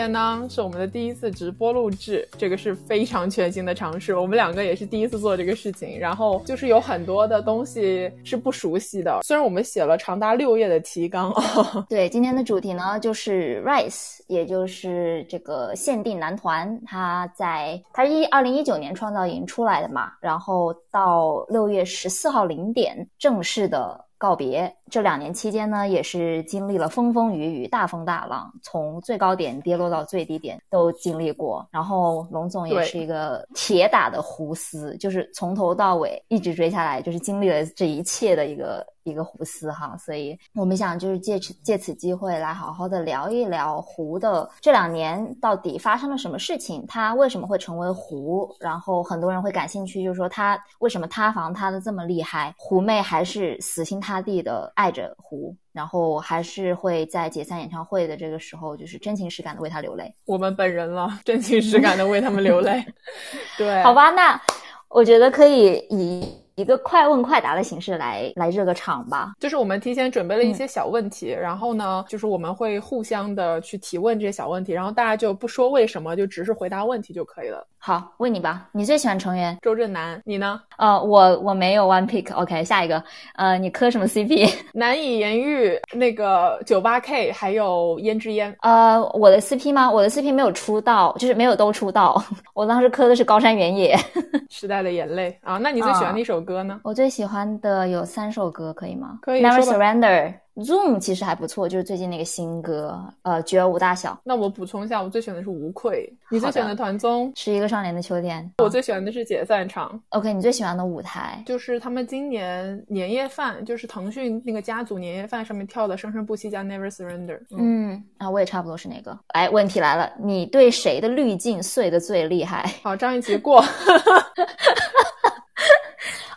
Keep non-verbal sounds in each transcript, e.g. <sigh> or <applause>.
天呢是我们的第一次直播录制，这个是非常全新的尝试。我们两个也是第一次做这个事情，然后就是有很多的东西是不熟悉的。虽然我们写了长达六页的提纲，<laughs> 对，今天的主题呢就是 Rise，也就是这个限定男团，他在他一二零一九年创造营出来的嘛，然后到六月十四号零点正式的。告别这两年期间呢，也是经历了风风雨雨、大风大浪，从最高点跌落到最低点都经历过。然后龙总也是一个铁打的胡丝，就是从头到尾一直追下来，就是经历了这一切的一个。一个胡丝哈，所以我们想就是借此借此机会来好好的聊一聊胡的这两年到底发生了什么事情，他为什么会成为胡？然后很多人会感兴趣，就是说他为什么塌房塌的这么厉害？胡妹还是死心塌地的爱着胡，然后还是会在解散演唱会的这个时候，就是真情实感的为他流泪。我们本人了，真情实感的为他们流泪。<laughs> 对，好吧，那我觉得可以以。一个快问快答的形式来来热个场吧，就是我们提前准备了一些小问题，然后呢，就是我们会互相的去提问这些小问题，然后大家就不说为什么，就只是回答问题就可以了。好，问你吧，你最喜欢成员周震南，你呢？呃，我我没有 one pick，OK，下一个，呃，你磕什么 CP？难以言喻，那个九八 K 还有胭脂烟。呃，我的 CP 吗？我的 CP 没有出道，就是没有都出道，<laughs> 我当时磕的是高山原野，<laughs> 时代的眼泪啊。那你最喜欢的一首歌呢？我最喜欢的有三首歌，可以吗？可以。Never Surrender。Zoom 其实还不错，就是最近那个新歌，呃，绝无大小。那我补充一下，我最喜欢的是无愧。你最喜欢的团综是一个少年的秋天。我最喜欢的是解散场。OK，你最喜欢的舞台就是他们今年年夜饭，就是腾讯那个家族年夜饭上面跳的《生生不息》加《Never Surrender》。嗯，啊，我也差不多是那个。哎，问题来了，你对谁的滤镜碎的最厉害？好，张雨绮过。<laughs>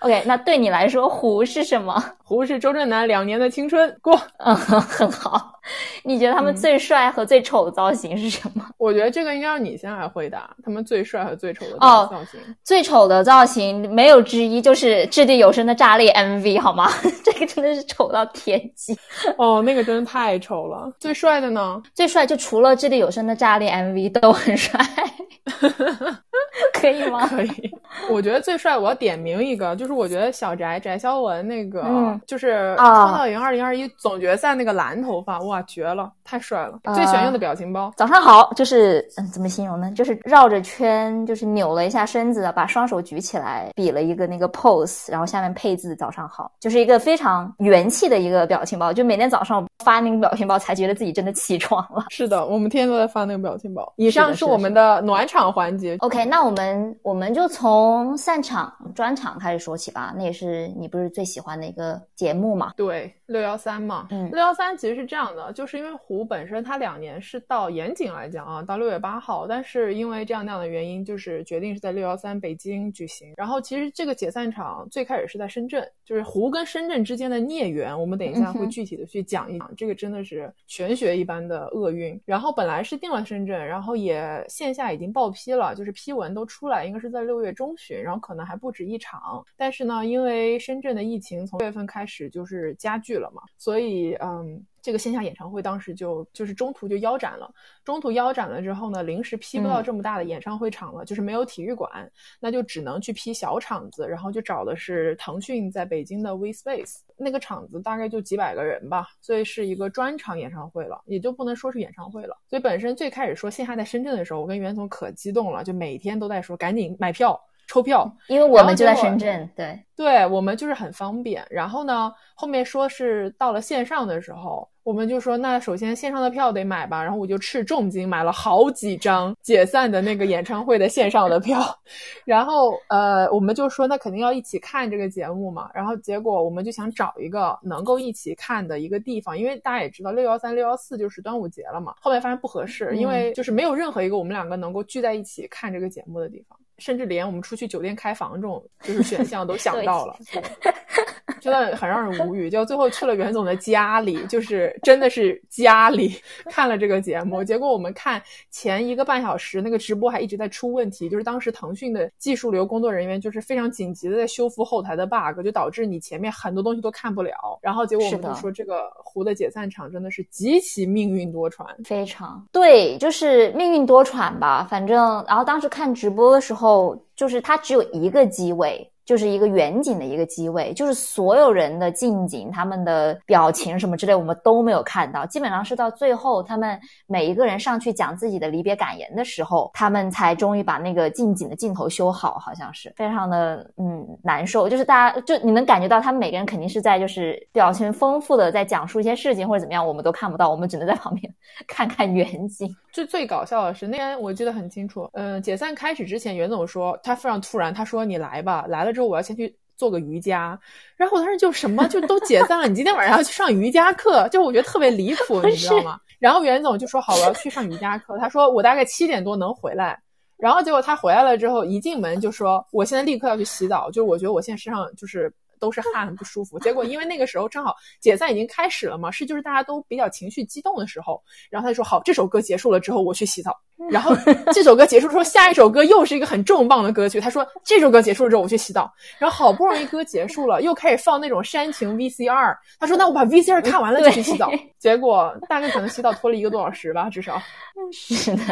OK，那对你来说，胡是什么？胡是周震南两年的青春过，<laughs> 嗯，很好。<laughs> 你觉得他们最帅和最丑的造型是什么？<laughs> 我觉得这个应该让你先来回答。他们最帅和最丑的造型，最丑的造型没有之一，就是掷地有声的炸裂 MV，好吗？<laughs> 这个真的是丑到天际。哦，那个真的太丑了。最帅的呢？最帅就除了掷地有声的炸裂 MV 都很帅。可以吗？可以。我觉得最帅，我要点名一个，就是我觉得小翟翟潇闻那个，就是创造营二零二一总决赛那个蓝头发，哇，绝了，太帅了。最喜欢用的表情包，早上好，就是嗯，怎么形容呢？就是绕着圈，就是扭了一下身子，把双手举起来，比了一个那个 pose，然后下面配字早上好，就是一个非常元气的一个表情包。就每天早上发那个表情包，才觉得自己真的起床了。<laughs> 是的，我们天天都在发那个表情包。以上是我们的暖场环节。OK，那我们我们就从散场专场开始说起吧。那也是你不是最喜欢的一个节目嘛？对，六幺三嘛。嗯，六幺三其实是这样的，就是因为胡本身它两年是到严谨来讲啊，到六月八号，但是因为这样那样的原因，就是决定是在六幺三北京举行。然后其实这个解散场最开始是在深圳，就是胡跟深圳之间的孽缘，我们等一下会具体的去讲一讲。这个真的是玄学一般的厄运。然后本来是定了深圳，然后也线下已经报批了，就是批文都出来，应该是在六月中旬，然后可能还不止一场。但是呢，因为深圳的疫情从六月份开始就是加剧了嘛，所以嗯。这个线下演唱会当时就就是中途就腰斩了。中途腰斩了之后呢，临时批不到这么大的演唱会场了，就是没有体育馆，那就只能去批小场子，然后就找的是腾讯在北京的 V Space 那个场子，大概就几百个人吧，所以是一个专场演唱会了，也就不能说是演唱会了。所以本身最开始说线下在深圳的时候，我跟袁总可激动了，就每天都在说赶紧买票。抽票，因为我们就在深圳，对，对我们就是很方便。然后呢，后面说是到了线上的时候，我们就说那首先线上的票得买吧。然后我就斥重金买了好几张解散的那个演唱会的线上的票。<laughs> 然后呃，我们就说那肯定要一起看这个节目嘛。然后结果我们就想找一个能够一起看的一个地方，因为大家也知道六幺三六幺四就是端午节了嘛。后面发现不合适，因为就是没有任何一个我们两个能够聚在一起看这个节目的地方。甚至连我们出去酒店开房这种就是选项都想到了，<laughs> 真的很让人无语。就最后去了袁总的家里，就是真的是家里看了这个节目。结果我们看前一个半小时，那个直播还一直在出问题，就是当时腾讯的技术流工作人员就是非常紧急的在修复后台的 bug，就导致你前面很多东西都看不了。然后结果我们就说这个湖的解散场真的是极其命运多舛，非常对，就是命运多舛吧。反正然后当时看直播的时候。就是它只有一个机位。就是一个远景的一个机位，就是所有人的近景、他们的表情什么之类，我们都没有看到。基本上是到最后，他们每一个人上去讲自己的离别感言的时候，他们才终于把那个近景的镜头修好，好像是非常的嗯难受。就是大家就你能感觉到，他们每个人肯定是在就是表情丰富的在讲述一些事情或者怎么样，我们都看不到，我们只能在旁边 <laughs> 看看远景。就最搞笑的是那天我记得很清楚，嗯，解散开始之前，袁总说他非常突然，他说你来吧，来了。之后我要先去做个瑜伽，然后我当时就什么就都解散了，你今天晚上要去上瑜伽课，就我觉得特别离谱，你知道吗？然后袁总就说好，我要去上瑜伽课。他说我大概七点多能回来，然后结果他回来了之后，一进门就说我现在立刻要去洗澡，就是我觉得我现在身上就是都是汗，很不舒服。结果因为那个时候正好解散已经开始了嘛，是就是大家都比较情绪激动的时候，然后他就说好，这首歌结束了之后我去洗澡。然后这首歌结束之后，下一首歌又是一个很重磅的歌曲。他说这首歌结束了之后，我去洗澡。然后好不容易歌结束了，又开始放那种煽情 VCR。他说那我把 VCR 看完了就去洗澡。结果大概可能洗澡拖了一个多小时吧，至少。是的，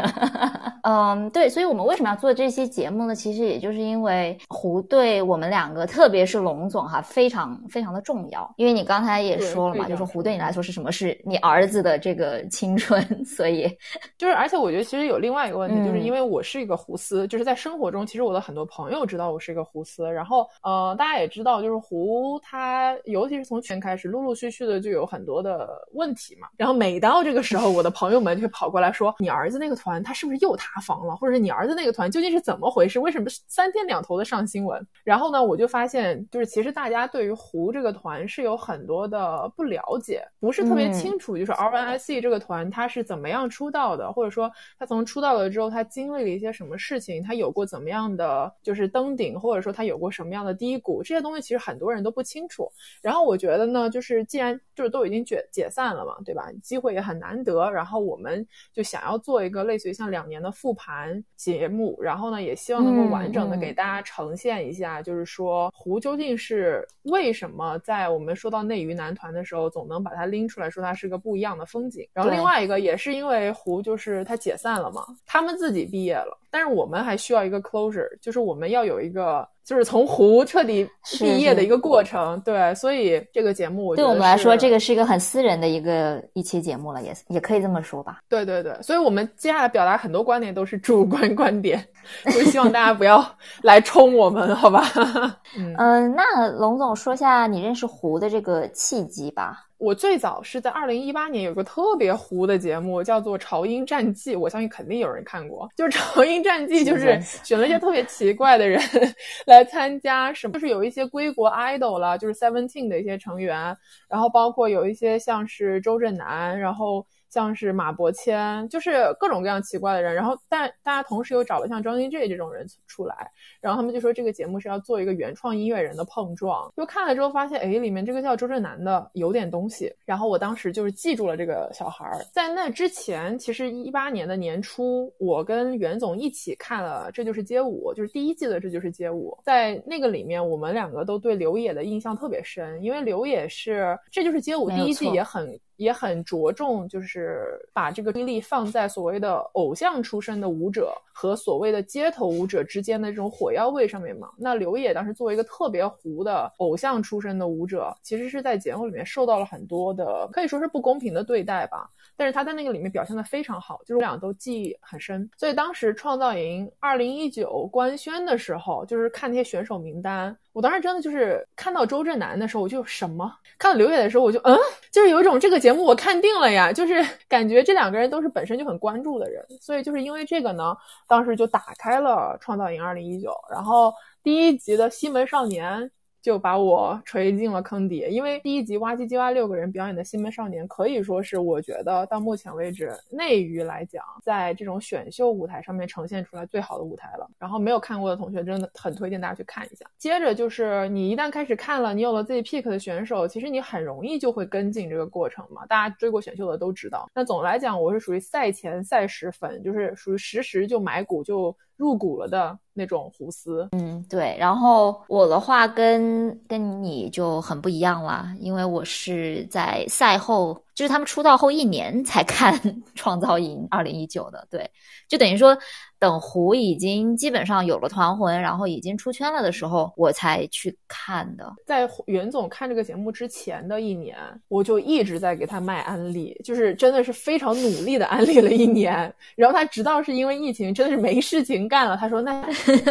嗯，对，所以我们为什么要做这期节目呢？其实也就是因为胡对我们两个，特别是龙总哈，非常非常的重要。因为你刚才也说了嘛，就是胡对你来说是什么？是你儿子的这个青春，所以就是而且我觉得其实有。另外一个问题，就是因为我是一个胡丝，就是在生活中，其实我的很多朋友知道我是一个胡思。然后，呃，大家也知道，就是胡他，尤其是从前开始，陆陆续续的就有很多的问题嘛。然后每到这个时候，我的朋友们就会跑过来说：“你儿子那个团，他是不是又塌房了？或者是你儿子那个团究竟是怎么回事？为什么三天两头的上新闻？”然后呢，我就发现，就是其实大家对于胡这个团是有很多的不了解，不是特别清楚，就是 R N I C 这个团他是怎么样出道的，或者说他从出道了之后，他经历了一些什么事情？他有过怎么样的就是登顶，或者说他有过什么样的低谷？这些东西其实很多人都不清楚。然后我觉得呢，就是既然就是都已经解解散了嘛，对吧？机会也很难得。然后我们就想要做一个类似于像两年的复盘节目，然后呢，也希望能够完整的给大家呈现一下，就是说胡究竟是为什么在我们说到内娱男团的时候，总能把它拎出来说它是个不一样的风景。然后另外一个也是因为胡就是他解散了他们自己毕业了，但是我们还需要一个 closure，就是我们要有一个，就是从湖彻底毕业的一个过程。对，所以这个节目对我们来说，这个是一个很私人的一个一期节目了，也也可以这么说吧。对对对，所以我们接下来表达很多观点都是主观观点，<laughs> 就希望大家不要来冲我们，好吧？<laughs> 嗯，那龙总说下你认识胡的这个契机吧。我最早是在二零一八年有个特别糊的节目，叫做《潮音战记》，我相信肯定有人看过。就是《潮音战记》，就是选了一些特别奇怪的人 <laughs> 来参加，什么就是有一些归国 idol 了，就是 Seventeen 的一些成员，然后包括有一些像是周震南，然后。像是马伯骞，就是各种各样奇怪的人，然后但大家同时又找了像张新 J 这种人出来，然后他们就说这个节目是要做一个原创音乐人的碰撞。就看了之后发现，哎，里面这个叫周震南的有点东西。然后我当时就是记住了这个小孩儿。在那之前，其实一八年的年初，我跟袁总一起看了《这就是街舞》，就是第一季的《这就是街舞》。在那个里面，我们两个都对刘野的印象特别深，因为刘野是《这就是街舞》第一季也很。也很着重，就是把这个注意力放在所谓的偶像出身的舞者和所谓的街头舞者之间的这种火药味上面嘛。那刘烨当时作为一个特别糊的偶像出身的舞者，其实是在节目里面受到了很多的可以说是不公平的对待吧。但是他在那个里面表现的非常好，就是我俩都记忆很深。所以当时创造营二零一九官宣的时候，就是看那些选手名单，我当时真的就是看到周震南的时候，我就什么；看到刘烨的时候，我就嗯，就是有一种这个节目我看定了呀，就是 <laughs> 感觉这两个人都是本身就很关注的人，所以就是因为这个呢，当时就打开了创造营2019，然后第一集的西门少年。就把我锤进了坑底，因为第一集哇唧唧哇六个人表演的《新门少年》可以说是我觉得到目前为止内娱来讲，在这种选秀舞台上面呈现出来最好的舞台了。然后没有看过的同学真的很推荐大家去看一下。接着就是你一旦开始看了，你有了自己 pick 的选手，其实你很容易就会跟进这个过程嘛。大家追过选秀的都知道。那总的来讲，我是属于赛前赛时粉，就是属于实时就买股就。入股了的那种胡思，嗯，对。然后我的话跟跟你就很不一样了，因为我是在赛后，就是他们出道后一年才看《<laughs> 创造营二零一九》的，对，就等于说。等胡已经基本上有了团魂，然后已经出圈了的时候，我才去看的。在袁总看这个节目之前的一年，我就一直在给他卖安利，就是真的是非常努力的安利了一年。然后他直到是因为疫情，真的是没事情干了，他说：“那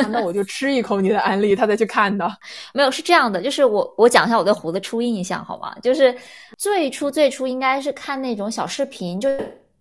那我就吃一口你的安利。”他再去看的。<laughs> 没有是这样的，就是我我讲一下我对胡的初印象好吗？就是最初最初应该是看那种小视频，就。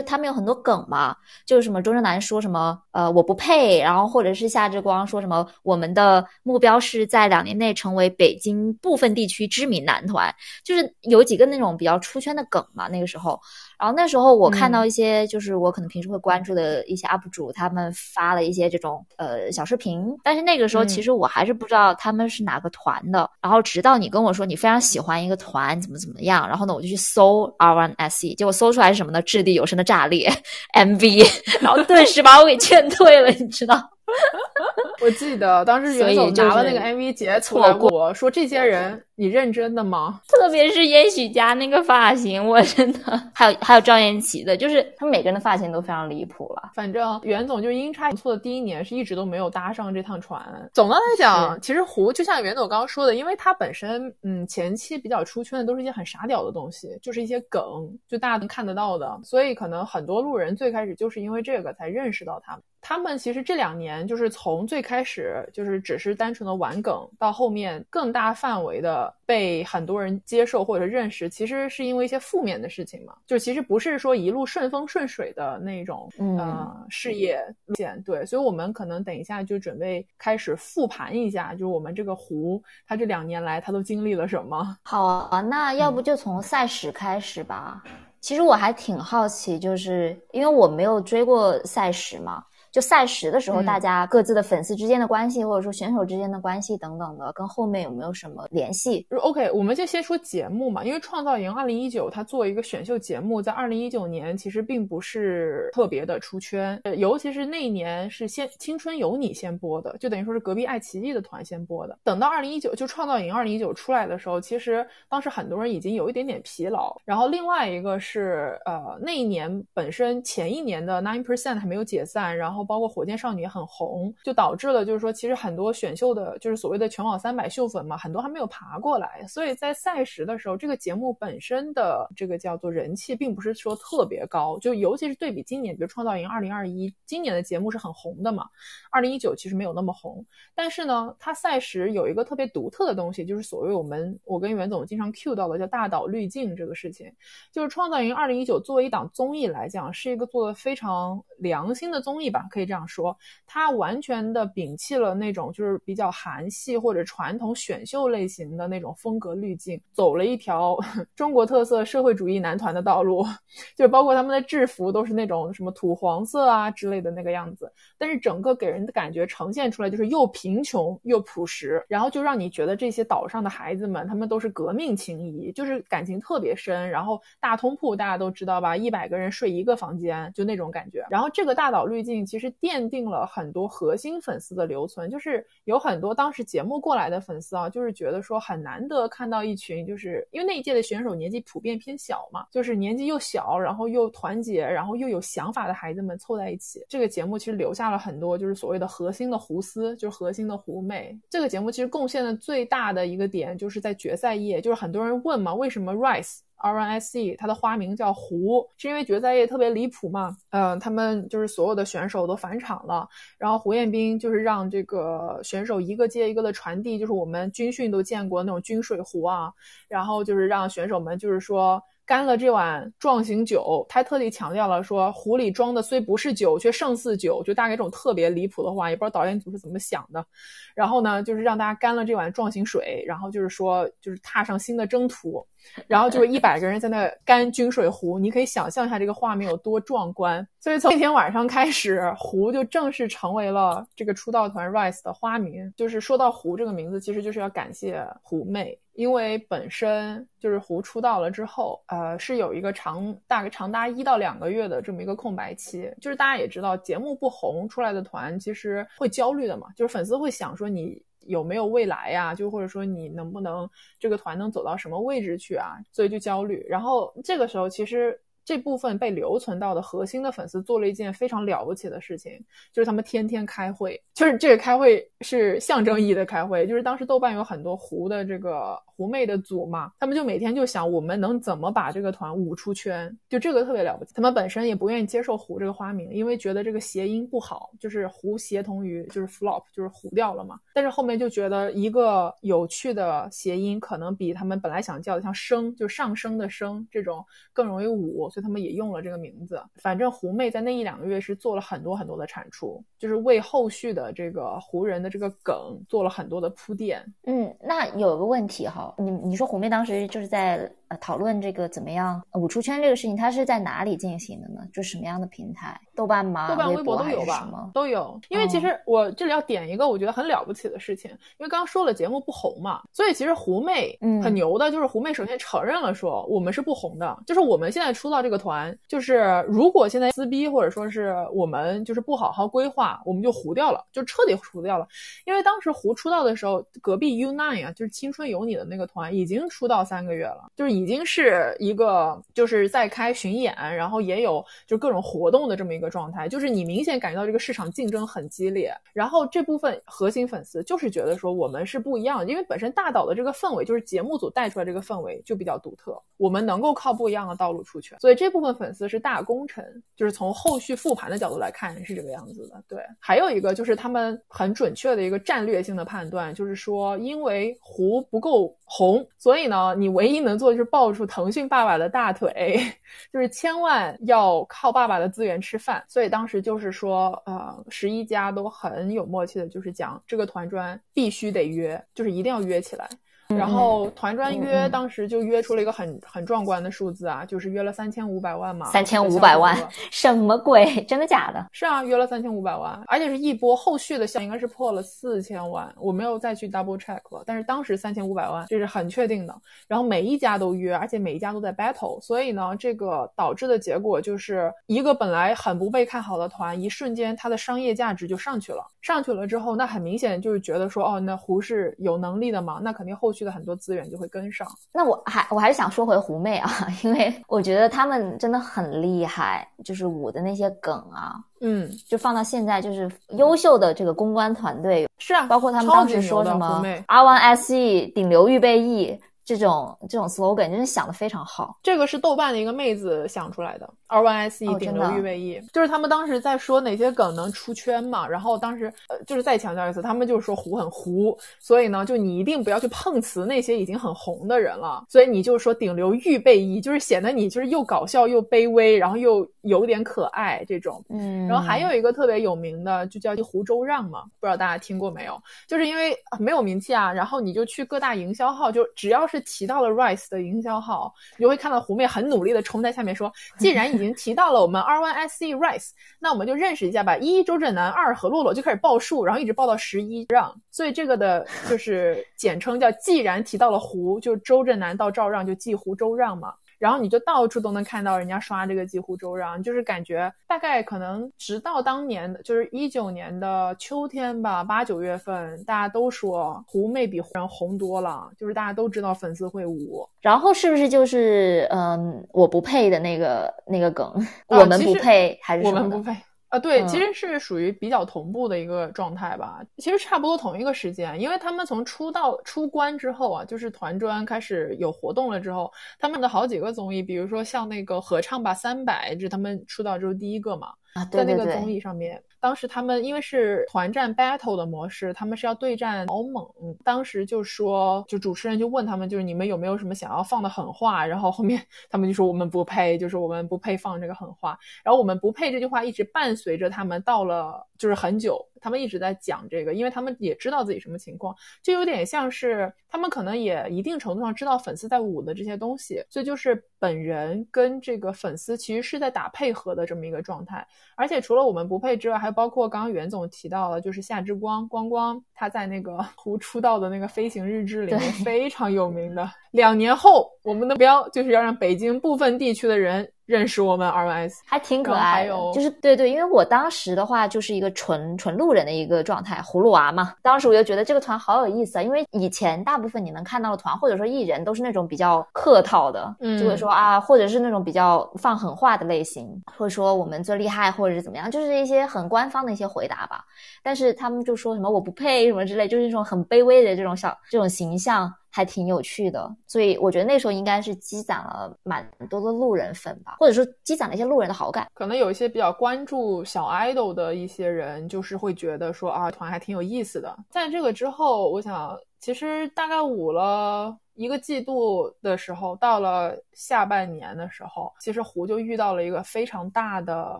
他们有很多梗嘛，就是什么周震南说什么呃我不配，然后或者是夏之光说什么我们的目标是在两年内成为北京部分地区知名男团，就是有几个那种比较出圈的梗嘛，那个时候。然后那时候我看到一些，就是我可能平时会关注的一些 UP 主，他们发了一些这种呃小视频，但是那个时候其实我还是不知道他们是哪个团的。然后直到你跟我说你非常喜欢一个团，怎么怎么样，然后呢我就去搜 R1SE，结果搜出来是什么呢？掷地有声的炸裂 <laughs> MV，然后顿时把我给劝退了，你知道。<laughs> 我记得当时袁总拿了那个 MV 截图来我说：“这些人，你认真的吗？” <laughs> 特别是燕许家那个发型，我真的还有还有赵燕琪的，就是他们每个人的发型都非常离谱了。反正袁总就阴差阳错的第一年是一直都没有搭上这趟船。总的来讲，其实胡就像袁总刚刚说的，因为他本身嗯前期比较出圈的都是一些很傻屌的东西，就是一些梗，就大家能看得到的，所以可能很多路人最开始就是因为这个才认识到他们。他们其实这两年就是从最开始就是只是单纯的玩梗，到后面更大范围的被很多人接受或者认识，其实是因为一些负面的事情嘛。就其实不是说一路顺风顺水的那种呃事业路线。对，所以我们可能等一下就准备开始复盘一下，就是我们这个湖，它这两年来它都经历了什么。好啊，那要不就从赛史开始吧。其实我还挺好奇，就是因为我没有追过赛史嘛。就赛时的时候，大家各自的粉丝之间的关系，或者说选手之间的关系等等的，跟后面有没有什么联系？OK，我们就先说节目嘛，因为《创造营二零一九》它作为一个选秀节目，在二零一九年其实并不是特别的出圈，呃，尤其是那一年是先《青春有你》先播的，就等于说是隔壁爱奇艺的团先播的。等到二零一九就《创造营二零一九》出来的时候，其实当时很多人已经有一点点疲劳。然后另外一个是，呃，那一年本身前一年的 Nine Percent 还没有解散，然后。包括火箭少女也很红，就导致了就是说，其实很多选秀的，就是所谓的全网三百秀粉嘛，很多还没有爬过来。所以在赛时的时候，这个节目本身的这个叫做人气，并不是说特别高。就尤其是对比今年，比如创造营二零二一，今年的节目是很红的嘛。二零一九其实没有那么红，但是呢，它赛时有一个特别独特的东西，就是所谓我们我跟袁总经常 cue 到的叫大岛滤镜这个事情。就是创造营二零一九作为一档综艺来讲，是一个做的非常良心的综艺吧。可以这样说，他完全的摒弃了那种就是比较韩系或者传统选秀类型的那种风格滤镜，走了一条 <laughs> 中国特色社会主义男团的道路，<laughs> 就是包括他们的制服都是那种什么土黄色啊之类的那个样子。但是整个给人的感觉呈现出来就是又贫穷又朴实，然后就让你觉得这些岛上的孩子们他们都是革命情谊，就是感情特别深。然后大通铺大家都知道吧，一百个人睡一个房间，就那种感觉。然后这个大岛滤镜其实。是奠定了很多核心粉丝的留存，就是有很多当时节目过来的粉丝啊，就是觉得说很难得看到一群，就是因为那一届的选手年纪普遍偏小嘛，就是年纪又小，然后又团结，然后又有想法的孩子们凑在一起。这个节目其实留下了很多，就是所谓的核心的胡丝，就是核心的狐媚。这个节目其实贡献的最大的一个点，就是在决赛夜，就是很多人问嘛，为什么 Rise R N S C，它的花名叫湖，是因为决赛夜特别离谱嘛？嗯，他们就是所有的选手都返场了，然后胡彦斌就是让这个选手一个接一个的传递，就是我们军训都见过那种军水壶啊，然后就是让选手们就是说。干了这碗壮行酒，他特地强调了说，壶里装的虽不是酒，却胜似酒，就大概这种特别离谱的话，也不知道导演组是怎么想的。然后呢，就是让大家干了这碗壮行水，然后就是说，就是踏上新的征途。然后就是一百个人在那干军水壶，你可以想象一下这个画面有多壮观。所以从那天晚上开始，壶就正式成为了这个出道团 Rise 的花名。就是说到壶这个名字，其实就是要感谢壶妹。因为本身就是胡出道了之后，呃，是有一个长大概长达一到两个月的这么一个空白期。就是大家也知道，节目不红出来的团其实会焦虑的嘛，就是粉丝会想说你有没有未来呀，就或者说你能不能这个团能走到什么位置去啊，所以就焦虑。然后这个时候其实。这部分被留存到的核心的粉丝做了一件非常了不起的事情，就是他们天天开会，就是这个开会是象征意义的开会，就是当时豆瓣有很多胡的这个胡妹的组嘛，他们就每天就想我们能怎么把这个团舞出圈，就这个特别了不起。他们本身也不愿意接受胡这个花名，因为觉得这个谐音不好，就是胡协同于就是 flop，就是糊掉了嘛。但是后面就觉得一个有趣的谐音可能比他们本来想叫的像升，就上升的升这种更容易舞。他们也用了这个名字，反正狐媚在那一两个月是做了很多很多的产出，就是为后续的这个胡人的这个梗做了很多的铺垫。嗯，那有个问题哈，你你说狐媚当时就是在。呃，讨论这个怎么样舞出圈这个事情，它是在哪里进行的呢？就什么样的平台？豆瓣吗？豆瓣、微博都有吧？都有。因为其实我这里要点一个我觉得很了不起的事情，因为刚刚说了节目不红嘛，所以其实狐妹很牛的，就是狐妹首先承认了说我们是不红的，就是我们现在出道这个团，就是如果现在撕逼或者说是我们就是不好好规划，我们就糊掉了，就彻底糊掉了。因为当时胡出道的时候，隔壁 U Nine 啊，就是青春有你的那个团已经出道三个月了，就是已经是一个就是在开巡演，然后也有就各种活动的这么一个状态，就是你明显感觉到这个市场竞争很激烈。然后这部分核心粉丝就是觉得说我们是不一样，因为本身大岛的这个氛围，就是节目组带出来这个氛围就比较独特，我们能够靠不一样的道路出去，所以这部分粉丝是大功臣。就是从后续复盘的角度来看是这个样子的。对，还有一个就是他们很准确的一个战略性的判断，就是说因为胡不够红，所以呢，你唯一能做的就是抱住。腾讯爸爸的大腿，<laughs> 就是千万要靠爸爸的资源吃饭，所以当时就是说，呃，十一家都很有默契的，就是讲这个团专必须得约，就是一定要约起来。然后团专约当时就约出了一个很很壮观的数字啊，就是约了三千五百万嘛。三千五百万，什么鬼？<laughs> 真的假的？是啊，约了三千五百万，而且是一波后续的项应该是破了四千万，我没有再去 double check 了。但是当时三千五百万这是很确定的。然后每一家都约，而且每一家都在 battle，所以呢，这个导致的结果就是一个本来很不被看好的团，一瞬间它的商业价值就上去了。上去了之后，那很明显就是觉得说，哦，那胡是有能力的嘛，那肯定后续。去的很多资源就会跟上。那我还我还是想说回狐媚啊，<laughs> 因为我觉得他们真的很厉害，就是舞的那些梗啊，嗯，就放到现在就是优秀的这个公关团队是啊，包括他们当时说什么 R1SE 顶流预备役这种这种 slogan，真是想的非常好。这个是豆瓣的一个妹子想出来的。，R Y S E 顶流预备役，就是他们当时在说哪些梗能出圈嘛，然后当时呃就是再强调一次，他们就是说糊很糊，所以呢，就你一定不要去碰瓷那些已经很红的人了，所以你就说顶流预备役，就是显得你就是又搞笑又卑微，然后又有点可爱这种。嗯，然后还有一个特别有名的就叫湖州让嘛，不知道大家听过没有？就是因为没有名气啊，然后你就去各大营销号，就只要是提到了 Rice 的营销号，你就会看到狐媚很努力的冲在下面说，既然。已经提到了我们 R1SC Rice，那我们就认识一下吧。一周震南，二何洛洛就开始报数，然后一直报到十一让，所以这个的就是简称叫。既然提到了胡，就周震南到赵让就记胡周让嘛。然后你就到处都能看到人家刷这个几乎周让，就是感觉大概可能直到当年的，就是一九年的秋天吧，八九月份，大家都说狐媚比人红多了，就是大家都知道粉丝会舞。然后是不是就是嗯，我不配的那个那个梗，我们不配还是我们不配？啊，对，其实是属于比较同步的一个状态吧。其实差不多同一个时间，因为他们从出道出关之后啊，就是团专开始有活动了之后，他们的好几个综艺，比如说像那个合唱吧三百，这是他们出道之后第一个嘛，在那个综艺上面。当时他们因为是团战 battle 的模式，他们是要对战毛猛。当时就说，就主持人就问他们，就是你们有没有什么想要放的狠话？然后后面 <laughs> 他们就说我们不配，就是我们不配放这个狠话。然后我们不配这句话一直伴随着他们到了就是很久。他们一直在讲这个，因为他们也知道自己什么情况，就有点像是他们可能也一定程度上知道粉丝在舞的这些东西，所以就是本人跟这个粉丝其实是在打配合的这么一个状态。而且除了我们不配之外，还包括刚刚袁总提到了，就是夏之光光光他在那个 <laughs> 胡出道的那个飞行日志里面非常有名的。两年后，我们的目标就是要让北京部分地区的人。认识我们 RS 还挺可爱，就是对对，因为我当时的话就是一个纯纯路人的一个状态，葫芦娃嘛。当时我就觉得这个团好有意思啊，因为以前大部分你能看到的团或者说艺人都是那种比较客套的，就会说啊，或者是那种比较放狠话的类型，或者说我们最厉害，或者是怎么样，就是一些很官方的一些回答吧。但是他们就说什么我不配什么之类，就是一种很卑微的这种小这种形象。还挺有趣的，所以我觉得那时候应该是积攒了蛮多的路人粉吧，或者说积攒了一些路人的好感。可能有一些比较关注小 idol 的一些人，就是会觉得说啊，团还挺有意思的。在这个之后，我想其实大概捂了。一个季度的时候，到了下半年的时候，其实胡就遇到了一个非常大的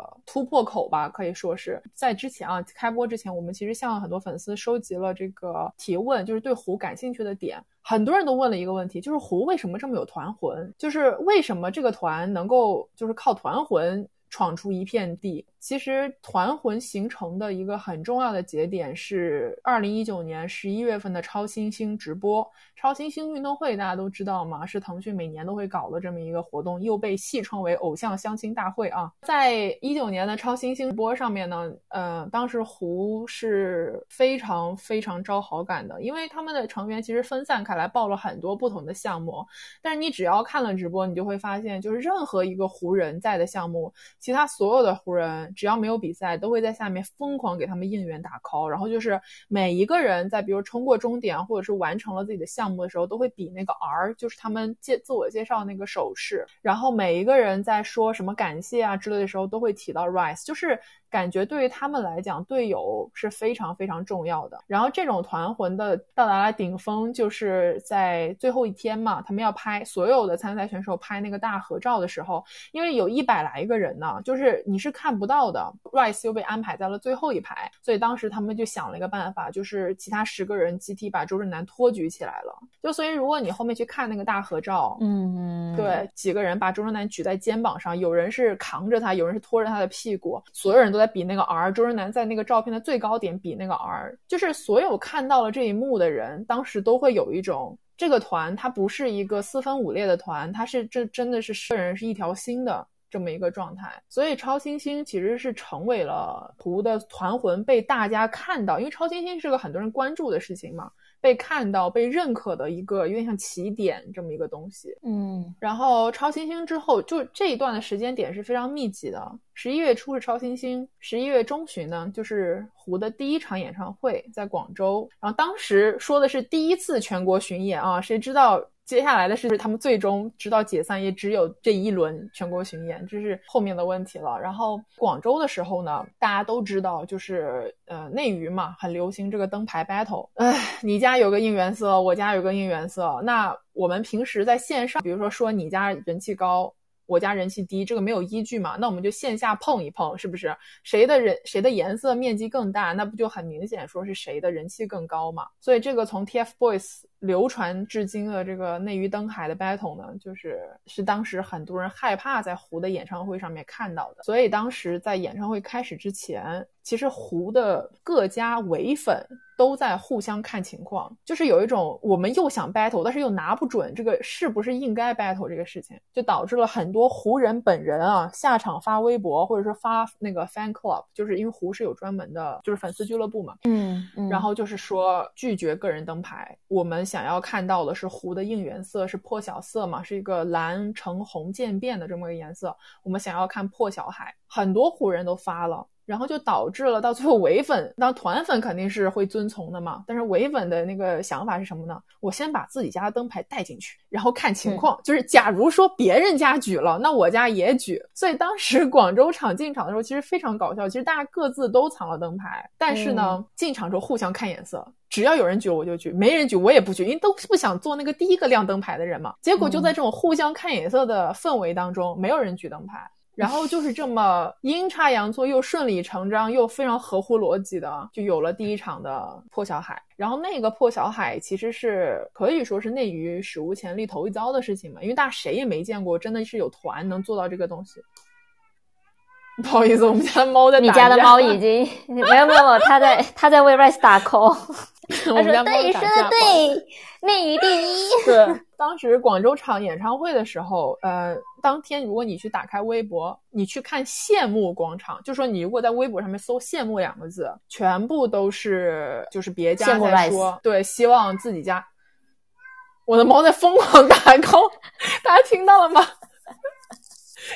突破口吧，可以说是在之前啊，开播之前，我们其实向很多粉丝收集了这个提问，就是对胡感兴趣的点，很多人都问了一个问题，就是胡为什么这么有团魂，就是为什么这个团能够就是靠团魂闯出一片地。其实团魂形成的一个很重要的节点是二零一九年十一月份的超新星直播。超新星运动会大家都知道吗？是腾讯每年都会搞的这么一个活动，又被戏称为偶像相亲大会啊。在一九年的超新星直播上面呢，呃，当时胡是非常非常招好感的，因为他们的成员其实分散开来报了很多不同的项目，但是你只要看了直播，你就会发现，就是任何一个湖人在的项目，其他所有的湖人。只要没有比赛，都会在下面疯狂给他们应援打 call，然后就是每一个人在比如冲过终点，或者是完成了自己的项目的时候，都会比那个 R，就是他们介自我介绍那个手势。然后每一个人在说什么感谢啊之类的时候，都会提到 Rise，就是。感觉对于他们来讲，队友是非常非常重要的。然后这种团魂的到达了顶峰，就是在最后一天嘛，他们要拍所有的参赛选手拍那个大合照的时候，因为有一百来个人呢，就是你是看不到的。Rice 又被安排在了最后一排，所以当时他们就想了一个办法，就是其他十个人集体把周震南托举起来了。就所以如果你后面去看那个大合照，嗯，对，几个人把周震南举在肩膀上，有人是扛着他，有人是拖着他的屁股，所有人都。在比那个 R，周震南在那个照片的最高点比那个 R，就是所有看到了这一幕的人，当时都会有一种这个团它不是一个四分五裂的团，它是这真的是十个人是一条心的这么一个状态。所以超新星其实是成为了图的团魂被大家看到，因为超新星是个很多人关注的事情嘛。被看到、被认可的一个有点像起点这么一个东西，嗯，然后超新星之后，就这一段的时间点是非常密集的。十一月初是超新星，十一月中旬呢，就是胡的第一场演唱会在广州，然后当时说的是第一次全国巡演啊，谁知道？接下来的是他们最终知道解散，也只有这一轮全国巡演，这是后面的问题了。然后广州的时候呢，大家都知道，就是呃内娱嘛，很流行这个灯牌 battle。哎，你家有个应援色，我家有个应援色，那我们平时在线上，比如说说你家人气高。我家人气低，这个没有依据嘛？那我们就线下碰一碰，是不是？谁的人谁的颜色面积更大，那不就很明显说是谁的人气更高嘛？所以这个从 TFBOYS 流传至今的这个内娱灯海的 battle 呢，就是是当时很多人害怕在胡的演唱会上面看到的。所以当时在演唱会开始之前。其实胡的各家唯粉。都在互相看情况，就是有一种我们又想 battle，但是又拿不准这个是不是应该 battle 这个事情，就导致了很多胡人本人啊下场发微博，或者说发那个 fan club，就是因为胡是有专门的，就是粉丝俱乐部嘛，嗯嗯，然后就是说拒绝个人灯牌，我们想要看到的是湖的应援色是破晓色嘛，是一个蓝橙红渐变的这么个颜色，我们想要看破晓海，很多湖人都发了。然后就导致了到最后唯粉，那团粉肯定是会遵从的嘛。但是唯粉的那个想法是什么呢？我先把自己家的灯牌带进去，然后看情况。就是假如说别人家举了，那我家也举。所以当时广州场进场的时候，其实非常搞笑。其实大家各自都藏了灯牌，但是呢，进场之后互相看眼色。只要有人举我就举，没人举我也不举，因为都不想做那个第一个亮灯牌的人嘛。结果就在这种互相看眼色的氛围当中，没有人举灯牌。然后就是这么阴差阳错又顺理成章又非常合乎逻辑的，就有了第一场的破晓海。然后那个破晓海其实是可以说是内娱史无前例头一遭的事情嘛，因为大家谁也没见过，真的是有团能做到这个东西。<laughs> 不好意思，我们家的猫在。你家的猫已经没有没有，它在它在为 Rice 打 call。<laughs> 我们家对，说的对，内娱第一。对，<laughs> 当时广州场演唱会的时候，呃，当天如果你去打开微博，你去看羡慕广场，就说你如果在微博上面搜“羡慕”两个字，全部都是就是别家在说，对，希望自己家。我的猫在疯狂打 call，<laughs> 大家听到了吗？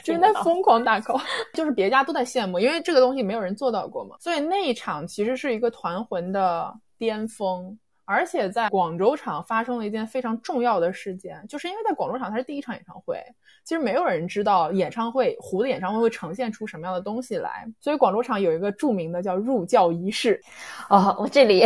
就是在疯狂打 call，就是别家都在羡慕，因为这个东西没有人做到过嘛，所以那一场其实是一个团魂的。巅峰，而且在广州场发生了一件非常重要的事件，就是因为在广州场它是第一场演唱会，其实没有人知道演唱会胡的演唱会会呈现出什么样的东西来，所以广州场有一个著名的叫入教仪式。<laughs> 哦，我这里，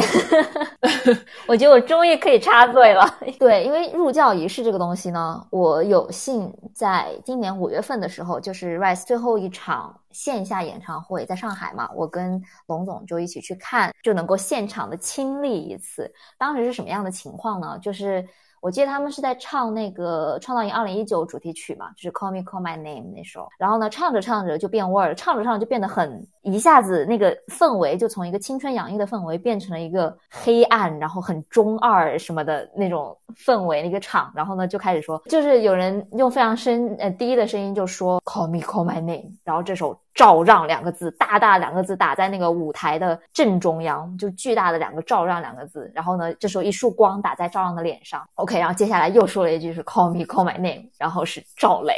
<laughs> 我觉得我终于可以插嘴了。<laughs> 对，因为入教仪式这个东西呢，我有幸在今年五月份的时候，就是 Rise 最后一场。线下演唱会在上海嘛，我跟龙总就一起去看，就能够现场的亲历一次。当时是什么样的情况呢？就是。我记得他们是在唱那个《创造营2019》主题曲嘛，就是 Call Me Call My Name 那首。然后呢，唱着唱着就变味儿，唱着唱着就变得很一下子那个氛围就从一个青春洋溢的氛围变成了一个黑暗，然后很中二什么的那种氛围那个场。然后呢，就开始说，就是有人用非常深呃低的声音就说 Call Me Call My Name，然后这首照让两个字，大大两个字打在那个舞台的正中央，就巨大的两个照让两个字。然后呢，这时候一束光打在照让的脸上。OK，然后接下来又说了一句是 Call me, call my name，然后是赵雷，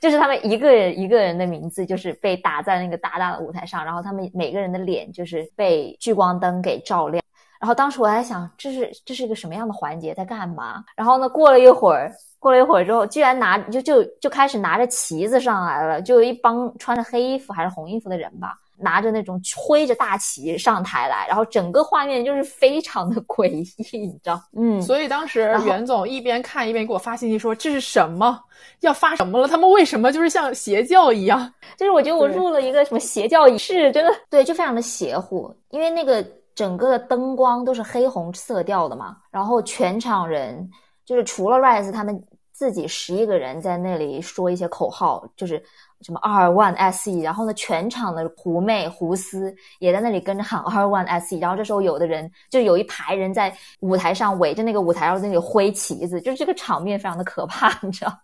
就是他们一个人一个人的名字就是被打在那个大大的舞台上，然后他们每个人的脸就是被聚光灯给照亮。然后当时我还想，这是这是一个什么样的环节，在干嘛？然后呢，过了一会儿，过了一会儿之后，居然拿就就就开始拿着旗子上来了，就一帮穿着黑衣服还是红衣服的人吧。拿着那种挥着大旗上台来，然后整个画面就是非常的诡异，你知道？嗯，所以当时袁总一边看一边给我发信息说：“这是什么？要发什么了？他们为什么就是像邪教一样？<laughs> 就是我觉得我入了一个什么邪教仪式，真的对，就非常的邪乎。因为那个整个的灯光都是黑红色调的嘛，然后全场人就是除了 Rise 他们自己十一个人在那里说一些口号，就是。什么二万 SE，然后呢，全场的狐妹狐思也在那里跟着喊二万 SE，然后这时候有的人就有一排人在舞台上围着那个舞台，然后在那里挥旗子，就是这个场面非常的可怕，你知道。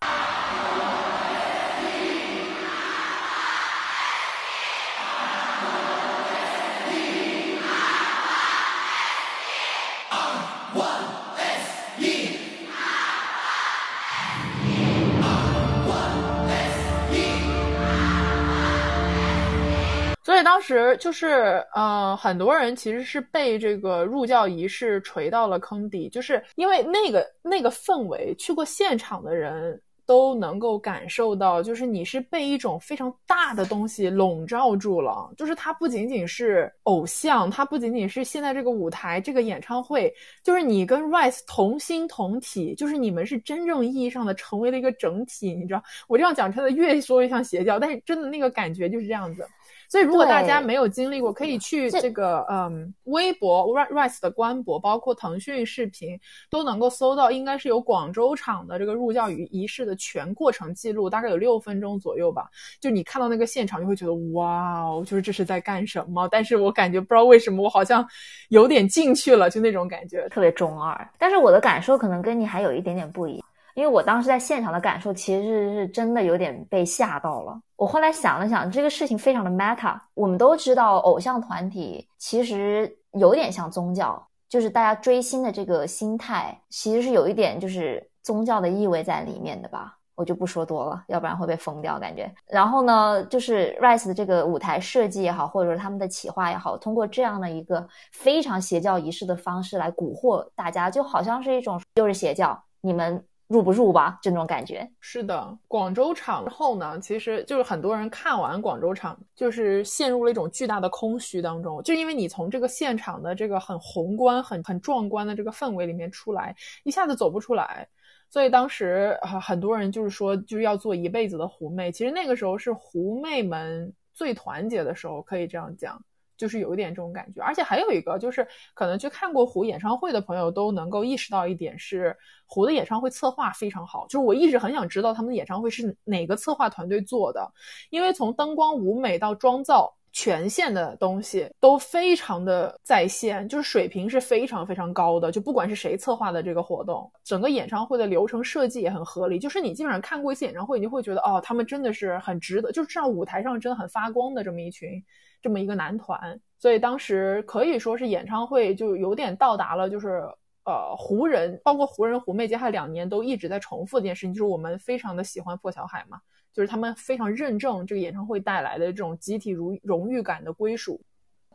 当时就是，呃，很多人其实是被这个入教仪式锤到了坑底，就是因为那个那个氛围，去过现场的人都能够感受到，就是你是被一种非常大的东西笼罩住了，就是它不仅仅是偶像，它不仅仅是现在这个舞台这个演唱会，就是你跟 Rise 同心同体，就是你们是真正意义上的成为了一个整体，你知道？我这样讲真的越说越像邪教，但是真的那个感觉就是这样子。所以，如果大家没有经历过，可以去这个嗯微博 Rise 的官博，包括腾讯视频，都能够搜到，应该是有广州场的这个入教仪仪式的全过程记录，大概有六分钟左右吧。就你看到那个现场，就会觉得哇哦，就是这是在干什么？但是我感觉不知道为什么，我好像有点进去了，就那种感觉，特别中二。但是我的感受可能跟你还有一点点不一样。因为我当时在现场的感受，其实是真的有点被吓到了。我后来想了想，这个事情非常的 meta。我们都知道，偶像团体其实有点像宗教，就是大家追星的这个心态，其实是有一点就是宗教的意味在里面的吧。我就不说多了，要不然会被封掉感觉。然后呢，就是 Rise 的这个舞台设计也好，或者说他们的企划也好，通过这样的一个非常邪教仪式的方式来蛊惑大家，就好像是一种又是邪教，你们。入不入吧？这种感觉是的。广州场后呢，其实就是很多人看完广州场，就是陷入了一种巨大的空虚当中，就因为你从这个现场的这个很宏观、很很壮观的这个氛围里面出来，一下子走不出来。所以当时啊，很多人就是说，就是要做一辈子的狐媚。其实那个时候是狐媚们最团结的时候，可以这样讲。就是有一点这种感觉，而且还有一个就是，可能去看过胡演唱会的朋友都能够意识到一点是，胡的演唱会策划非常好。就是我一直很想知道他们的演唱会是哪个策划团队做的，因为从灯光、舞美到妆造，全线的东西都非常的在线，就是水平是非常非常高的。就不管是谁策划的这个活动，整个演唱会的流程设计也很合理。就是你基本上看过一次演唱会，你就会觉得哦，他们真的是很值得，就是上舞台上真的很发光的这么一群。这么一个男团，所以当时可以说是演唱会就有点到达了，就是呃湖人，包括湖人、湖妹接下来两年都一直在重复一件事情，就是我们非常的喜欢破晓海嘛，就是他们非常认证这个演唱会带来的这种集体荣荣誉感的归属。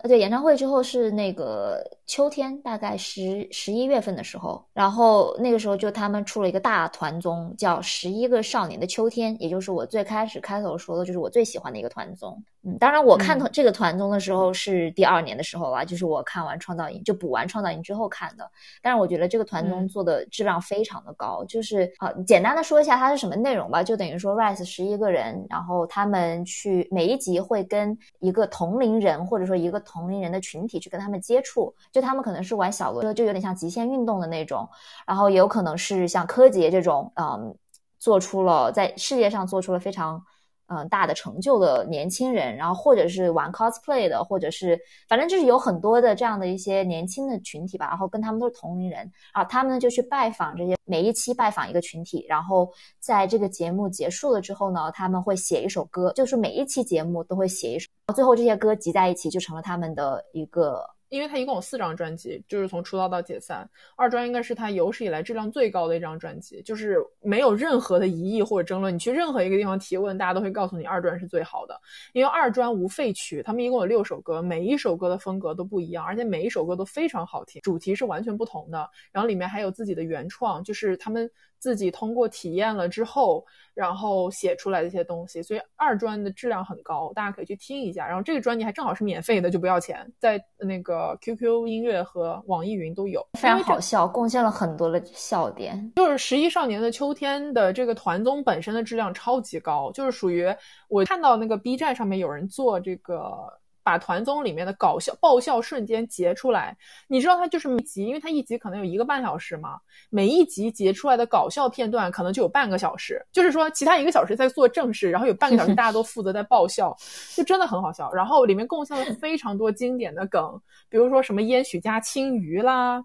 呃，对，演唱会之后是那个秋天，大概十十一月份的时候，然后那个时候就他们出了一个大团综，叫《十一个少年的秋天》，也就是我最开始开头说的，就是我最喜欢的一个团综。嗯，当然我看这个团综的时候是第二年的时候了，就是我看完《创造营》就补完《创造营》之后看的。但是我觉得这个团综做的质量非常的高，就是好简单的说一下它是什么内容吧，就等于说 Rise 十一个人，然后他们去每一集会跟一个同龄人或者说一个同龄人的群体去跟他们接触，就他们可能是玩小轮车，就有点像极限运动的那种，然后也有可能是像柯洁这种，嗯，做出了在世界上做出了非常。嗯，大的成就的年轻人，然后或者是玩 cosplay 的，或者是反正就是有很多的这样的一些年轻的群体吧，然后跟他们都是同龄人，啊，他们呢就去拜访这些，每一期拜访一个群体，然后在这个节目结束了之后呢，他们会写一首歌，就是每一期节目都会写一首，最后这些歌集在一起就成了他们的一个。因为他一共有四张专辑，就是从出道到解散，二专应该是他有史以来质量最高的一张专辑，就是没有任何的疑义或者争论。你去任何一个地方提问，大家都会告诉你二专是最好的，因为二专无废曲，他们一共有六首歌，每一首歌的风格都不一样，而且每一首歌都非常好听，主题是完全不同的，然后里面还有自己的原创，就是他们。自己通过体验了之后，然后写出来的一些东西，所以二专的质量很高，大家可以去听一下。然后这个专辑还正好是免费的，就不要钱，在那个 QQ 音乐和网易云都有，非常好笑，贡献了很多的笑点。就是《十一少年的秋天》的这个团综本身的质量超级高，就是属于我看到那个 B 站上面有人做这个。把团综里面的搞笑爆笑瞬间截出来，你知道它就是每集，因为它一集可能有一个半小时嘛，每一集截出来的搞笑片段可能就有半个小时，就是说其他一个小时在做正事，然后有半个小时大家都负责在爆笑，就真的很好笑。然后里面贡献了非常多经典的梗，比如说什么烟许家青鱼啦，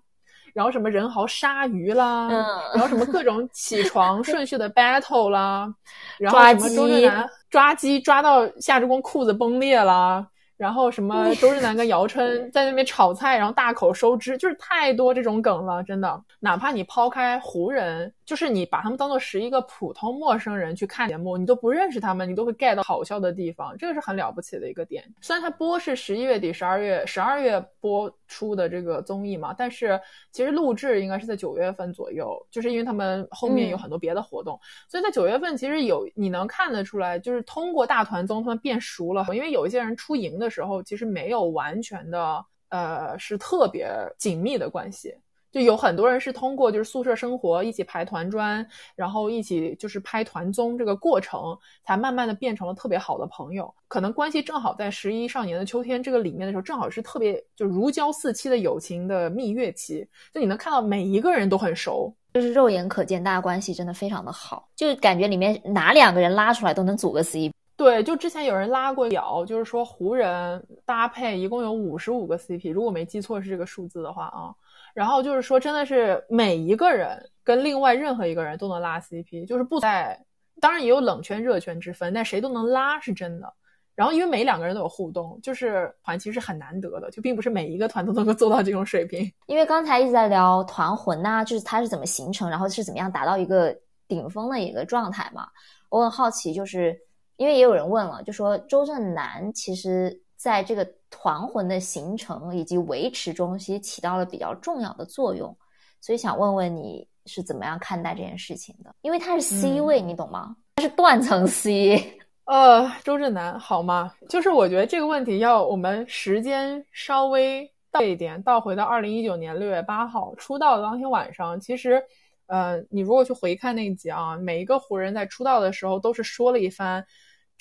然后什么人豪鲨鱼啦，然后什么各种起床顺序的 battle 啦，然后什么周震南抓鸡抓到夏之功裤子崩裂啦。然后什么周震南跟姚琛在那边炒菜，然后大口收汁，就是太多这种梗了，真的。哪怕你抛开湖人。就是你把他们当做十一个普通陌生人去看节目，你都不认识他们，你都会 get 到好笑的地方，这个是很了不起的一个点。虽然它播是十一月底、十二月、十二月播出的这个综艺嘛，但是其实录制应该是在九月份左右，就是因为他们后面有很多别的活动，所以在九月份其实有你能看得出来，就是通过大团综他们变熟了，因为有一些人出营的时候其实没有完全的呃是特别紧密的关系。就有很多人是通过就是宿舍生活一起排团砖，然后一起就是拍团综这个过程，才慢慢的变成了特别好的朋友。可能关系正好在十一少年的秋天这个里面的时候，正好是特别就如胶似漆的友情的蜜月期。就你能看到每一个人都很熟，就是肉眼可见，大家关系真的非常的好，就感觉里面哪两个人拉出来都能组个 CP。对，就之前有人拉过表，就是说湖人搭配一共有五十五个 CP，如果没记错是这个数字的话啊。然后就是说，真的是每一个人跟另外任何一个人都能拉 CP，就是不在，当然也有冷圈热圈之分，但谁都能拉是真的。然后因为每两个人都有互动，就是团其实是很难得的，就并不是每一个团都能够做到这种水平。因为刚才一直在聊团魂呐，就是它是怎么形成，然后是怎么样达到一个顶峰的一个状态嘛。我很好奇，就是因为也有人问了，就说周震南其实在这个团魂的形成以及维持中，其实起到了比较重要的作用，所以想问问你是怎么样看待这件事情的？因为他是 C 位，你懂吗？他是断层 C。呃，周震南好吗？就是我觉得这个问题要我们时间稍微倒一点，倒回到二零一九年六月八号出道的当天晚上。其实，呃，你如果去回看那一集啊，每一个湖人在出道的时候都是说了一番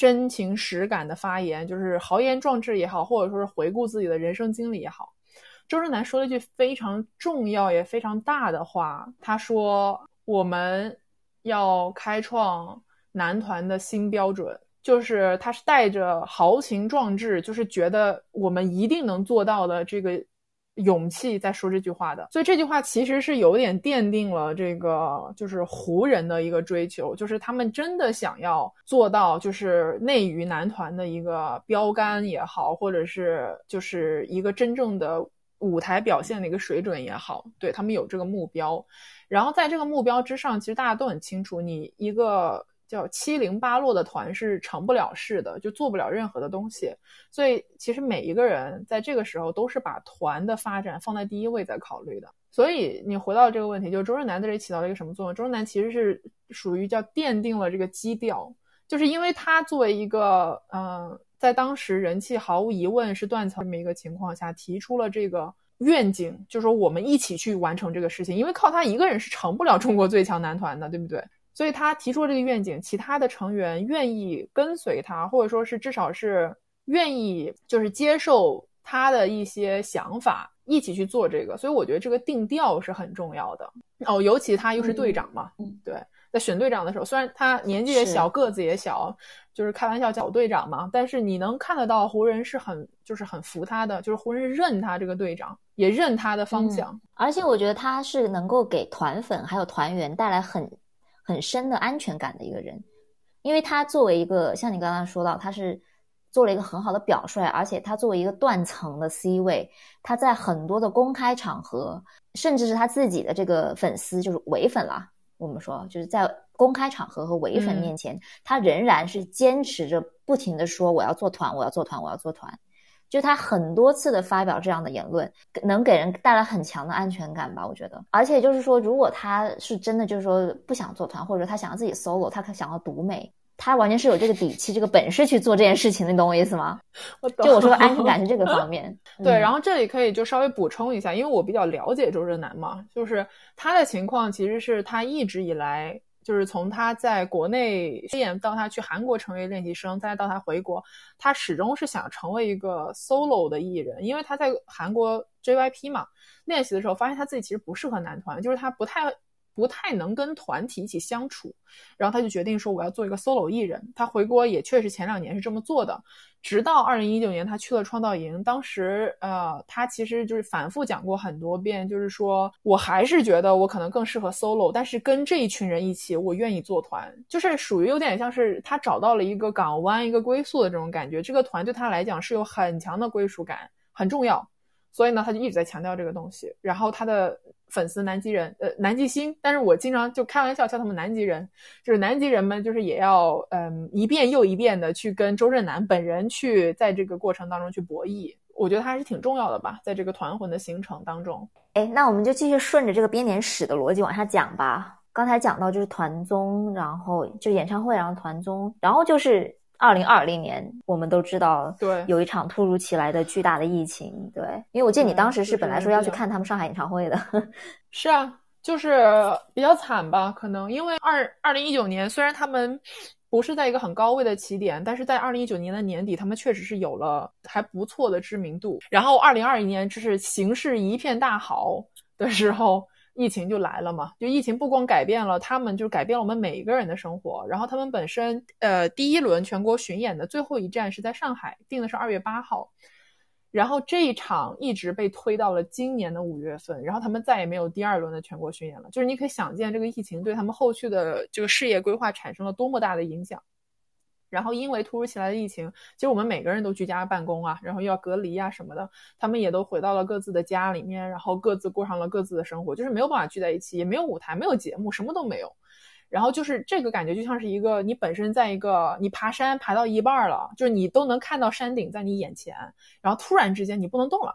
真情实感的发言，就是豪言壮志也好，或者说是回顾自己的人生经历也好。周震南说了一句非常重要也非常大的话，他说：“我们要开创男团的新标准。”就是他是带着豪情壮志，就是觉得我们一定能做到的这个勇气在说这句话的，所以这句话其实是有点奠定了这个就是湖人的一个追求，就是他们真的想要做到就是内娱男团的一个标杆也好，或者是就是一个真正的舞台表现的一个水准也好，对他们有这个目标，然后在这个目标之上，其实大家都很清楚，你一个。叫七零八落的团是成不了事的，就做不了任何的东西。所以其实每一个人在这个时候都是把团的发展放在第一位在考虑的。所以你回到这个问题，就是周震南在这里起到了一个什么作用？周震南其实是属于叫奠定了这个基调，就是因为他作为一个嗯，在当时人气毫无疑问是断层这么一个情况下，提出了这个愿景，就是说我们一起去完成这个事情，因为靠他一个人是成不了中国最强男团的，对不对？所以他提出了这个愿景，其他的成员愿意跟随他，或者说是至少是愿意就是接受他的一些想法，一起去做这个。所以我觉得这个定调是很重要的哦，尤其他又是队长嘛，嗯，对，在选队长的时候，虽然他年纪也小，个子也小，就是开玩笑叫队长嘛，但是你能看得到湖人是很就是很服他的，就是湖人认他这个队长，也认他的方向。而且我觉得他是能够给团粉还有团员带来很。很深的安全感的一个人，因为他作为一个像你刚刚说到，他是做了一个很好的表率，而且他作为一个断层的 C 位，他在很多的公开场合，甚至是他自己的这个粉丝就是伪粉啦，我们说就是在公开场合和伪粉面前，他仍然是坚持着不停的说我要做团，我要做团，我要做团。就他很多次的发表这样的言论，能给人带来很强的安全感吧？我觉得，而且就是说，如果他是真的就是说不想做团，或者他想要自己 solo，他想要独美，他完全是有这个底气、这个本事去做这件事情，你懂我意思吗？<laughs> 我懂。就我说的安全感是这个 <laughs> 方面。对，然后这里可以就稍微补充一下，因为我比较了解周震南嘛，就是他的情况其实是他一直以来。就是从他在国内练到他去韩国成为练习生，再到他回国，他始终是想成为一个 solo 的艺人，因为他在韩国 JYP 嘛练习的时候，发现他自己其实不适合男团，就是他不太。不太能跟团体一起相处，然后他就决定说我要做一个 solo 艺人。他回国也确实前两年是这么做的，直到二零一九年他去了创造营，当时呃他其实就是反复讲过很多遍，就是说我还是觉得我可能更适合 solo，但是跟这一群人一起我愿意做团，就是属于有点像是他找到了一个港湾一个归宿的这种感觉。这个团对他来讲是有很强的归属感，很重要。所以呢，他就一直在强调这个东西。然后他的粉丝南极人，呃，南极星，但是我经常就开玩笑叫他们南极人，就是南极人们，就是也要，嗯，一遍又一遍的去跟周震南本人去在这个过程当中去博弈。我觉得他还是挺重要的吧，在这个团魂的形成当中。哎，那我们就继续顺着这个编年史的逻辑往下讲吧。刚才讲到就是团综，然后就演唱会，然后团综，然后就是。二零二零年，我们都知道，对，有一场突如其来的巨大的疫情，对，因为我记得你当时是本来说要去看他们上海演唱会的，<laughs> 是啊，就是比较惨吧，可能。因为二二零一九年虽然他们不是在一个很高位的起点，但是在二零一九年的年底，他们确实是有了还不错的知名度，然后二零二一年就是形势一片大好的时候。疫情就来了嘛。就疫情不光改变了他们，就是改变了我们每一个人的生活。然后他们本身，呃，第一轮全国巡演的最后一站是在上海，定的是二月八号。然后这一场一直被推到了今年的五月份，然后他们再也没有第二轮的全国巡演了。就是你可以想见，这个疫情对他们后续的这个事业规划产生了多么大的影响。然后因为突如其来的疫情，其实我们每个人都居家办公啊，然后又要隔离啊什么的，他们也都回到了各自的家里面，然后各自过上了各自的生活，就是没有办法聚在一起，也没有舞台，没有节目，什么都没有。然后就是这个感觉，就像是一个你本身在一个你爬山爬到一半了，就是你都能看到山顶在你眼前，然后突然之间你不能动了，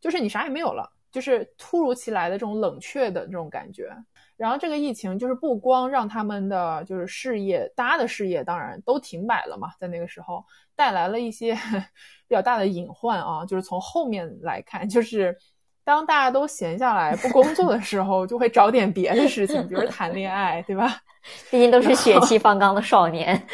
就是你啥也没有了，就是突如其来的这种冷却的这种感觉。然后这个疫情就是不光让他们的就是事业，大家的事业当然都停摆了嘛，在那个时候带来了一些 <laughs> 比较大的隐患啊，就是从后面来看，就是。当大家都闲下来不工作的时候，就会找点别的事情，比如谈恋爱，对吧？毕竟都是血气方刚的少年。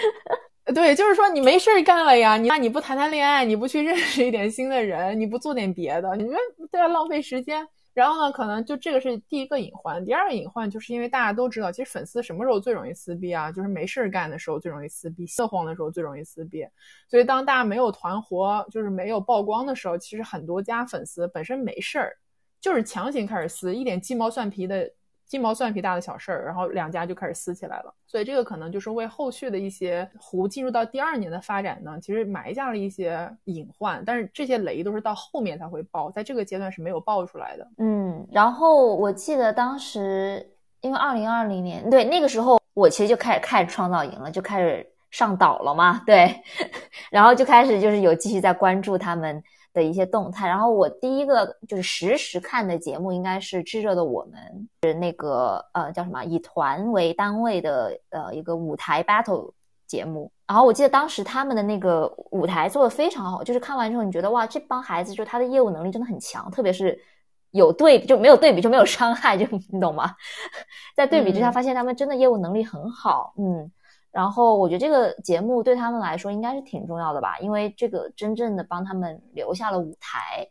对，就是说你没事儿干了呀，你那你不谈谈恋爱，你不去认识一点新的人，你不做点别的，你们都要浪费时间。然后呢，可能就这个是第一个隐患。第二个隐患就是因为大家都知道，其实粉丝什么时候最容易撕逼啊？就是没事儿干的时候最容易撕逼，色慌的时候最容易撕逼。所以当大家没有团活，就是没有曝光的时候，其实很多家粉丝本身没事儿，就是强行开始撕，一点鸡毛蒜皮的。鸡毛蒜皮大的小事儿，然后两家就开始撕起来了。所以这个可能就是为后续的一些湖进入到第二年的发展呢，其实埋下了一些隐患。但是这些雷都是到后面才会爆，在这个阶段是没有爆出来的。嗯，然后我记得当时因为二零二零年，对那个时候我其实就开始看创造营了，就开始上岛了嘛。对，<laughs> 然后就开始就是有继续在关注他们。的一些动态，然后我第一个就是实时看的节目应该是《炙热的我们》，是那个呃叫什么以团为单位的呃一个舞台 battle 节目。然后我记得当时他们的那个舞台做的非常好，就是看完之后你觉得哇，这帮孩子就他的业务能力真的很强，特别是有对比就没有对比就没有伤害，就你懂吗？<laughs> 在对比之下发现他们真的业务能力很好，嗯。然后我觉得这个节目对他们来说应该是挺重要的吧，因为这个真正的帮他们留下了舞台，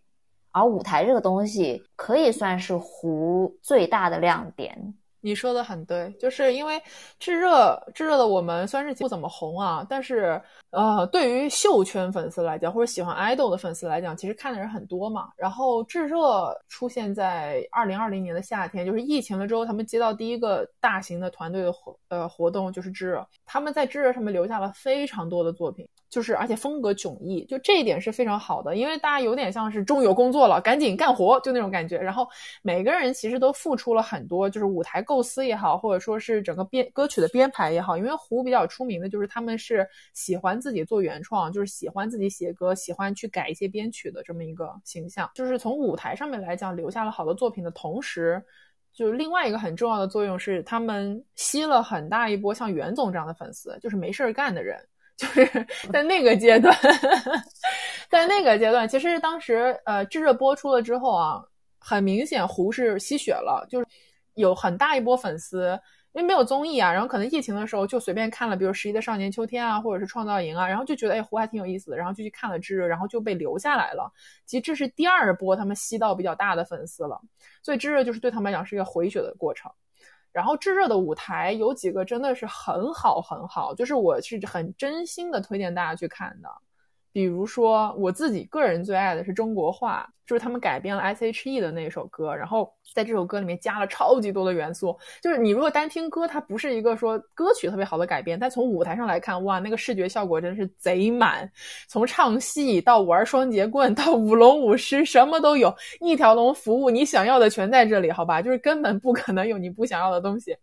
而舞台这个东西可以算是湖最大的亮点。你说的很对，就是因为炙热炙热的我们虽然是不怎么红啊，但是呃，对于秀圈粉丝来讲，或者喜欢爱豆的粉丝来讲，其实看的人很多嘛。然后炙热出现在二零二零年的夏天，就是疫情了之后，他们接到第一个大型的团队的活呃活动，就是炙热，他们在炙热上面留下了非常多的作品。就是而且风格迥异，就这一点是非常好的，因为大家有点像是终于有工作了，赶紧干活，就那种感觉。然后每个人其实都付出了很多，就是舞台构思也好，或者说是整个编歌曲的编排也好。因为胡比较出名的就是他们是喜欢自己做原创，就是喜欢自己写歌，喜欢去改一些编曲的这么一个形象。就是从舞台上面来讲，留下了好多作品的同时，就另外一个很重要的作用是，他们吸了很大一波像袁总这样的粉丝，就是没事儿干的人。就是 <laughs> 在那个阶段，<laughs> 在那个阶段，其实当时呃，炙热播出了之后啊，很明显胡是吸血了，就是有很大一波粉丝，因为没有综艺啊，然后可能疫情的时候就随便看了，比如《十一的少年秋天》啊，或者是《创造营》啊，然后就觉得哎，胡还挺有意思的，然后就去看了炙热，然后就被留下来了。其实这是第二波他们吸到比较大的粉丝了，所以炙热就是对他们来讲是一个回血的过程。然后炙热的舞台有几个真的是很好很好，就是我是很真心的推荐大家去看的。比如说，我自己个人最爱的是中国话，就是他们改编了 S.H.E 的那首歌，然后在这首歌里面加了超级多的元素。就是你如果单听歌，它不是一个说歌曲特别好的改编，但从舞台上来看，哇，那个视觉效果真是贼满。从唱戏到玩双节棍到舞龙舞狮，什么都有，一条龙服务，你想要的全在这里，好吧？就是根本不可能有你不想要的东西。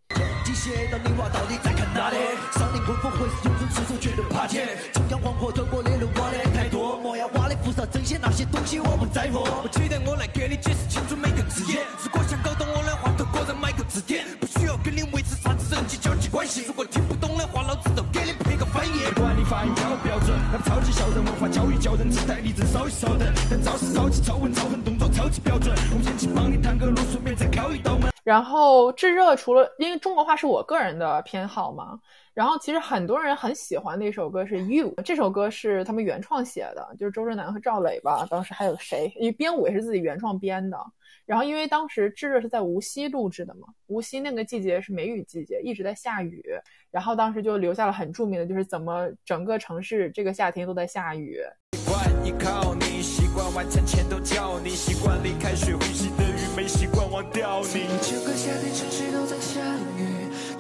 这些那些东西我不在乎，我期待我来给你解释清楚每个字眼。如果想搞懂我的话，就个人买个字典，不需要跟你维持啥子人际交际关系。如果听不懂的话，老子都给你配个翻译。不管你发音标不标准，他们超级校人文化教育教人，自带例子稍息稍等。但招式超级超文超狠，动作超级标准。我们先去帮你弹个路，顺便再敲一道门。然后炙热除了因为中国话是我个人的偏好嘛，然后其实很多人很喜欢的一首歌是 You，这首歌是他们原创写的，就是周震南和赵磊吧，当时还有谁？因为编舞也是自己原创编的。然后因为当时炙热是在无锡录制的嘛，无锡那个季节是梅雨季节，一直在下雨，然后当时就留下了很著名的，就是怎么整个城市这个夏天都在下雨。习惯依靠你，习惯晚餐前都叫你，习惯离开水呼吸的雨，没习惯忘掉你。整个夏天城市都在下雨，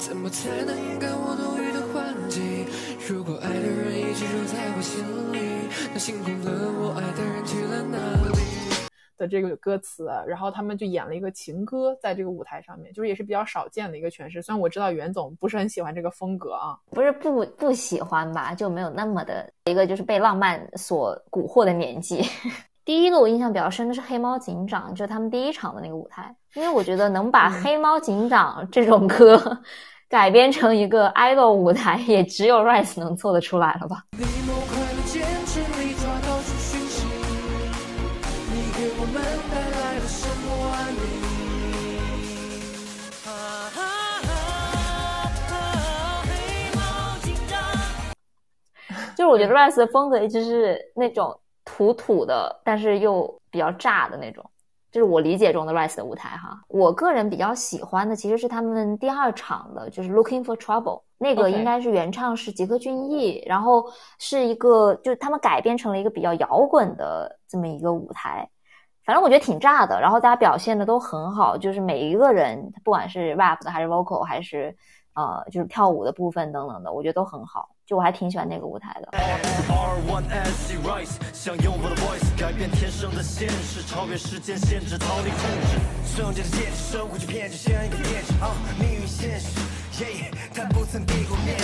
怎么才能感我多余的环境？如果爱的人一直住在我心里，那辛苦了我爱的人去了哪里？的这个歌词，然后他们就演了一个情歌，在这个舞台上面，就是也是比较少见的一个诠释。虽然我知道袁总不是很喜欢这个风格啊，不是不不喜欢吧，就没有那么的一个就是被浪漫所蛊惑的年纪。<laughs> 第一个我印象比较深的是《黑猫警长》，就是他们第一场的那个舞台，因为我觉得能把《黑猫警长》这种歌改编成一个 idol 舞台，也只有 Rise 能做得出来了吧。就是我觉得 Rise 的风格一直是那种土土的，但是又比较炸的那种，就是我理解中的 Rise 的舞台哈。我个人比较喜欢的其实是他们第二场的，就是 Looking for Trouble，那个应该是原唱是吉克隽逸，然后是一个就是他们改编成了一个比较摇滚的这么一个舞台，反正我觉得挺炸的，然后大家表现的都很好，就是每一个人不管是 rap 的还是 vocal 还是呃就是跳舞的部分等等的，我觉得都很好。就我还挺喜欢那个舞台的。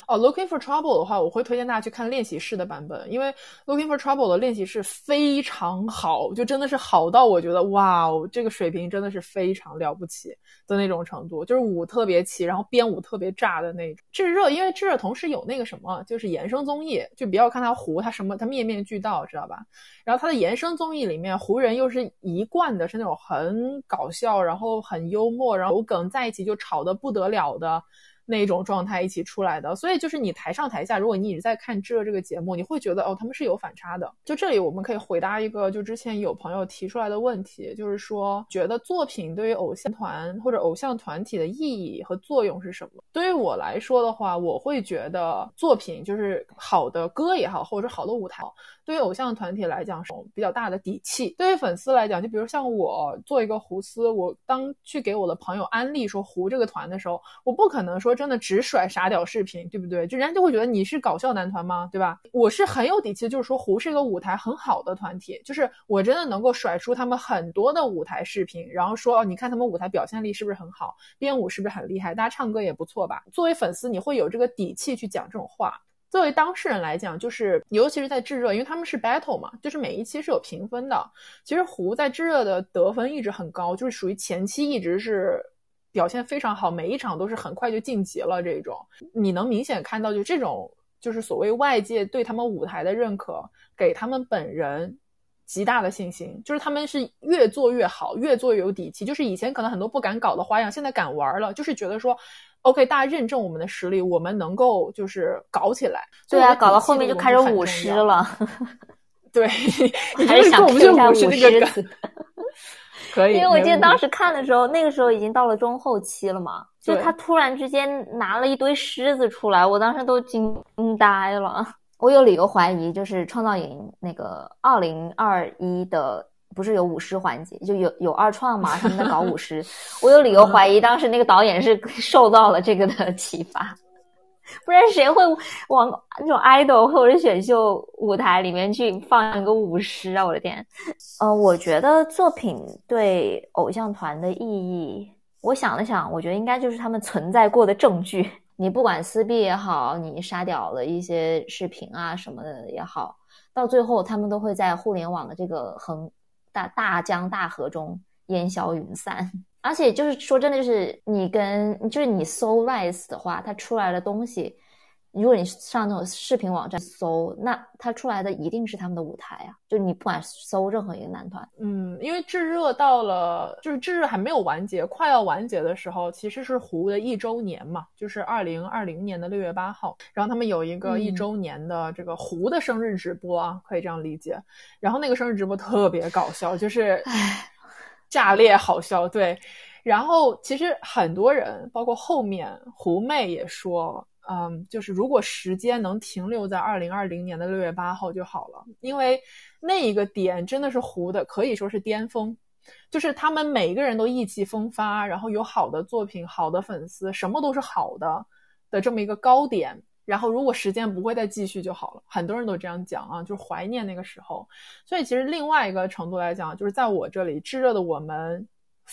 哦，Looking for Trouble 的话，我会推荐大家去看练习室的版本，因为 Looking for Trouble 的练习室非常好，就真的是好到我觉得哇哦，这个水平真的是非常了不起的那种程度，就是舞特别齐，然后编舞特别炸的那种。炙热，因为炙热同时有那个什么，就是衍生综艺，就不要看它糊，它什么它面面俱到，知道吧？然后它的衍生综艺里面，湖人又是一贯的是那种很搞笑，然后很幽默，然后有梗在一起就吵得不得了的。那种状态一起出来的，所以就是你台上台下，如果你一直在看这这个节目，你会觉得哦，他们是有反差的。就这里我们可以回答一个，就之前有朋友提出来的问题，就是说觉得作品对于偶像团或者偶像团体的意义和作用是什么？对于我来说的话，我会觉得作品就是好的歌也好，或者好的舞台。对于偶像团体来讲，是比较大的底气。对于粉丝来讲，就比如像我做一个胡思，我当去给我的朋友安利说胡这个团的时候，我不可能说真的只甩傻屌视频，对不对？就人家就会觉得你是搞笑男团吗？对吧？我是很有底气，就是说胡是一个舞台很好的团体，就是我真的能够甩出他们很多的舞台视频，然后说哦，你看他们舞台表现力是不是很好，编舞是不是很厉害，大家唱歌也不错吧？作为粉丝，你会有这个底气去讲这种话。作为当事人来讲，就是尤其是在炙热，因为他们是 battle 嘛，就是每一期是有评分的。其实胡在炙热的得分一直很高，就是属于前期一直是表现非常好，每一场都是很快就晋级了这种。你能明显看到，就这种就是所谓外界对他们舞台的认可，给他们本人极大的信心，就是他们是越做越好，越做越有底气。就是以前可能很多不敢搞的花样，现在敢玩了，就是觉得说。OK，大家认证我们的实力，我们能够就是搞起来。对啊，搞到后面就开始舞狮了。对，<laughs> 还是想我们就舞狮。<laughs> 可以，因为我记得当时看的时候，那个时候已经到了中后期了嘛，就他突然之间拿了一堆狮子出来，我当时都惊呆了。<laughs> 我有理由怀疑，就是创造营那个二零二一的。不是有舞狮环节，就有有二创嘛？他们在搞舞狮，<laughs> 我有理由怀疑当时那个导演是 <laughs> 受到了这个的启发，不然谁会往那种 idol 或者选秀舞台里面去放一个舞狮啊？我的天！呃，我觉得作品对偶像团的意义，我想了想，我觉得应该就是他们存在过的证据。<laughs> 你不管撕逼也好，你杀掉了一些视频啊什么的也好，到最后他们都会在互联网的这个横。大大江大河中烟消云散，而且就是说真的，就是你跟就是你搜 Rise 的话，它出来的东西如果你上那种视频网站搜，那它出来的一定是他们的舞台啊！就你不管搜任何一个男团，嗯，因为炙热到了，就是炙热还没有完结，快要完结的时候，其实是胡的一周年嘛，就是二零二零年的六月八号，然后他们有一个一周年的这个胡的生日直播啊，可以这样理解。然后那个生日直播特别搞笑，就是炸裂好笑，对。然后其实很多人，包括后面胡妹也说。嗯，就是如果时间能停留在二零二零年的六月八号就好了，因为那一个点真的是糊的，可以说是巅峰，就是他们每一个人都意气风发，然后有好的作品、好的粉丝，什么都是好的的这么一个高点。然后如果时间不会再继续就好了，很多人都这样讲啊，就是怀念那个时候。所以其实另外一个程度来讲，就是在我这里炙热的我们。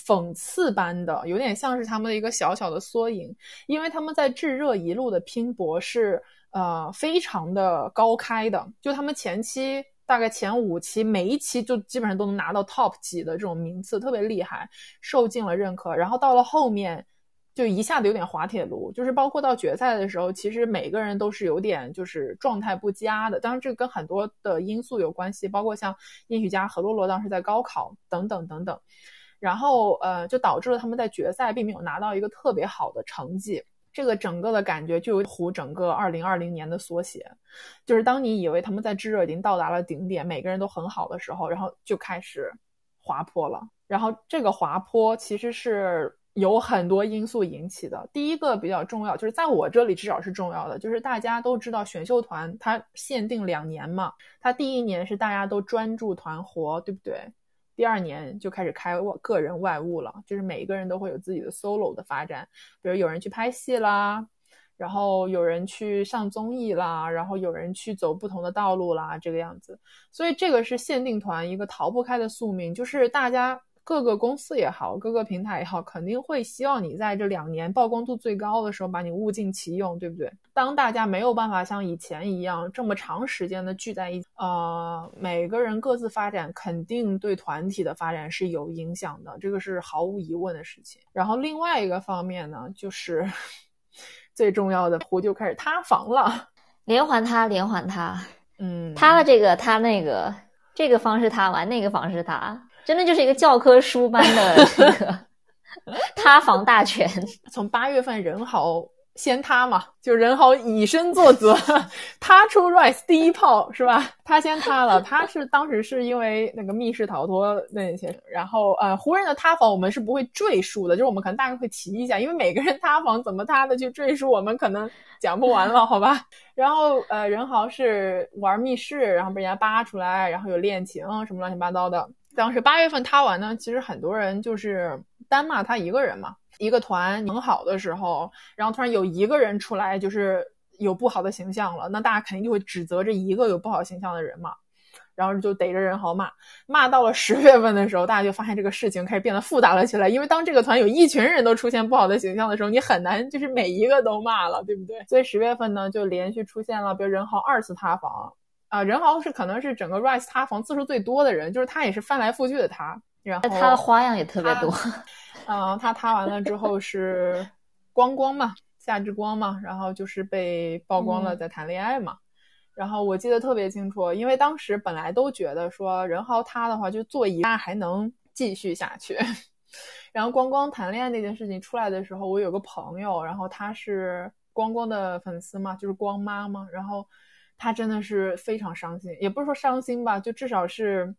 讽刺般的，有点像是他们的一个小小的缩影，因为他们在炙热一路的拼搏是呃非常的高开的，就他们前期大概前五期每一期就基本上都能拿到 top 几的这种名次，特别厉害，受尽了认可。然后到了后面就一下子有点滑铁卢，就是包括到决赛的时候，其实每个人都是有点就是状态不佳的。当然这跟很多的因素有关系，包括像殷许佳、何洛洛当时在高考等等等等。然后，呃，就导致了他们在决赛并没有拿到一个特别好的成绩。这个整个的感觉就有整个二零二零年的缩写，就是当你以为他们在炙热已经到达了顶点，每个人都很好的时候，然后就开始滑坡了。然后这个滑坡其实是有很多因素引起的。第一个比较重要，就是在我这里至少是重要的，就是大家都知道选秀团它限定两年嘛，它第一年是大家都专注团活，对不对？第二年就开始开我个人外务了，就是每一个人都会有自己的 solo 的发展，比如有人去拍戏啦，然后有人去上综艺啦，然后有人去走不同的道路啦，这个样子。所以这个是限定团一个逃不开的宿命，就是大家。各个公司也好，各个平台也好，肯定会希望你在这两年曝光度最高的时候把你物尽其用，对不对？当大家没有办法像以前一样这么长时间的聚在一起，呃，每个人各自发展，肯定对团体的发展是有影响的，这个是毫无疑问的事情。然后另外一个方面呢，就是 <laughs> 最重要的，湖就开始塌房了，<laughs> 连环塌，连环塌，嗯，塌了这个，塌那个，这个方式塌完，那个方式塌。真的就是一个教科书般的 <laughs> 这个塌房大全。从八月份人豪先塌嘛，就人豪以身作则，<laughs> 他出 Rise 第一炮是吧？他先塌了，<laughs> 他是当时是因为那个密室逃脱那些，然后呃湖人的塌房我们是不会赘述的，就是我们可能大概会提一下，因为每个人塌房怎么塌的去赘述，我们可能讲不完了，好吧？然后呃任豪是玩密室，然后被人家扒出来，然后有恋情什么乱七八糟的。当时八月份塌完呢，其实很多人就是单骂他一个人嘛。一个团很好的时候，然后突然有一个人出来，就是有不好的形象了，那大家肯定就会指责这一个有不好形象的人嘛。然后就逮着人好骂，骂到了十月份的时候，大家就发现这个事情开始变得复杂了起来。因为当这个团有一群人都出现不好的形象的时候，你很难就是每一个都骂了，对不对？所以十月份呢，就连续出现了，比如人豪二次塌房。啊，任豪是可能是整个 Rise 塌房次数最多的人，就是他也是翻来覆去的塌，然后他的花样也特别多。嗯，他塌完了之后是光光嘛，夏之光嘛，然后就是被曝光了在谈恋爱嘛。然后我记得特别清楚，因为当时本来都觉得说任豪塌的话就做一，还能继续下去。<laughs> 然后光光谈恋爱那件事情出来的时候，我有个朋友，然后他是光光的粉丝嘛，就是光妈嘛，然后。他真的是非常伤心，也不是说伤心吧，就至少是，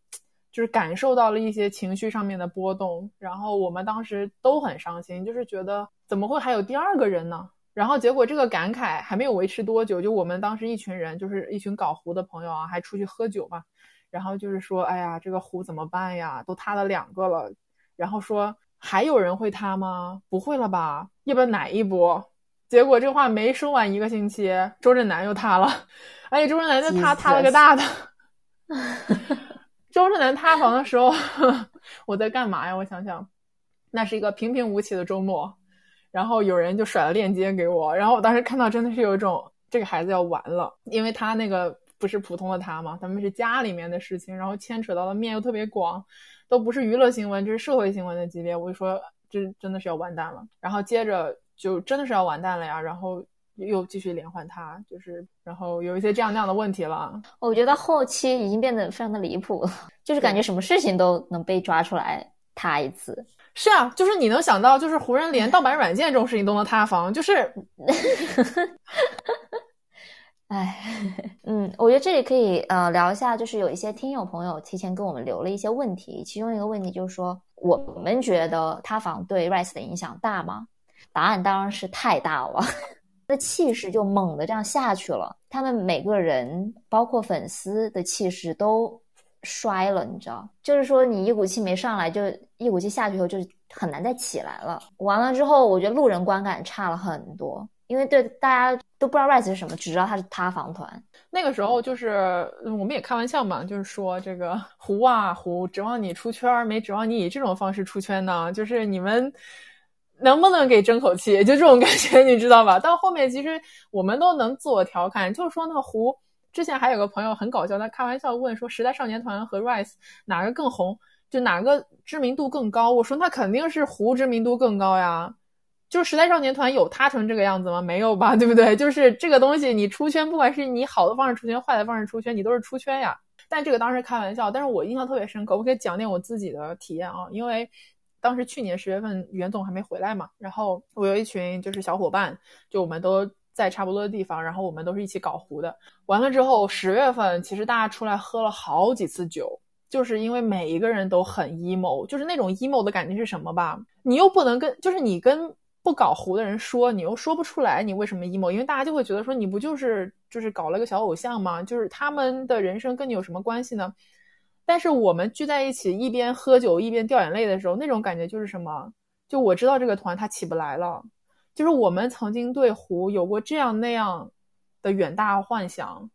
就是感受到了一些情绪上面的波动。然后我们当时都很伤心，就是觉得怎么会还有第二个人呢？然后结果这个感慨还没有维持多久，就我们当时一群人，就是一群搞糊的朋友啊，还出去喝酒嘛。然后就是说，哎呀，这个糊怎么办呀？都塌了两个了。然后说还有人会塌吗？不会了吧？要不要奶一波？结果这话没说完一个星期，周震南又塌了。而 <laughs> 且周震南就塌塌了个大的。<laughs> 周震南塌房的时候，<laughs> 我在干嘛呀？我想想，那是一个平平无奇的周末，然后有人就甩了链接给我，然后我当时看到真的是有一种这个孩子要完了，因为他那个不是普通的他嘛，他们是家里面的事情，然后牵扯到的面又特别广，都不是娱乐新闻，这是社会新闻的级别，我就说这真的是要完蛋了。然后接着就真的是要完蛋了呀，然后。又继续连环塌，就是然后有一些这样那样的问题了。我觉得后期已经变得非常的离谱了，就是感觉什么事情都能被抓出来塌一次。是啊，就是你能想到，就是湖人连盗版软件这种事情都能塌房，就是。<laughs> 哎，嗯，我觉得这里可以呃聊一下，就是有一些听友朋友提前跟我们留了一些问题，其中一个问题就是说，我们觉得塌房对 Rise 的影响大吗？答案当然是太大了，<laughs> 那气势就猛的这样下去了，他们每个人包括粉丝的气势都衰了，你知道，就是说你一股气没上来，就一股气下去以后就很难再起来了。完了之后，我觉得路人观感差了很多。因为对大家都不知道 Rise 是什么，只知道他是塌房团。那个时候就是我们也开玩笑嘛，就是说这个胡啊胡，指望你出圈，没指望你以这种方式出圈呢。就是你们能不能给争口气？<laughs> 就这种感觉，你知道吧？到后面其实我们都能自我调侃，就是说那个胡之前还有个朋友很搞笑，他开玩笑问说时代少年团和 Rise 哪个更红，就哪个知名度更高？我说那肯定是胡知名度更高呀。就是时代少年团有塌成这个样子吗？没有吧，<laughs> 对不对？就是这个东西，你出圈，不管是你好的方式出圈，坏的方式出圈，你都是出圈呀。但这个当时开玩笑，但是我印象特别深刻，我可以讲点我自己的体验啊。因为当时去年十月份袁总还没回来嘛，然后我有一群就是小伙伴，就我们都在差不多的地方，然后我们都是一起搞糊的。完了之后，十月份其实大家出来喝了好几次酒，就是因为每一个人都很 emo，就是那种 emo 的感觉是什么吧？你又不能跟，就是你跟。不搞糊的人说，你又说不出来你为什么 emo，因为大家就会觉得说你不就是就是搞了个小偶像吗？就是他们的人生跟你有什么关系呢？但是我们聚在一起，一边喝酒一边掉眼泪的时候，那种感觉就是什么？就我知道这个团它起不来了，就是我们曾经对湖有过这样那样的远大幻想，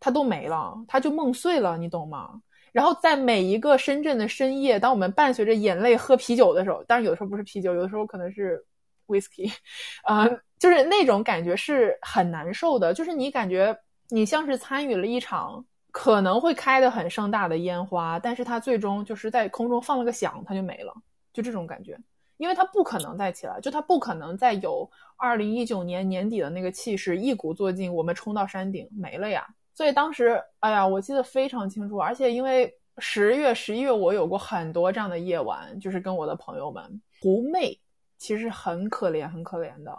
它都没了，它就梦碎了，你懂吗？然后在每一个深圳的深夜，当我们伴随着眼泪喝啤酒的时候，当然有的时候不是啤酒，有的时候可能是。<laughs> whisky，啊，就是那种感觉是很难受的，就是你感觉你像是参与了一场可能会开的很盛大的烟花，但是它最终就是在空中放了个响，它就没了，就这种感觉，因为它不可能再起来，就它不可能再有二零一九年年底的那个气势，一鼓作劲，我们冲到山顶，没了呀。所以当时，哎呀，我记得非常清楚，而且因为十月、十一月，我有过很多这样的夜晚，就是跟我的朋友们狐媚。其实很可怜，很可怜的，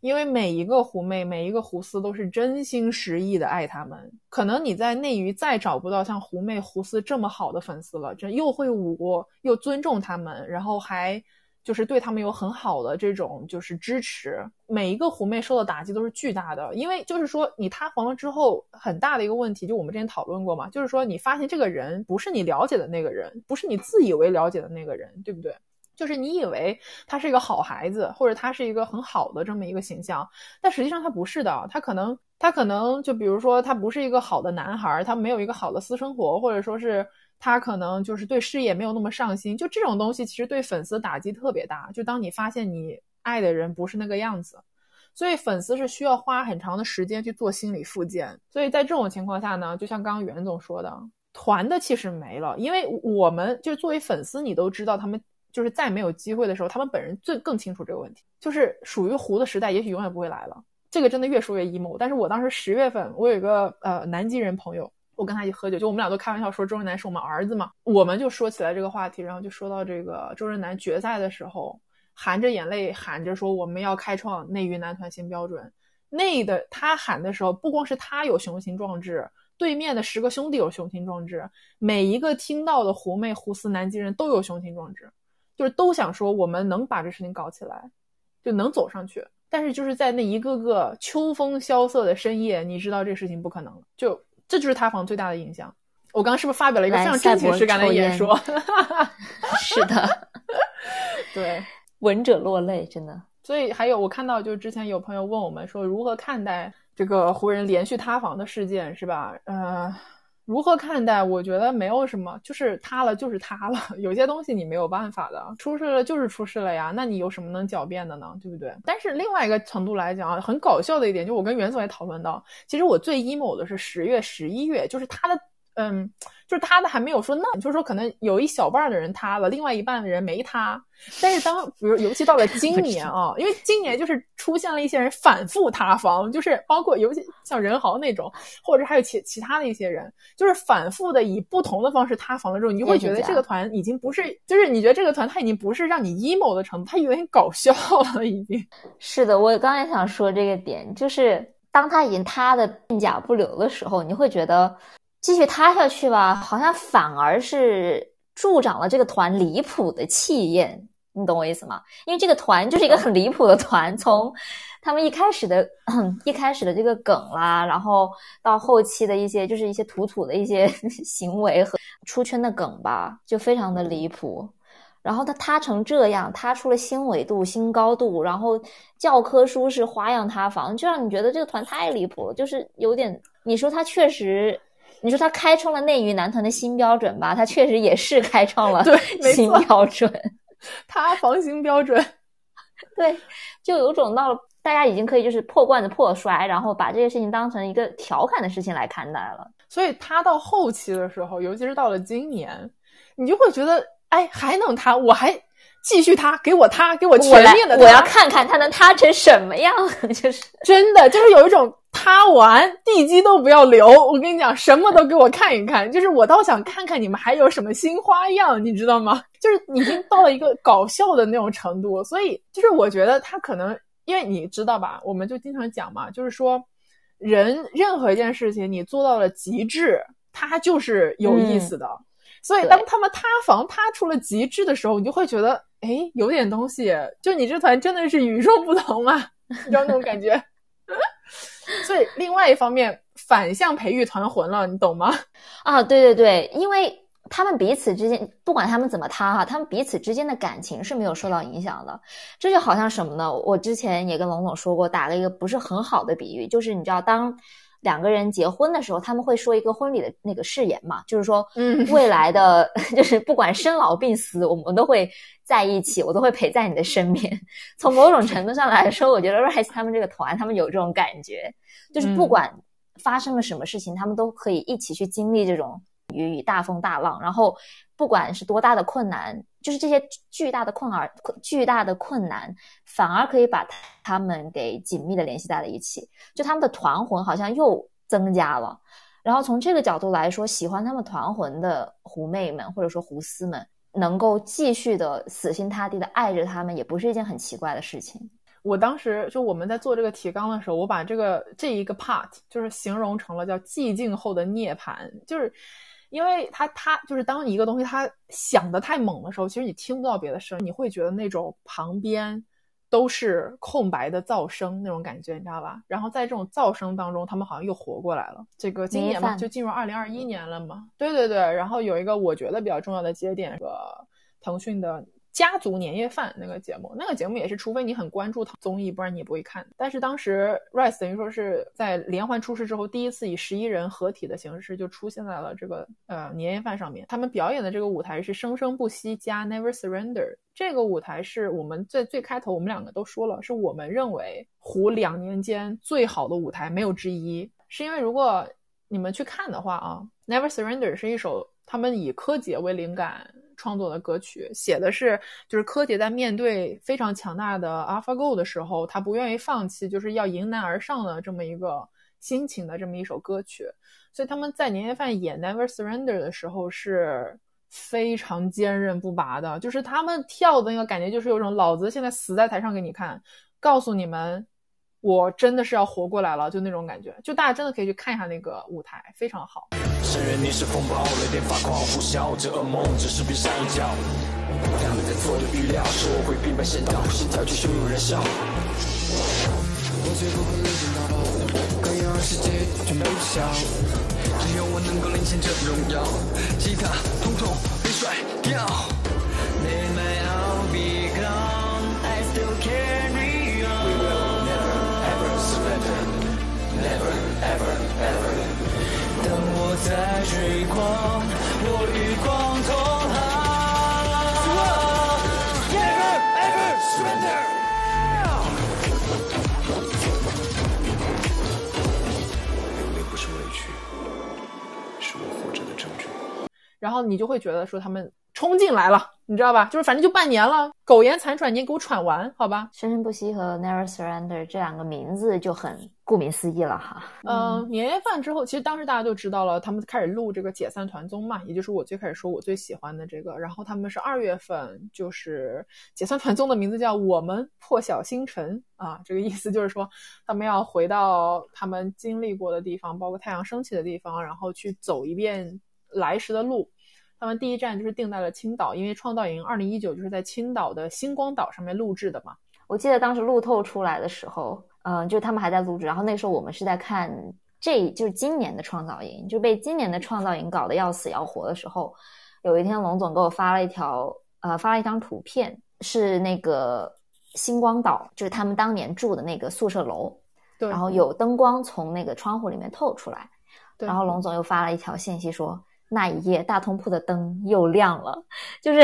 因为每一个狐媚，每一个狐丝都是真心实意的爱他们。可能你在内娱再找不到像狐媚、狐丝这么好的粉丝了，这又会舞，又尊重他们，然后还就是对他们有很好的这种就是支持。每一个狐媚受的打击都是巨大的，因为就是说你塌房了之后，很大的一个问题，就我们之前讨论过嘛，就是说你发现这个人不是你了解的那个人，不是你自以为了解的那个人，对不对？就是你以为他是一个好孩子，或者他是一个很好的这么一个形象，但实际上他不是的。他可能，他可能就比如说，他不是一个好的男孩，他没有一个好的私生活，或者说是他可能就是对事业没有那么上心。就这种东西，其实对粉丝打击特别大。就当你发现你爱的人不是那个样子，所以粉丝是需要花很长的时间去做心理复健。所以在这种情况下呢，就像刚刚袁总说的，团的气势没了，因为我们就作为粉丝，你都知道他们。就是再没有机会的时候，他们本人最更清楚这个问题。就是属于胡的时代，也许永远不会来了。这个真的越说越 emo。但是我当时十月份，我有一个呃南极人朋友，我跟他一起喝酒，就我们俩都开玩笑说周震南是我们儿子嘛。我们就说起来这个话题，然后就说到这个周震南决赛的时候，含着眼泪喊着说我们要开创内娱男团新标准。那的他喊的时候，不光是他有雄心壮志，对面的十个兄弟有雄心壮志，每一个听到的狐媚胡思南极人都有雄心壮志。就是都想说我们能把这事情搞起来，就能走上去。但是就是在那一个个秋风萧瑟的深夜，你知道这事情不可能了。就这就是塌房最大的影响。我刚刚是不是发表了一个非常真情实感的演说？<laughs> 是的，对，<laughs> 闻者落泪，真的。所以还有我看到，就是之前有朋友问我们说，如何看待这个湖人连续塌房的事件，是吧？嗯。如何看待？我觉得没有什么，就是塌了就是塌了。<laughs> 有些东西你没有办法的，出事了就是出事了呀。那你有什么能狡辩的呢？对不对？但是另外一个程度来讲啊，很搞笑的一点，就我跟袁总也讨论到，其实我最 emo 的是十月、十一月，就是他的嗯，就是塌的还没有说那，就是说可能有一小半的人塌了，另外一半的人没塌。但是当比如尤其到了今 <laughs> 年啊，因为今年就是出现了一些人反复塌房，就是包括尤其像任豪那种，或者还有其其他的一些人，就是反复的以不同的方式塌房了之后，你就会觉得这个团已经不是，就是你觉得这个团他已经不是让你 emo 的程度，他有点搞笑了，已经。是的，我刚才想说这个点，就是当他已经塌的片甲不留的时候，你会觉得。继续塌下去吧，好像反而是助长了这个团离谱的气焰，你懂我意思吗？因为这个团就是一个很离谱的团，从他们一开始的一开始的这个梗啦，然后到后期的一些就是一些土土的一些 <laughs> 行为和出圈的梗吧，就非常的离谱。然后他塌成这样，塌出了新维度、新高度，然后教科书式花样塌房，就让你觉得这个团太离谱了，就是有点你说他确实。你说他开创了内娱男团的新标准吧？他确实也是开创了 <laughs> 新标准，塌房新标准。对，就有种到了大家已经可以就是破罐子破摔，然后把这个事情当成一个调侃的事情来看待了。所以他到后期的时候，尤其是到了今年，你就会觉得，哎，还能塌，我还继续塌，给我塌，给我全面的，我要看看他能塌成什么样。<laughs> 就是真的，就是有一种。塌完地基都不要留，我跟你讲，什么都给我看一看。就是我倒想看看你们还有什么新花样，你知道吗？<laughs> 就是已经到了一个搞笑的那种程度，所以就是我觉得他可能，因为你知道吧，我们就经常讲嘛，就是说人任何一件事情你做到了极致，它就是有意思的。所以当他们塌房塌出了极致的时候，你就会觉得，哎，有点东西，就你这团真的是与众不同啊，你知道那种感觉。<laughs> 所以，另外一方面反向培育团魂了，你懂吗？啊，对对对，因为他们彼此之间，不管他们怎么塌哈，他们彼此之间的感情是没有受到影响的。这就好像什么呢？我之前也跟龙总说过，打了一个不是很好的比喻，就是你知道，当两个人结婚的时候，他们会说一个婚礼的那个誓言嘛，就是说，嗯，未来的 <laughs> 就是不管生老病死，我们都会。在一起，我都会陪在你的身边。<laughs> 从某种程度上来说，我觉得 Rise 他们这个团，他们有这种感觉，就是不管发生了什么事情，他们都可以一起去经历这种雨雨大风大浪。然后，不管是多大的困难，就是这些巨大的困难，巨大的困难反而可以把他们给紧密的联系在了一起。就他们的团魂好像又增加了。然后从这个角度来说，喜欢他们团魂的狐妹们，或者说狐丝们。能够继续的死心塌地的爱着他们，也不是一件很奇怪的事情。我当时就我们在做这个提纲的时候，我把这个这一个 part 就是形容成了叫寂静后的涅槃，就是因为它它就是当一个东西它响的太猛的时候，其实你听不到别的声，你会觉得那种旁边。都是空白的噪声那种感觉，你知道吧？然后在这种噪声当中，他们好像又活过来了。这个今年嘛，就进入二零二一年了嘛。对对对。然后有一个我觉得比较重要的节点，个腾讯的。家族年夜饭那个节目，那个节目也是，除非你很关注他综艺，不然你也不会看。但是当时 Rise 等于说是在连环出事之后，第一次以十一人合体的形式就出现在了这个呃年夜饭上面。他们表演的这个舞台是生生不息加 Never Surrender。这个舞台是我们在最开头我们两个都说了，是我们认为胡两年间最好的舞台没有之一。是因为如果你们去看的话啊，Never Surrender 是一首他们以柯洁为灵感。创作的歌曲写的是，就是柯洁在面对非常强大的 AlphaGo 的时候，他不愿意放弃，就是要迎难而上的这么一个心情的这么一首歌曲。所以他们在年夜饭演 Never Surrender 的时候是非常坚韧不拔的，就是他们跳的那个感觉，就是有种老子现在死在台上给你看，告诉你们。我真的是要活过来了，就那种感觉，就大家真的可以去看一下那个舞台，非常好。深渊你是风暴，雷电发狂，呼啸，这噩梦只是冰山一角。他们在做的预料，是我会兵败陷倒，心跳却汹涌燃烧。我绝不会冷静到爆，刚要让世界全部消，只有我能够领先这荣耀，其他统统被甩掉。在追光，我与光同行。Never, ever surrender。流泪不是委屈，是我活着的证据。然后你就会觉得说他们冲进来了。你知道吧？就是反正就半年了，苟延残喘，你也给我喘完，好吧？生生不息和 Never Surrender 这两个名字就很顾名思义了哈。嗯，年夜饭之后，其实当时大家就知道了，他们开始录这个解散团综嘛，也就是我最开始说我最喜欢的这个。然后他们是二月份，就是解散团综的名字叫《我们破晓星辰》啊，这个意思就是说他们要回到他们经历过的地方，包括太阳升起的地方，然后去走一遍来时的路。他们第一站就是定在了青岛，因为创造营二零一九就是在青岛的星光岛上面录制的嘛。我记得当时路透出来的时候，嗯，就他们还在录制，然后那时候我们是在看这就是今年的创造营，就被今年的创造营搞得要死要活的时候，有一天龙总给我发了一条，呃，发了一张图片，是那个星光岛，就是他们当年住的那个宿舍楼，对，然后有灯光从那个窗户里面透出来，对，然后龙总又发了一条信息说。那一夜，大通铺的灯又亮了，就是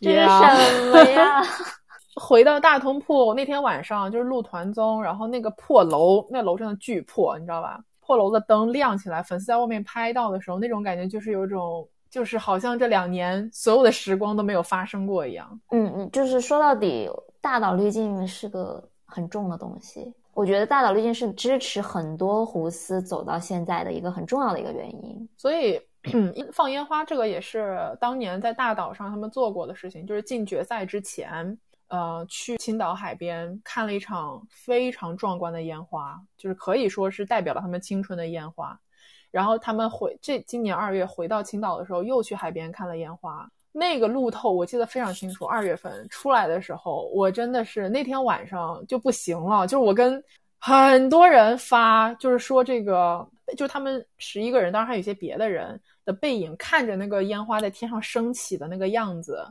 这是什么呀？<laughs> 回到大通铺那天晚上，就是录团综，然后那个破楼，那楼真的巨破，你知道吧？破楼的灯亮起来，粉丝在外面拍到的时候，那种感觉就是有一种，就是好像这两年所有的时光都没有发生过一样。嗯嗯，就是说到底，大脑滤镜是个很重的东西。我觉得大岛滤镜是支持很多胡思走到现在的一个很重要的一个原因，所以 <clears throat> 放烟花这个也是当年在大岛上他们做过的事情，就是进决赛之前，呃，去青岛海边看了一场非常壮观的烟花，就是可以说是代表了他们青春的烟花。然后他们回这今年二月回到青岛的时候，又去海边看了烟花。那个路透我记得非常清楚，二月份出来的时候，我真的是那天晚上就不行了，就是我跟很多人发，就是说这个，就他们十一个人，当然还有一些别的人的背影，看着那个烟花在天上升起的那个样子，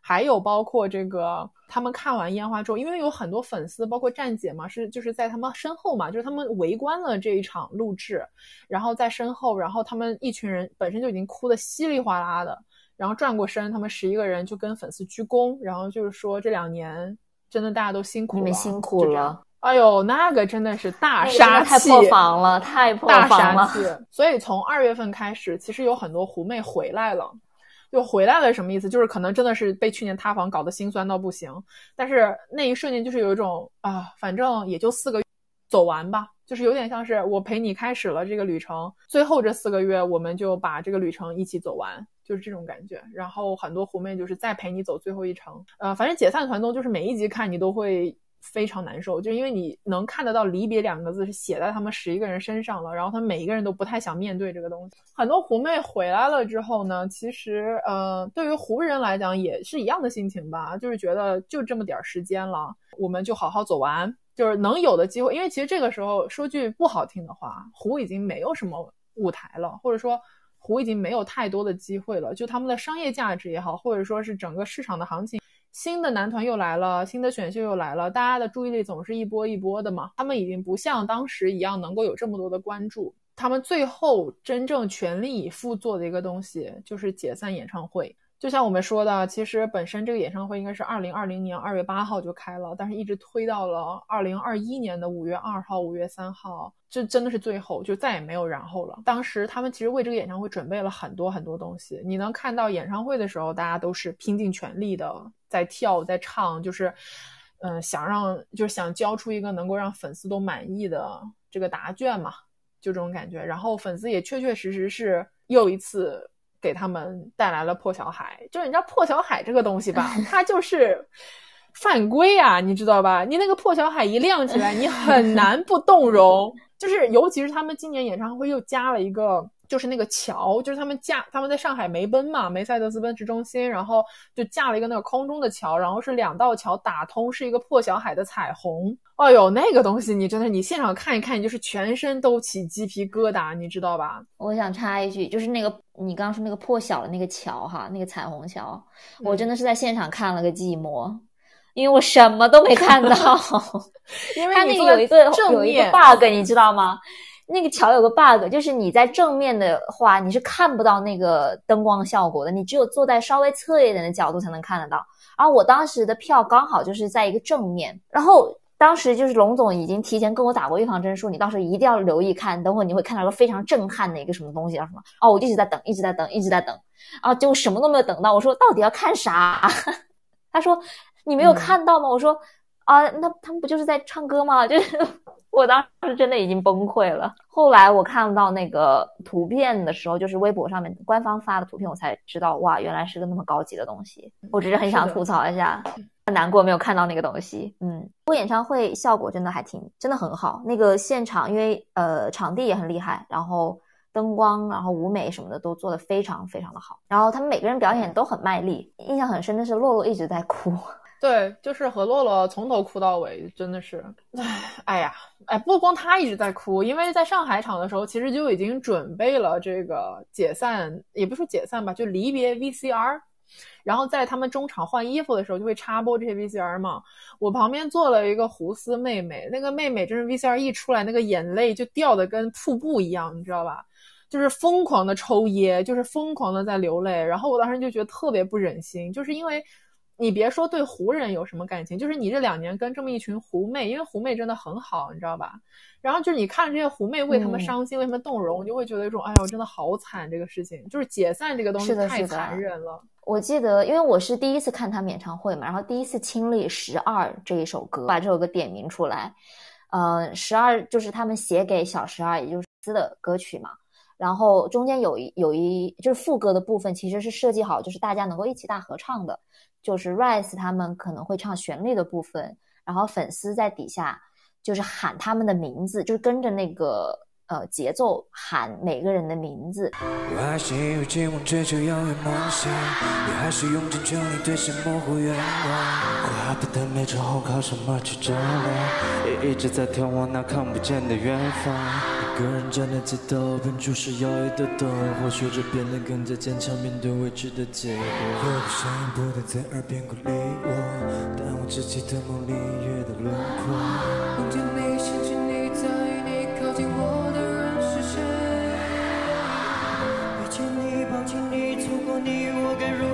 还有包括这个他们看完烟花之后，因为有很多粉丝，包括站姐嘛，是就是在他们身后嘛，就是他们围观了这一场录制，然后在身后，然后他们一群人本身就已经哭得稀里哗啦的。然后转过身，他们十一个人就跟粉丝鞠躬，然后就是说这两年真的大家都辛苦了，你们辛苦了。哎呦，那个真的是大杀器，太破防了，太破防了。所以从二月份开始，其实有很多狐妹回来了，就回来了什么意思？就是可能真的是被去年塌房搞得心酸到不行，但是那一瞬间就是有一种啊，反正也就四个月，走完吧。就是有点像是我陪你开始了这个旅程，最后这四个月我们就把这个旅程一起走完，就是这种感觉。然后很多狐妹就是再陪你走最后一程，呃，反正解散团综就是每一集看你都会非常难受，就因为你能看得到离别两个字是写在他们十一个人身上了，然后他们每一个人都不太想面对这个东西。很多狐妹回来了之后呢，其实呃，对于湖人来讲也是一样的心情吧，就是觉得就这么点时间了，我们就好好走完。就是能有的机会，因为其实这个时候说句不好听的话，湖已经没有什么舞台了，或者说湖已经没有太多的机会了。就他们的商业价值也好，或者说是整个市场的行情，新的男团又来了，新的选秀又来了，大家的注意力总是一波一波的嘛。他们已经不像当时一样能够有这么多的关注。他们最后真正全力以赴做的一个东西，就是解散演唱会。就像我们说的，其实本身这个演唱会应该是二零二零年二月八号就开了，但是一直推到了二零二一年的五月二号、五月三号，这真的是最后，就再也没有然后了。当时他们其实为这个演唱会准备了很多很多东西，你能看到演唱会的时候，大家都是拼尽全力的在跳、在唱，就是，嗯，想让就是想交出一个能够让粉丝都满意的这个答卷嘛，就这种感觉。然后粉丝也确确实实是又一次。给他们带来了破晓海，就是你知道破晓海这个东西吧，它就是犯规啊，你知道吧？你那个破晓海一亮起来，你很难不动容。就是尤其是他们今年演唱会又加了一个。就是那个桥，就是他们架，他们在上海梅奔嘛，梅赛德斯奔驰中心，然后就架了一个那个空中的桥，然后是两道桥打通，是一个破晓海的彩虹。哎呦，那个东西你真的，你现场看一看，你就是全身都起鸡皮疙瘩，你知道吧？我想插一句，就是那个你刚刚说那个破晓的那个桥哈，那个彩虹桥，我真的是在现场看了个寂寞，因为我什么都没看到，<laughs> 因为它那个有一个有一个 bug，你知道吗？那个桥有个 bug，就是你在正面的话，你是看不到那个灯光效果的，你只有坐在稍微侧一点的角度才能看得到。然后我当时的票刚好就是在一个正面，然后当时就是龙总已经提前跟我打过预防针，说你到时候一定要留意看，等会你会看到一个非常震撼的一个什么东西，叫什么？哦，我一直在等，一直在等，一直在等，啊，结果什么都没有等到。我说到底要看啥？<laughs> 他说你没有看到吗？我说啊，那他们不就是在唱歌吗？<laughs> 就是我当时真的已经崩溃了。后来我看到那个图片的时候，就是微博上面官方发的图片，我才知道哇，原来是个那么高级的东西。我只是很想吐槽一下。很难过没有看到那个东西，嗯，过演唱会效果真的还挺，真的很好。那个现场因为呃场地也很厉害，然后灯光，然后舞美什么的都做得非常非常的好。然后他们每个人表演都很卖力，印象很深的是洛洛一直在哭。对，就是何洛洛从头哭到尾，真的是，唉，哎呀，哎，不光他一直在哭，因为在上海场的时候，其实就已经准备了这个解散，也不说解散吧，就离别 VCR。然后在他们中场换衣服的时候，就会插播这些 VCR 嘛。我旁边坐了一个胡思妹妹，那个妹妹真是 VCR 一出来，那个眼泪就掉的跟瀑布一样，你知道吧？就是疯狂的抽噎，就是疯狂的在流泪。然后我当时就觉得特别不忍心，就是因为你别说对湖人有什么感情，就是你这两年跟这么一群湖妹，因为湖妹真的很好，你知道吧？然后就是你看这些湖妹为他们伤心，为他们动容，你就会觉得一种，哎呦，真的好惨，这个事情就是解散这个东西太残忍了。我记得，因为我是第一次看他们演唱会嘛，然后第一次亲历《十二》这一首歌，把这首歌点名出来。呃，《十二》就是他们写给小十二，也就是斯的歌曲嘛。然后中间有一有一就是副歌的部分，其实是设计好，就是大家能够一起大合唱的。就是 Rise 他们可能会唱旋律的部分，然后粉丝在底下就是喊他们的名字，就是跟着那个。呃，节奏喊每个人的名字。我还是因为期望追求遥远梦想，也还是用尽全力兑现模糊愿望。快不等没之后靠什么去照亮？也一直在眺望那看不见的远方。一个人站在街道，边注视摇曳的灯，或学着变得更加坚强，面对未知的结果。有个声音不断在耳边鼓励我，但我自己的梦里月的轮廓。梦见你，想起你，在意你，靠近我。的人是谁？遇见你错过你，我该如何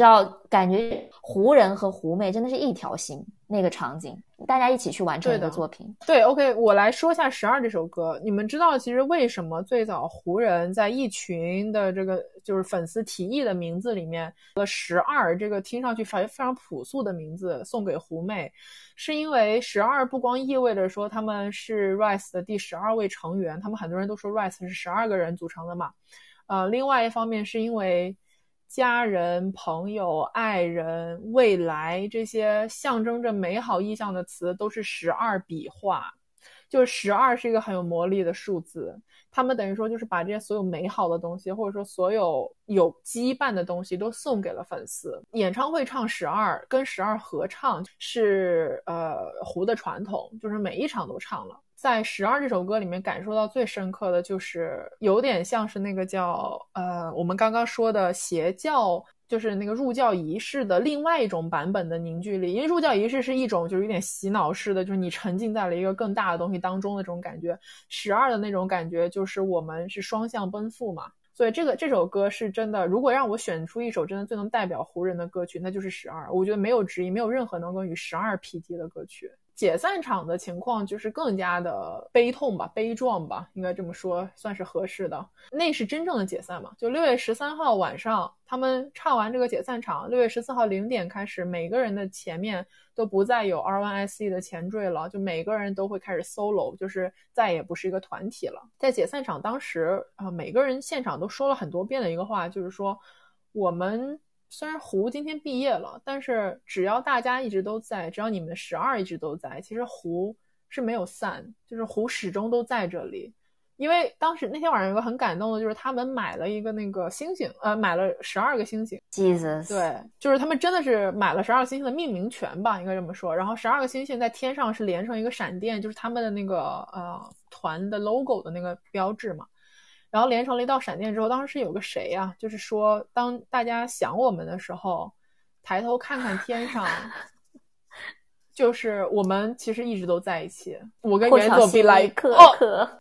知道，感觉湖人和湖妹真的是一条心，那个场景，大家一起去完成一个作品。对，OK，我来说一下《十二》这首歌。你们知道，其实为什么最早湖人在一群的这个就是粉丝提议的名字里面，了“十二”这个听上去非常朴素的名字送给湖妹，是因为“十二”不光意味着说他们是 Rise 的第十二位成员，他们很多人都说 Rise 是十二个人组成的嘛。呃，另外一方面是因为。家人、朋友、爱人、未来这些象征着美好意象的词，都是十二笔画。就是十二是一个很有魔力的数字，他们等于说就是把这些所有美好的东西，或者说所有有羁绊的东西，都送给了粉丝。演唱会唱十二，跟十二合唱是呃胡的传统，就是每一场都唱了。在《十二》这首歌里面，感受到最深刻的就是有点像是那个叫呃，我们刚刚说的邪教，就是那个入教仪式的另外一种版本的凝聚力。因为入教仪式是一种就是有点洗脑式的，就是你沉浸在了一个更大的东西当中的这种感觉。十二的那种感觉就是我们是双向奔赴嘛。所以这个这首歌是真的，如果让我选出一首真的最能代表湖人的歌曲，那就是《十二》。我觉得没有之一，没有任何能够与《十二》匹敌的歌曲。解散场的情况就是更加的悲痛吧，悲壮吧，应该这么说算是合适的。那是真正的解散嘛？就六月十三号晚上，他们唱完这个解散场，六月十四号零点开始，每个人的前面都不再有 R1SE 的前缀了，就每个人都会开始 solo，就是再也不是一个团体了。在解散场当时啊，每个人现场都说了很多遍的一个话，就是说我们。虽然胡今天毕业了，但是只要大家一直都在，只要你们的十二一直都在，其实胡是没有散，就是湖始终都在这里。因为当时那天晚上有个很感动的，就是他们买了一个那个星星，呃，买了十二个星星。Jesus，对，就是他们真的是买了十二个星星的命名权吧，应该这么说。然后十二个星星在天上是连成一个闪电，就是他们的那个呃团的 logo 的那个标志嘛。然后连成了一道闪电之后，当时是有个谁呀？就是说，当大家想我们的时候，抬头看看天上。<laughs> 就是我们其实一直都在一起，我跟袁总比来克，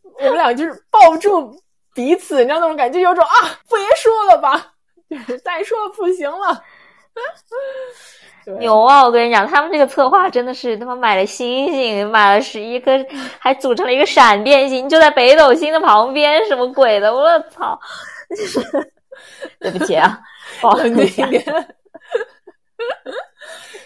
我们俩就是抱住彼此，你知道那种感觉，有种啊，别说了吧，就是再说不行了。牛啊！我跟你讲，他们这个策划真的是他妈买了星星，买了十一颗，还组成了一个闪电星，就在北斗星的旁边，什么鬼的？我操！就是对不起啊，不好意思。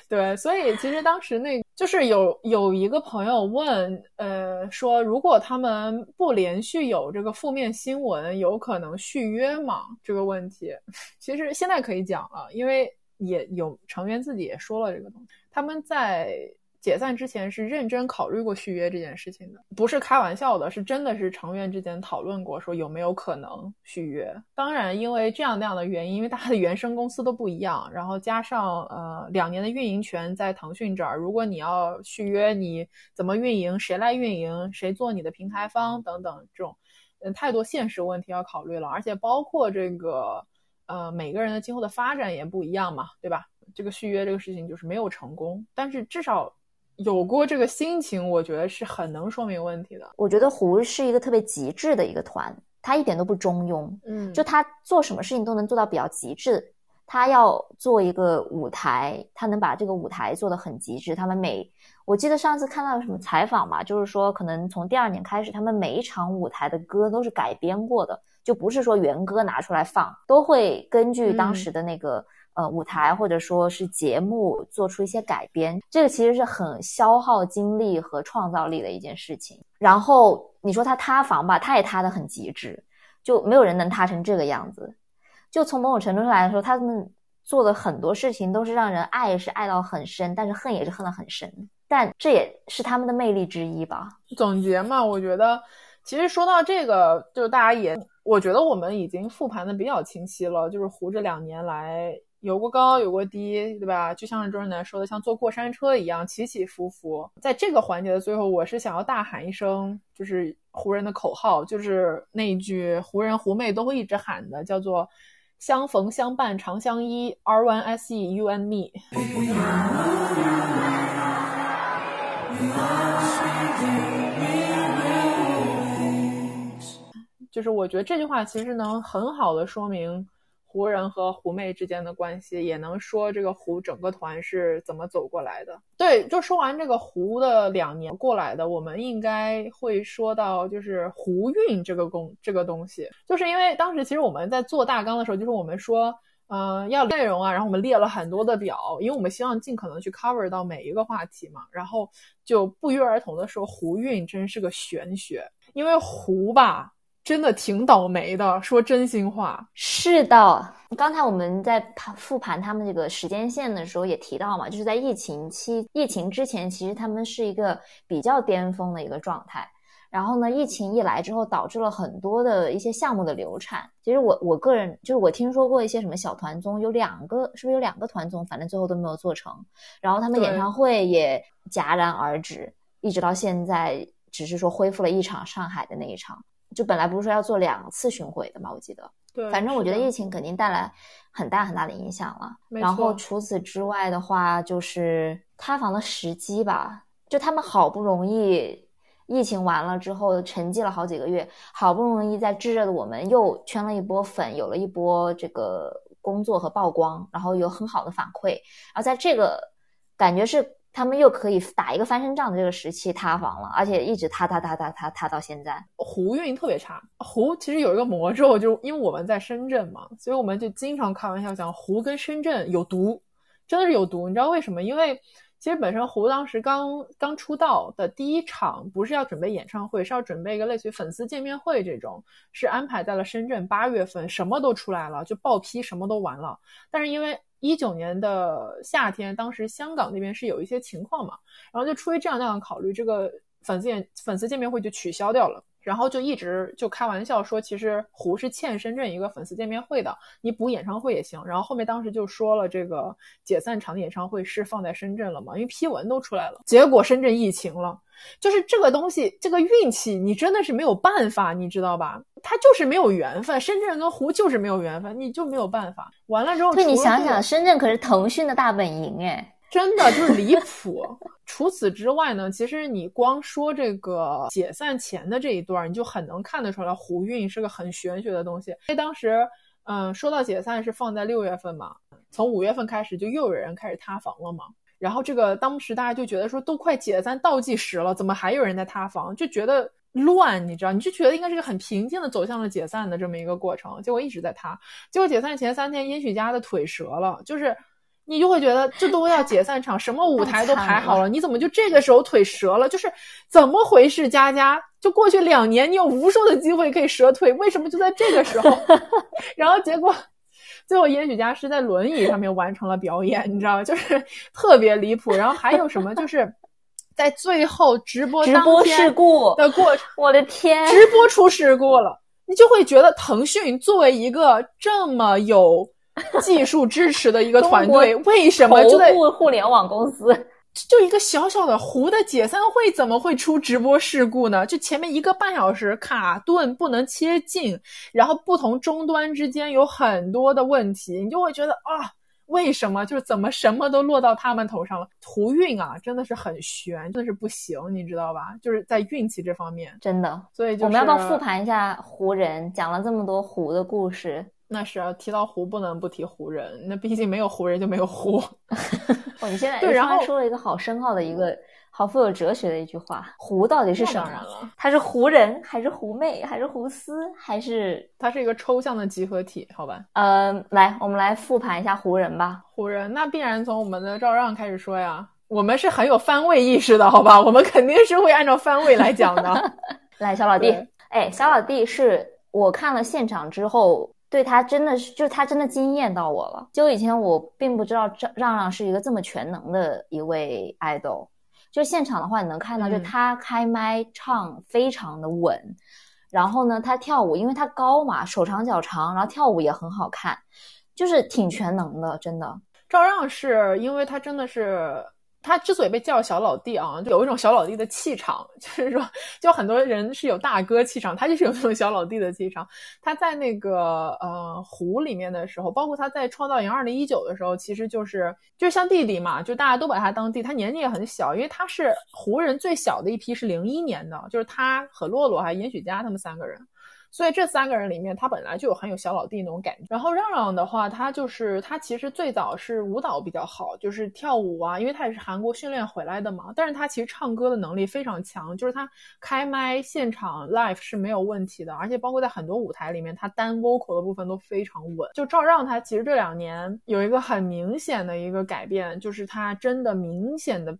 对，所以其实当时那就是有有一个朋友问，呃，说如果他们不连续有这个负面新闻，有可能续约吗？这个问题，其实现在可以讲了，因为也有成员自己也说了这个东西，他们在。解散之前是认真考虑过续约这件事情的，不是开玩笑的，是真的是成员之间讨论过，说有没有可能续约。当然，因为这样那样的原因，因为大家的原生公司都不一样，然后加上呃两年的运营权在腾讯这儿，如果你要续约，你怎么运营，谁来运营，谁做你的平台方等等这种，嗯，太多现实问题要考虑了，而且包括这个呃每个人的今后的发展也不一样嘛，对吧？这个续约这个事情就是没有成功，但是至少。有过这个心情，我觉得是很能说明问题的。我觉得胡是一个特别极致的一个团，他一点都不中庸，嗯，就他做什么事情都能做到比较极致。他要做一个舞台，他能把这个舞台做得很极致。他们每，我记得上次看到什么采访嘛，就是说可能从第二年开始，他们每一场舞台的歌都是改编过的，就不是说原歌拿出来放，都会根据当时的那个。呃，舞台或者说是节目做出一些改编，这个其实是很消耗精力和创造力的一件事情。然后你说他塌房吧，他也塌得很极致，就没有人能塌成这个样子。就从某种程度上来说，他们做的很多事情都是让人爱是爱到很深，但是恨也是恨得很深。但这也是他们的魅力之一吧。总结嘛，我觉得其实说到这个，就大家也，我觉得我们已经复盘的比较清晰了，就是胡这两年来。有过高，有过低，对吧？就像是周润南说的，像坐过山车一样起起伏伏。在这个环节的最后，我是想要大喊一声，就是湖人的口号，就是那一句湖人湖妹都会一直喊的，叫做“相逢相伴长相依，R One S E U and Me”。就是我觉得这句话其实能很好的说明。湖人和湖妹之间的关系，也能说这个湖整个团是怎么走过来的。对，就说完这个湖的两年过来的，我们应该会说到就是湖运这个工这个东西，就是因为当时其实我们在做大纲的时候，就是我们说，嗯，要内容啊，然后我们列了很多的表，因为我们希望尽可能去 cover 到每一个话题嘛，然后就不约而同的说湖运真是个玄学，因为湖吧。真的挺倒霉的，说真心话。是的，刚才我们在盘复盘他们这个时间线的时候也提到嘛，就是在疫情期、疫情之前，其实他们是一个比较巅峰的一个状态。然后呢，疫情一来之后，导致了很多的一些项目的流产。其实我我个人就是我听说过一些什么小团综，有两个是不是有两个团综，反正最后都没有做成。然后他们演唱会也戛然而止，一直到现在只是说恢复了一场上海的那一场。就本来不是说要做两次巡回的嘛，我记得。对，反正我觉得疫情肯定带来很大很大的影响了。然后除此之外的话，就是塌房的时机吧。就他们好不容易疫情完了之后，沉寂了好几个月，好不容易在炙热的我们又圈了一波粉，有了一波这个工作和曝光，然后有很好的反馈。然后在这个感觉是。他们又可以打一个翻身仗的这个时期塌房了，而且一直塌塌塌塌塌塌到现在。湖运特别差，湖其实有一个魔咒，就因为我们在深圳嘛，所以我们就经常开玩笑讲湖跟深圳有毒，真的是有毒。你知道为什么？因为其实本身湖当时刚刚出道的第一场不是要准备演唱会，是要准备一个类似于粉丝见面会这种，是安排在了深圳八月份，什么都出来了，就报批什么都完了，但是因为。一九年的夏天，当时香港那边是有一些情况嘛，然后就出于这样那样考虑，这个粉丝见粉丝见面会就取消掉了。然后就一直就开玩笑说，其实胡是欠深圳一个粉丝见面会的，你补演唱会也行。然后后面当时就说了，这个解散场的演唱会是放在深圳了嘛？因为批文都出来了。结果深圳疫情了，就是这个东西，这个运气你真的是没有办法，你知道吧？他就是没有缘分，深圳跟胡就是没有缘分，你就没有办法。完了之后，对你想想，深圳可是腾讯的大本营哎。真的就是离谱。除此之外呢，其实你光说这个解散前的这一段，你就很能看得出来，胡运是个很玄学的东西。因为当时，嗯，说到解散是放在六月份嘛，从五月份开始就又有人开始塌房了嘛。然后这个当时大家就觉得说，都快解散倒计时了，怎么还有人在塌房？就觉得乱，你知道？你就觉得应该是个很平静的走向了解散的这么一个过程，结果一直在塌。结果解散前三天，殷许家的腿折了，就是。你就会觉得这都要解散场，什么舞台都排好了，你怎么就这个时候腿折了？就是怎么回事？佳佳，就过去两年，你有无数的机会可以折腿，为什么就在这个时候？<laughs> 然后结果最后殷许佳是在轮椅上面完成了表演，你知道吗？就是特别离谱。然后还有什么？就是在最后直播直播事故的过程，我的天，直播出事故了，你就会觉得腾讯作为一个这么有。<laughs> 技术支持的一个团队，为什么就在互联网公司？就一个小小的湖的解散会，怎么会出直播事故呢？就前面一个半小时卡顿，不能切镜，然后不同终端之间有很多的问题，你就会觉得啊，为什么？就是怎么什么都落到他们头上了？图运啊，真的是很悬，真的是不行，你知道吧？就是在运气这方面，真的。所以我们要不要复盘一下湖人？讲了这么多湖的故事。那是啊，提到湖不能不提湖人，那毕竟没有湖人就没有湖。<laughs> 哦，你现在对，然后说了一个好深奥的一个好富有哲学的一句话：湖到底是什么？当然了，它是湖人还是湖妹还是湖丝还是？它是一个抽象的集合体，好吧？嗯，来，我们来复盘一下湖人吧。湖人那必然从我们的赵让开始说呀，我们是很有番位意识的，好吧？我们肯定是会按照番位来讲的。<laughs> 来，小老弟，哎，小老弟是我看了现场之后。对他真的是，就他真的惊艳到我了。就以前我并不知道让让让是一个这么全能的一位 idol。就现场的话，你能看到，就他开麦唱非常的稳，然后呢，他跳舞，因为他高嘛，手长脚长，然后跳舞也很好看，就是挺全能的，真的。赵让是因为他真的是。他之所以被叫小老弟啊，就有一种小老弟的气场，<laughs> 就是说，就很多人是有大哥气场，他就是有那种小老弟的气场。他在那个呃湖里面的时候，包括他在创造营二零一九的时候，其实就是就像弟弟嘛，就大家都把他当弟。他年纪也很小，因为他是湖人最小的一批，是零一年的，就是他和洛洛还有严许佳他们三个人。所以这三个人里面，他本来就有很有小老弟那种感觉。然后让让的话，他就是他其实最早是舞蹈比较好，就是跳舞啊，因为他也是韩国训练回来的嘛。但是他其实唱歌的能力非常强，就是他开麦现场 live 是没有问题的，而且包括在很多舞台里面，他单 vocal 的部分都非常稳。就赵让他其实这两年有一个很明显的一个改变，就是他真的明显的。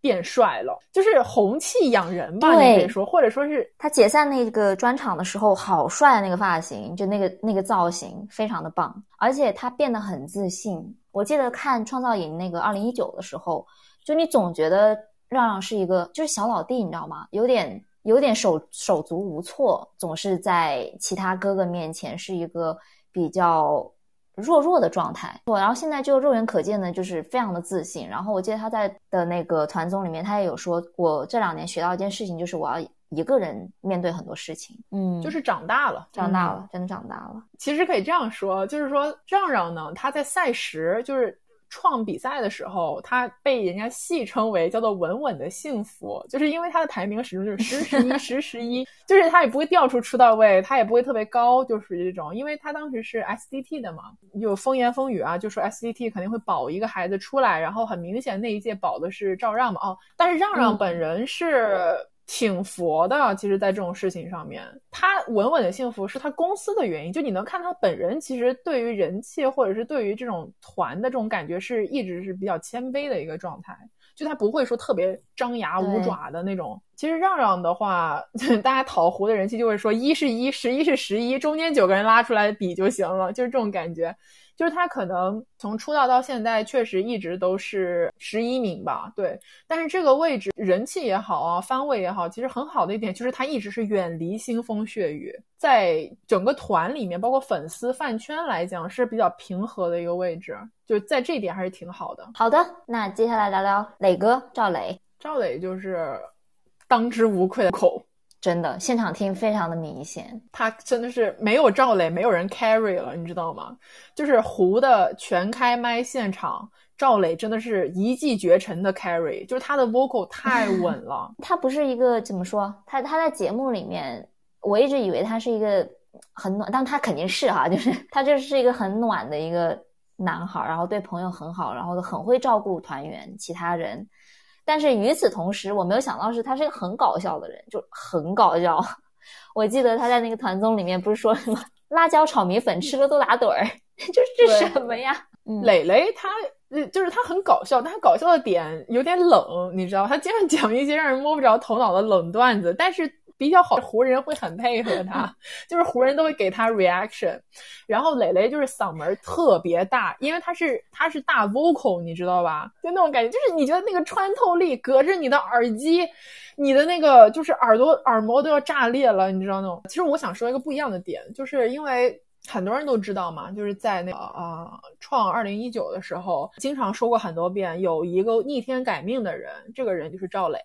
变帅了，就是红气养人吧，你可以说，或者说是他解散那个专场的时候，好帅那个发型，就那个那个造型非常的棒，而且他变得很自信。我记得看创造营那个二零一九的时候，就你总觉得让让是一个就是小老弟，你知道吗？有点有点手手足无措，总是在其他哥哥面前是一个比较。弱弱的状态，然后现在就肉眼可见的，就是非常的自信。然后我记得他在的那个团综里面，他也有说，我这两年学到一件事情，就是我要一个人面对很多事情。嗯，就是长大了，长大了，真的长大了。其实可以这样说，就是说让让呢，他在赛时就是。创比赛的时候，他被人家戏称为叫做“稳稳的幸福”，就是因为他的排名始终就是十十一十十一，<laughs> 就是他也不会掉出出道位，他也不会特别高，就属于这种。因为他当时是 SDT 的嘛，有风言风语啊，就说 SDT 肯定会保一个孩子出来，然后很明显那一届保的是赵让嘛，哦，但是让让本人是。挺佛的，其实，在这种事情上面，他稳稳的幸福是他公司的原因。就你能看他本人，其实对于人气或者是对于这种团的这种感觉，是一直是比较谦卑的一个状态。就他不会说特别张牙舞爪的那种。其实让让的话，<laughs> 大家讨胡的人气就会说一是一，十一是十一，中间九个人拉出来比就行了，就是这种感觉。就是他可能从出道到现在确实一直都是十一名吧，对。但是这个位置人气也好啊，番位也好，其实很好的一点就是他一直是远离腥风血雨，在整个团里面，包括粉丝饭圈来讲是比较平和的一个位置，就在这一点还是挺好的。好的，那接下来聊聊磊哥赵磊。赵磊就是当之无愧的口。真的，现场听非常的明显，他真的是没有赵磊，没有人 carry 了，你知道吗？就是胡的全开麦现场，赵磊真的是一骑绝尘的 carry，就是他的 vocal 太稳了。<laughs> 他不是一个怎么说？他他在节目里面，我一直以为他是一个很暖，但他肯定是哈，就是 <laughs> 他就是一个很暖的一个男孩，然后对朋友很好，然后很会照顾团员其他人。但是与此同时，我没有想到是他是一个很搞笑的人，就很搞笑。<laughs> 我记得他在那个团综里面不是说什么辣椒炒米粉吃了都打盹儿，<laughs> 这是什么呀？磊磊他就是他很搞笑，但他搞笑的点有点冷，你知道，他经常讲一些让人摸不着头脑的冷段子，但是。比较好，湖人会很配合他，<laughs> 就是湖人都会给他 reaction。然后磊磊就是嗓门特别大，因为他是他是大 vocal，你知道吧？就那种感觉，就是你觉得那个穿透力，隔着你的耳机，你的那个就是耳朵耳膜都要炸裂了，你知道那种。其实我想说一个不一样的点，就是因为很多人都知道嘛，就是在那个啊创二零一九的时候，经常说过很多遍，有一个逆天改命的人，这个人就是赵磊。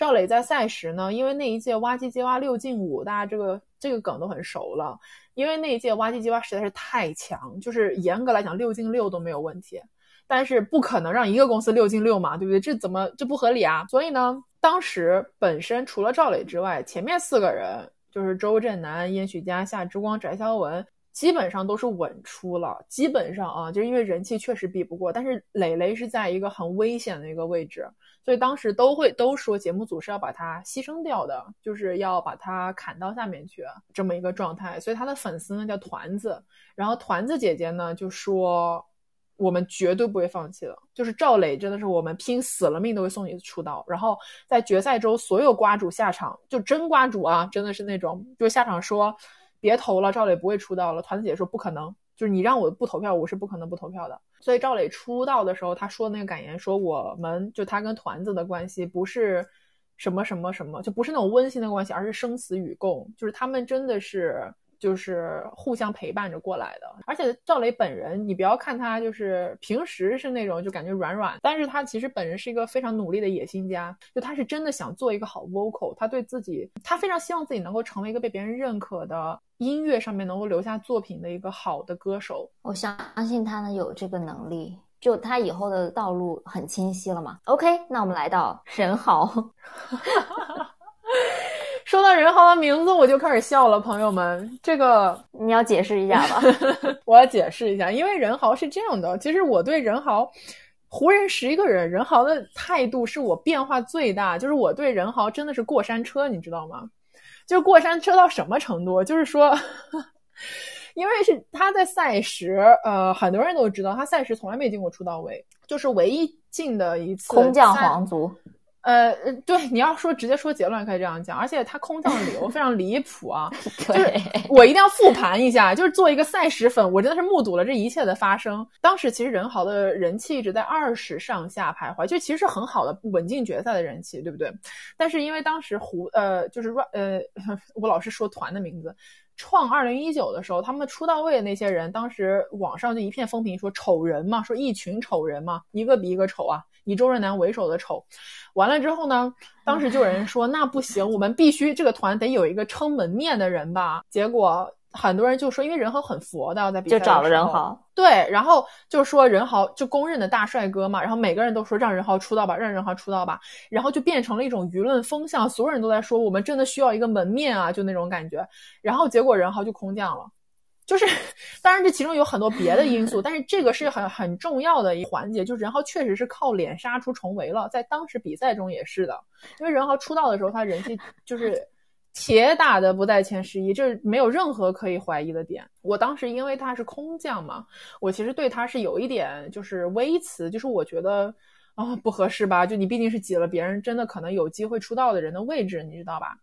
赵磊在赛时呢，因为那一届挖机机挖六进五，大家这个这个梗都很熟了。因为那一届挖机机挖实在是太强，就是严格来讲六进六都没有问题，但是不可能让一个公司六进六嘛，对不对？这怎么这不合理啊？所以呢，当时本身除了赵磊之外，前面四个人就是周震南、燕许佳、夏之光、翟潇闻，基本上都是稳出了。基本上啊，就是因为人气确实比不过，但是磊磊是在一个很危险的一个位置。所以当时都会都说节目组是要把他牺牲掉的，就是要把他砍到下面去这么一个状态。所以他的粉丝呢叫团子，然后团子姐姐呢就说我们绝对不会放弃的，就是赵磊真的是我们拼死了命都会送你出道。然后在决赛周所有瓜主下场就真瓜主啊，真的是那种就下场说别投了，赵磊不会出道了。团子姐说不可能。就是你让我不投票，我是不可能不投票的。所以赵磊出道的时候，他说那个感言说，我们就他跟团子的关系不是什么什么什么，就不是那种温馨的关系，而是生死与共，就是他们真的是。就是互相陪伴着过来的，而且赵雷本人，你不要看他就是平时是那种就感觉软软，但是他其实本人是一个非常努力的野心家，就他是真的想做一个好 vocal，他对自己，他非常希望自己能够成为一个被别人认可的音乐上面能够留下作品的一个好的歌手。我相信他呢有这个能力，就他以后的道路很清晰了嘛。OK，那我们来到任豪。<laughs> 说到任豪的名字，我就开始笑了，朋友们，这个你要解释一下吧。<laughs> 我要解释一下，因为任豪是这样的，其实我对任豪，湖人十一个人，任豪的态度是我变化最大，就是我对任豪真的是过山车，你知道吗？就是过山车到什么程度？就是说，<laughs> 因为是他在赛时，呃，很多人都知道他赛时从来没进过出道位，就是唯一进的一次空降皇族。呃，对，你要说直接说结论可以这样讲，而且他空降的理由非常离谱啊，<laughs> 就是我一定要复盘一下，就是做一个赛时粉，我真的是目睹了这一切的发生。当时其实任豪的人气一直在二十上下徘徊，就其实是很好的稳进决赛的人气，对不对？但是因为当时胡呃就是呃 <laughs> 我老是说团的名字，创二零一九的时候，他们出道位的那些人，当时网上就一片风评说丑人嘛，说一群丑人嘛，一个比一个丑啊。以周润南为首的丑，完了之后呢，当时就有人说那不行，我们必须这个团得有一个撑门面的人吧。结果很多人就说，因为任豪很佛的，在比赛就找了任豪，对，然后就说任豪就公认的大帅哥嘛，然后每个人都说让任豪出道吧，让任豪出道吧，然后就变成了一种舆论风向，所有人都在说我们真的需要一个门面啊，就那种感觉。然后结果任豪就空降了。就是，当然这其中有很多别的因素，但是这个是很很重要的一环节。就是任豪确实是靠脸杀出重围了，在当时比赛中也是的。因为任豪出道的时候，他人气就是铁打的不在前十一，这没有任何可以怀疑的点。我当时因为他是空降嘛，我其实对他是有一点就是微词，就是我觉得啊不合适吧？就你毕竟是挤了别人真的可能有机会出道的人的位置，你知道吧？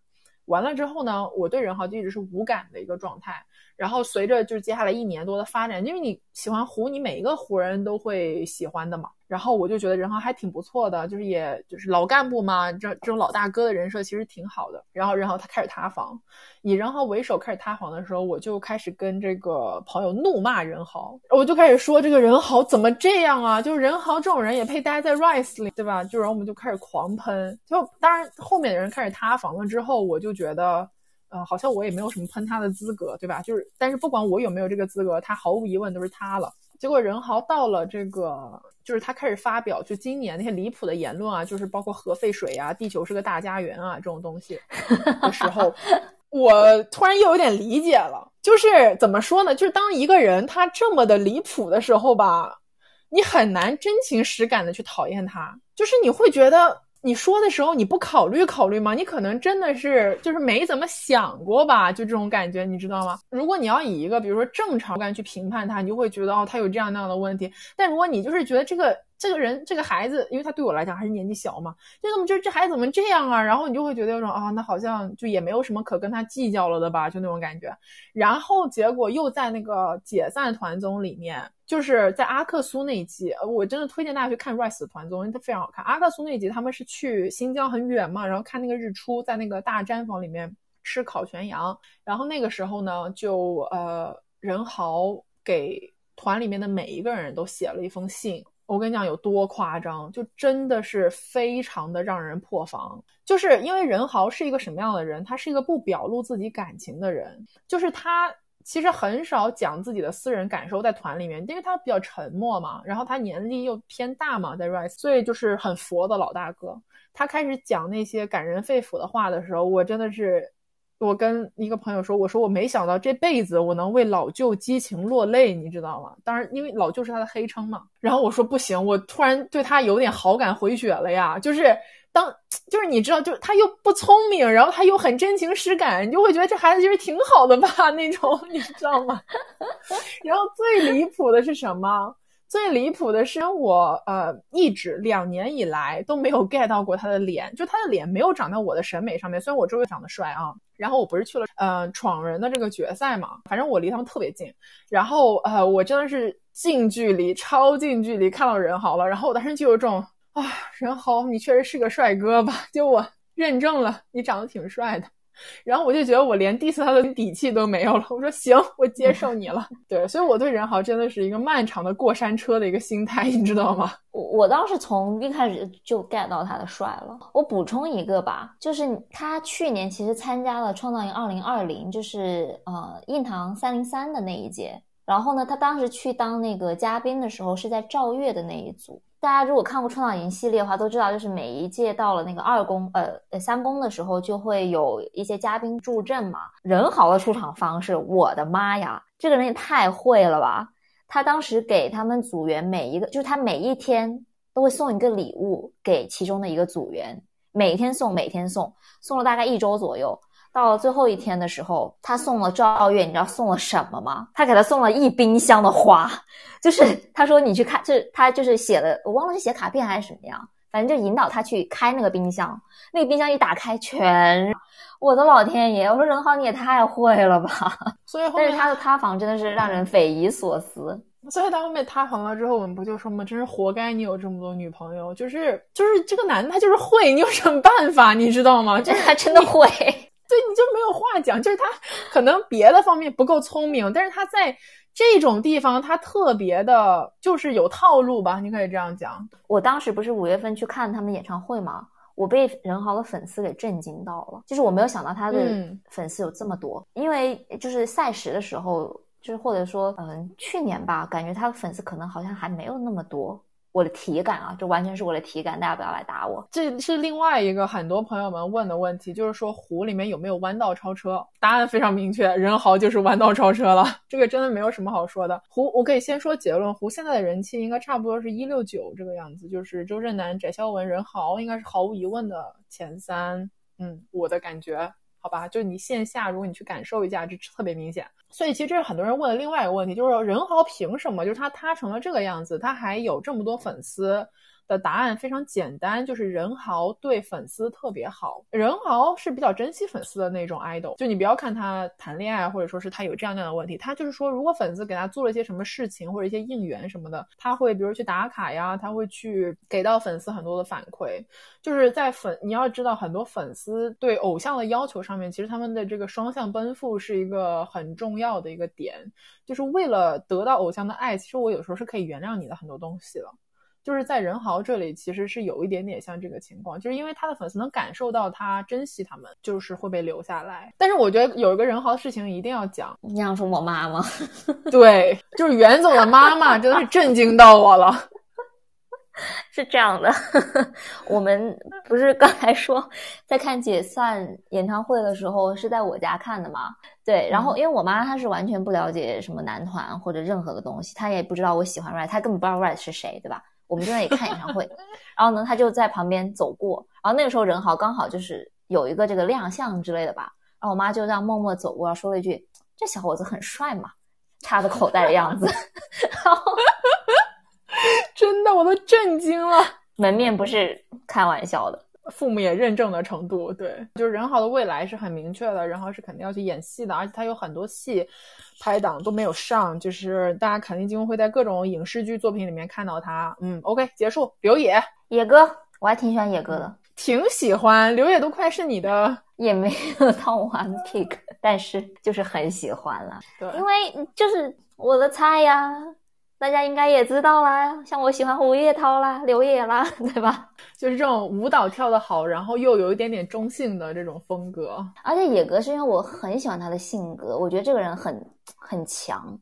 完了之后呢，我对任豪就一直是无感的一个状态。然后随着就是接下来一年多的发展，因为你喜欢胡，你每一个胡人都会喜欢的嘛。然后我就觉得任豪还挺不错的，就是也就是老干部嘛，这这种老大哥的人设其实挺好的。然后任豪他开始塌房，以任豪为首开始塌房的时候，我就开始跟这个朋友怒骂任豪，我就开始说这个任豪怎么这样啊？就是任豪这种人也配待在 Rise 里，对吧？就然后我们就开始狂喷。就当然后面的人开始塌房了之后，我就觉得，呃，好像我也没有什么喷他的资格，对吧？就是但是不管我有没有这个资格，他毫无疑问都是他了。结果任豪到了这个。就是他开始发表，就今年那些离谱的言论啊，就是包括核废水啊、地球是个大家园啊这种东西 <laughs> 的时候，我突然又有点理解了。就是怎么说呢？就是当一个人他这么的离谱的时候吧，你很难真情实感的去讨厌他，就是你会觉得。你说的时候，你不考虑考虑吗？你可能真的是就是没怎么想过吧，就这种感觉，你知道吗？如果你要以一个比如说正常感去评判他，你就会觉得哦，他有这样那样的问题。但如果你就是觉得这个这个人这个孩子，因为他对我来讲还是年纪小嘛，就怎么就这孩子怎么这样啊？然后你就会觉得有种啊，那好像就也没有什么可跟他计较了的吧，就那种感觉。然后结果又在那个解散团综里面。就是在阿克苏那一集，我真的推荐大家去看 Rise 的团综，因为它非常好看。阿克苏那一集，他们是去新疆很远嘛，然后看那个日出，在那个大毡房里面吃烤全羊。然后那个时候呢，就呃，任豪给团里面的每一个人都写了一封信。我跟你讲有多夸张，就真的是非常的让人破防。就是因为任豪是一个什么样的人？他是一个不表露自己感情的人，就是他。其实很少讲自己的私人感受在团里面，因为他比较沉默嘛，然后他年纪又偏大嘛，在 Rise，所以就是很佛的老大哥。他开始讲那些感人肺腑的话的时候，我真的是，我跟一个朋友说，我说我没想到这辈子我能为老舅激情落泪，你知道吗？当然，因为老舅是他的黑称嘛。然后我说不行，我突然对他有点好感回血了呀，就是。当就是你知道，就他又不聪明，然后他又很真情实感，你就会觉得这孩子就是挺好的吧 <laughs> 那种，你知道吗？然后最离谱的是什么？最离谱的是我呃一直两年以来都没有 get 到过他的脸，就他的脸没有长在我的审美上面。虽然我周围长得帅啊，然后我不是去了呃闯人的这个决赛嘛，反正我离他们特别近，然后呃我真的是近距离超近距离看到人豪了，然后我当时就有种。啊，任豪，你确实是个帅哥吧？就我认证了，你长得挺帅的。然后我就觉得我连 diss 他的底气都没有了。我说行，我接受你了。对，所以我对任豪真的是一个漫长的过山车的一个心态，你知道吗？我我当时从一开始就 get 到他的帅了。我补充一个吧，就是他去年其实参加了创造营二零二零，就是呃印堂三零三的那一届。然后呢，他当时去当那个嘉宾的时候是在赵月的那一组。大家如果看过创造营系列的话，都知道，就是每一届到了那个二公呃三公的时候，就会有一些嘉宾助阵嘛。任豪的出场方式，我的妈呀，这个人也太会了吧！他当时给他们组员每一个，就是他每一天都会送一个礼物给其中的一个组员，每天送，每天送，送了大概一周左右。到了最后一天的时候，他送了赵月，你知道送了什么吗？他给他送了一冰箱的花，就是他说你去看，就是他就是写了，我忘了是写卡片还是什么样，反正就引导他去开那个冰箱。那个冰箱一打开，全，我的老天爷！我说任豪你也太会了吧！<laughs> 所以，但是他的塌房真的是让人匪夷所思。<laughs> 所以他后面塌房了之后，我们不就说吗？真是活该你有这么多女朋友，就是就是这个男的他就是会，你有什么办法？你知道吗？这 <laughs> 他真的会。对，你就没有话讲，就是他可能别的方面不够聪明，但是他在这种地方他特别的，就是有套路吧，你可以这样讲。我当时不是五月份去看他们演唱会吗？我被任豪的粉丝给震惊到了，就是我没有想到他的粉丝有这么多，因为就是赛时的时候，就是或者说嗯去年吧，感觉他的粉丝可能好像还没有那么多。我的体感啊，这完全是我的体感，大家不要来打我。这是另外一个很多朋友们问的问题，就是说湖里面有没有弯道超车？答案非常明确，任豪就是弯道超车了。这个真的没有什么好说的。湖，我可以先说结论，湖现在的人气应该差不多是一六九这个样子，就是周震南、翟潇闻、任豪应该是毫无疑问的前三。嗯，我的感觉。好吧，就是你线下，如果你去感受一下，就特别明显。所以其实这是很多人问的另外一个问题，就是任豪凭什么？就是他塌成了这个样子，他还有这么多粉丝，的答案非常简单，就是任豪对粉丝特别好。任豪是比较珍惜粉丝的那种 idol，就你不要看他谈恋爱，或者说是他有这样那样的问题，他就是说，如果粉丝给他做了一些什么事情或者一些应援什么的，他会比如去打卡呀，他会去给到粉丝很多的反馈。就是在粉，你要知道，很多粉丝对偶像的要求上面，其实他们的这个双向奔赴是一个很重要的一个点，就是为了得到偶像的爱，其实我有时候是可以原谅你的很多东西了。就是在任豪这里，其实是有一点点像这个情况，就是因为他的粉丝能感受到他珍惜他们，就是会被留下来。但是我觉得有一个任豪的事情一定要讲，你想说我妈吗？<laughs> 对，就是袁总的妈妈，真的是震惊到我了。<laughs> 是这样的，我们不是刚才说在看解散演唱会的时候是在我家看的吗？对，然后因为我妈她是完全不了解什么男团或者任何的东西，她也不知道我喜欢 Rise，她根本不知道 Rise 是谁，对吧？我们在那里看演唱会，然后呢，他就在旁边走过，然后那个时候任豪刚好就是有一个这个亮相之类的吧，然后我妈就这样默默走过，说了一句：“这小伙子很帅嘛，插着口袋的样子。<laughs> ”然后。真的，我都震惊了。门面不是开玩笑的，父母也认证的程度。对，就是任豪的未来是很明确的，任豪是肯定要去演戏的，而且他有很多戏拍档都没有上，就是大家肯定今后会在各种影视剧作品里面看到他。嗯，OK，结束。刘野，野哥，我还挺喜欢野哥的，挺喜欢。刘野都快是你的，也没有到 one pick，但是就是很喜欢了。对，因为就是我的菜呀。大家应该也知道啦，像我喜欢吴叶涛啦、刘烨啦，<laughs> 对吧？就是这种舞蹈跳得好，然后又有一点点中性的这种风格。而且野格是因为我很喜欢他的性格，我觉得这个人很很强。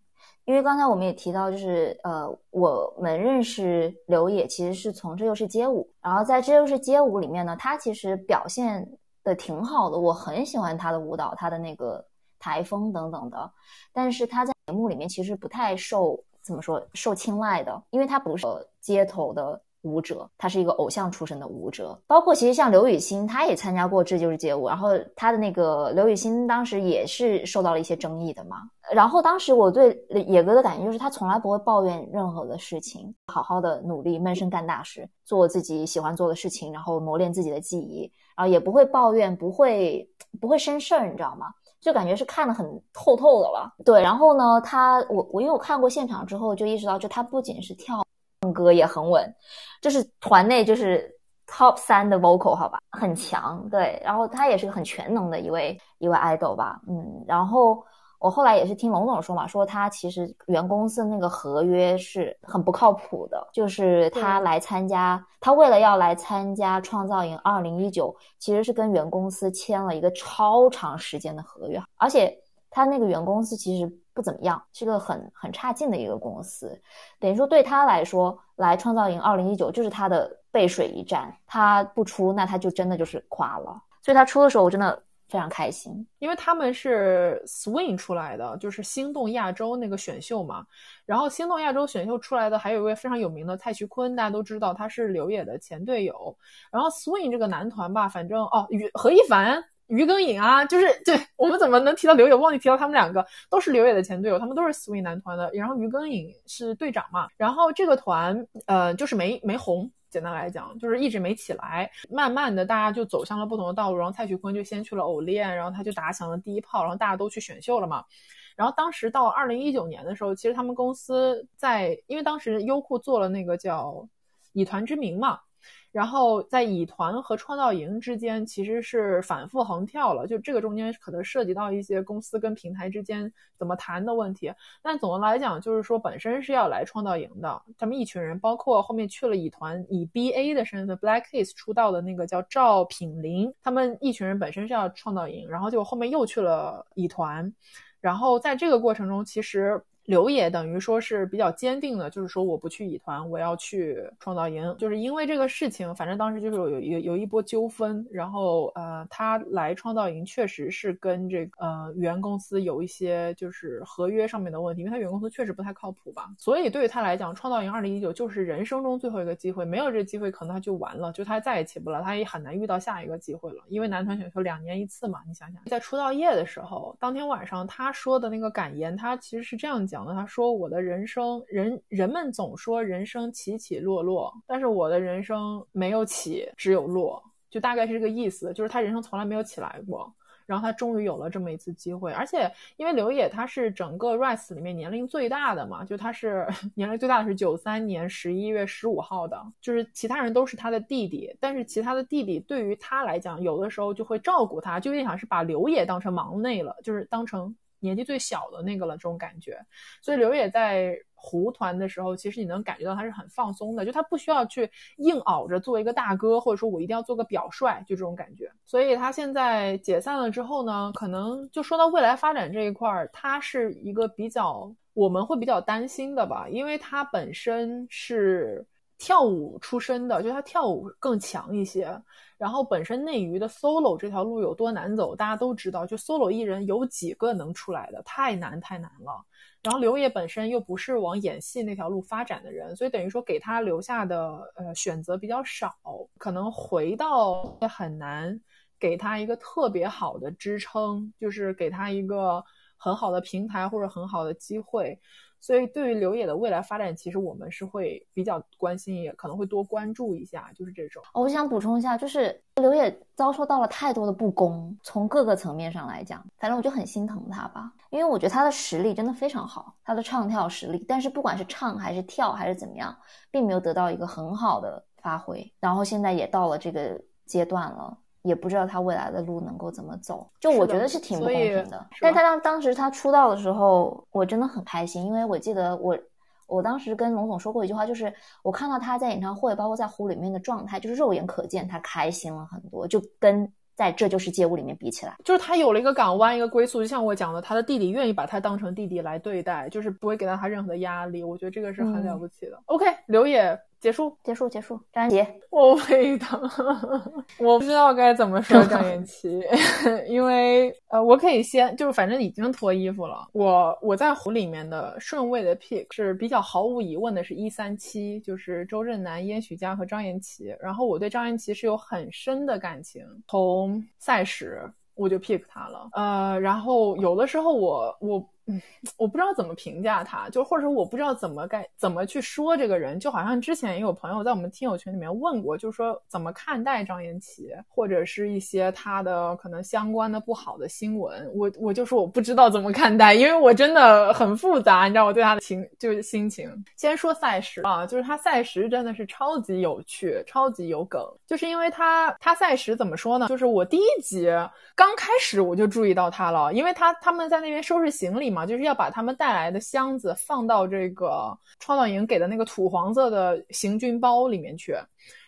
因为刚才我们也提到，就是呃，我们认识刘野其实是从《这就是街舞》，然后在《这就是街舞》里面呢，他其实表现的挺好的，我很喜欢他的舞蹈，他的那个台风等等的。但是他在节目里面其实不太受。怎么说受青睐的？因为他不是街头的舞者，他是一个偶像出身的舞者。包括其实像刘雨欣，他也参加过《这就是街舞》，然后他的那个刘雨欣当时也是受到了一些争议的嘛。然后当时我对野哥的感觉就是，他从来不会抱怨任何的事情，好好的努力闷声干大事，做自己喜欢做的事情，然后磨练自己的技艺，然后也不会抱怨，不会不会生事儿，你知道吗？就感觉是看得很透透的了，对。然后呢，他我我因为我看过现场之后，就意识到，就他不仅是跳唱歌也很稳，就是团内就是 top 三的 vocal 好吧，很强。对，然后他也是个很全能的一位一位 idol 吧，嗯，然后。我后来也是听龙总说嘛，说他其实原公司那个合约是很不靠谱的，就是他来参加，他为了要来参加创造营二零一九，其实是跟原公司签了一个超长时间的合约，而且他那个原公司其实不怎么样，是个很很差劲的一个公司，等于说对他来说，来创造营二零一九就是他的背水一战，他不出那他就真的就是垮了，所以他出的时候我真的。非常开心，因为他们是 Swing 出来的，就是星动亚洲那个选秀嘛。然后星动亚洲选秀出来的还有一位非常有名的蔡徐坤，大家都知道他是刘也的前队友。然后 Swing 这个男团吧，反正哦，于何一凡、于庚颖啊，就是对我们怎么能提到刘也，忘记提到他们两个，都是刘也的前队友，他们都是 Swing 男团的。然后于庚颖是队长嘛。然后这个团呃，就是没没红。简单来讲，就是一直没起来，慢慢的大家就走向了不同的道路。然后蔡徐坤就先去了偶练，然后他就打响了第一炮，然后大家都去选秀了嘛。然后当时到二零一九年的时候，其实他们公司在，因为当时优酷做了那个叫以团之名嘛。然后在乙团和创造营之间其实是反复横跳了，就这个中间可能涉及到一些公司跟平台之间怎么谈的问题。但总的来讲，就是说本身是要来创造营的，他们一群人，包括后面去了乙团以 BA 的身份 Black Kiss 出道的那个叫赵品霖，他们一群人本身是要创造营，然后就后面又去了乙团，然后在这个过程中，其实。刘也等于说是比较坚定的，就是说我不去乙团，我要去创造营，就是因为这个事情，反正当时就是有有有一波纠纷，然后呃，他来创造营确实是跟这个呃原公司有一些就是合约上面的问题，因为他原公司确实不太靠谱吧，所以对于他来讲，创造营二零一九就是人生中最后一个机会，没有这机会可能他就完了，就他再也起不来，他也很难遇到下一个机会了，因为男团选秀两年一次嘛，你想想，在出道夜的时候，当天晚上他说的那个感言，他其实是这样讲。讲的，他说我的人生人人们总说人生起起落落，但是我的人生没有起，只有落，就大概是这个意思，就是他人生从来没有起来过。然后他终于有了这么一次机会，而且因为刘烨他是整个 Rise 里面年龄最大的嘛，就他是 <laughs> 年龄最大的是九三年十一月十五号的，就是其他人都是他的弟弟，但是其他的弟弟对于他来讲，有的时候就会照顾他，就有点像是把刘烨当成忙内了，就是当成年纪最小的那个了这种感觉，所以刘也在。胡团的时候，其实你能感觉到他是很放松的，就他不需要去硬熬着做一个大哥，或者说我一定要做个表率，就这种感觉。所以他现在解散了之后呢，可能就说到未来发展这一块儿，他是一个比较我们会比较担心的吧，因为他本身是跳舞出身的，就他跳舞更强一些。然后本身内娱的 solo 这条路有多难走，大家都知道，就 solo 艺人有几个能出来的，太难太难了。然后刘烨本身又不是往演戏那条路发展的人，所以等于说给他留下的呃选择比较少，可能回到也很难给他一个特别好的支撑，就是给他一个很好的平台或者很好的机会。所以，对于刘野的未来发展，其实我们是会比较关心，也可能会多关注一下，就是这种。我想补充一下，就是刘野遭受到了太多的不公，从各个层面上来讲，反正我就很心疼他吧，因为我觉得他的实力真的非常好，他的唱跳实力，但是不管是唱还是跳还是怎么样，并没有得到一个很好的发挥，然后现在也到了这个阶段了。也不知道他未来的路能够怎么走，就我觉得是挺不公平的。但他当当时他出道的时候，我真的很开心，因为我记得我我当时跟龙总说过一句话，就是我看到他在演唱会，包括在湖里面的状态，就是肉眼可见他开心了很多，就跟在这就是街舞里面比起来，就是他有了一个港湾，一个归宿。就像我讲的，他的弟弟愿意把他当成弟弟来对待，就是不会给到他任何的压力。我觉得这个是很了不起的。OK，刘野。结束，结束，结束。张安杰，我胃疼，<laughs> 我不知道该怎么说张延琪，<laughs> 因为呃，我可以先就是反正已经脱衣服了。我我在湖里面的顺位的 pick 是比较毫无疑问的，是一三七，就是周震南、燕许佳和张延琪。然后我对张延琪是有很深的感情，从赛时我就 pick 他了。呃，然后有的时候我我。嗯，我不知道怎么评价他，就或者说我不知道怎么该怎么去说这个人，就好像之前也有朋友在我们听友群里面问过，就是说怎么看待张延琪，或者是一些他的可能相关的不好的新闻，我我就说我不知道怎么看待，因为我真的很复杂，你知道我对他的情就是心情。先说赛时啊，就是他赛时真的是超级有趣，超级有梗，就是因为他他赛时怎么说呢？就是我第一集刚开始我就注意到他了，因为他他们在那边收拾行李。嘛，就是要把他们带来的箱子放到这个创造营给的那个土黄色的行军包里面去，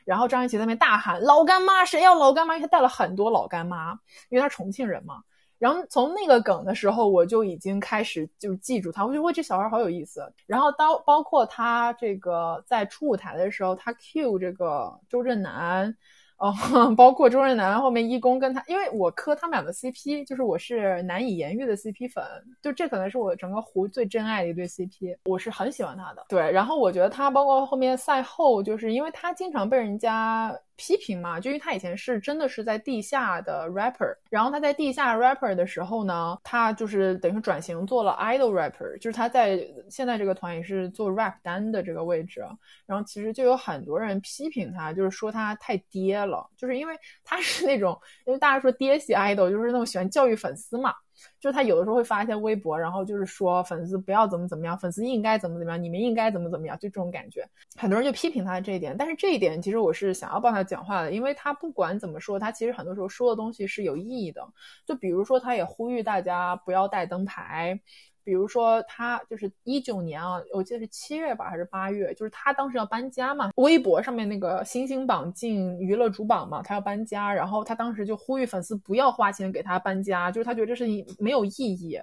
然后张雨绮在那边大喊：“老干妈，谁要老干妈？”因为他带了很多老干妈，因为他重庆人嘛。然后从那个梗的时候，我就已经开始就记住他，我觉得，这小孩好有意思。然后到包括他这个在初舞台的时候，他 cue 这个周震南。哦，<laughs> 包括周震南后面一公跟他，因为我磕他们俩的 CP，就是我是难以言喻的 CP 粉，就这可能是我整个湖最真爱的一对 CP，我是很喜欢他的。对，然后我觉得他包括后面赛后，就是因为他经常被人家。批评嘛，就因为他以前是真的是在地下的 rapper，然后他在地下 rapper 的时候呢，他就是等于转型做了 idol rapper，就是他在现在这个团也是做 rap 单的这个位置，然后其实就有很多人批评他，就是说他太爹了，就是因为他是那种，因为大家说爹系 idol 就是那种喜欢教育粉丝嘛。就他有的时候会发一些微博，然后就是说粉丝不要怎么怎么样，粉丝应该怎么怎么样，你们应该怎么怎么样，就这种感觉。很多人就批评他这一点，但是这一点其实我是想要帮他讲话的，因为他不管怎么说，他其实很多时候说的东西是有意义的。就比如说，他也呼吁大家不要带灯牌。比如说他就是一九年啊，我记得是七月吧还是八月，就是他当时要搬家嘛。微博上面那个星星榜进娱乐主榜嘛，他要搬家，然后他当时就呼吁粉丝不要花钱给他搬家，就是他觉得这事情没有意义，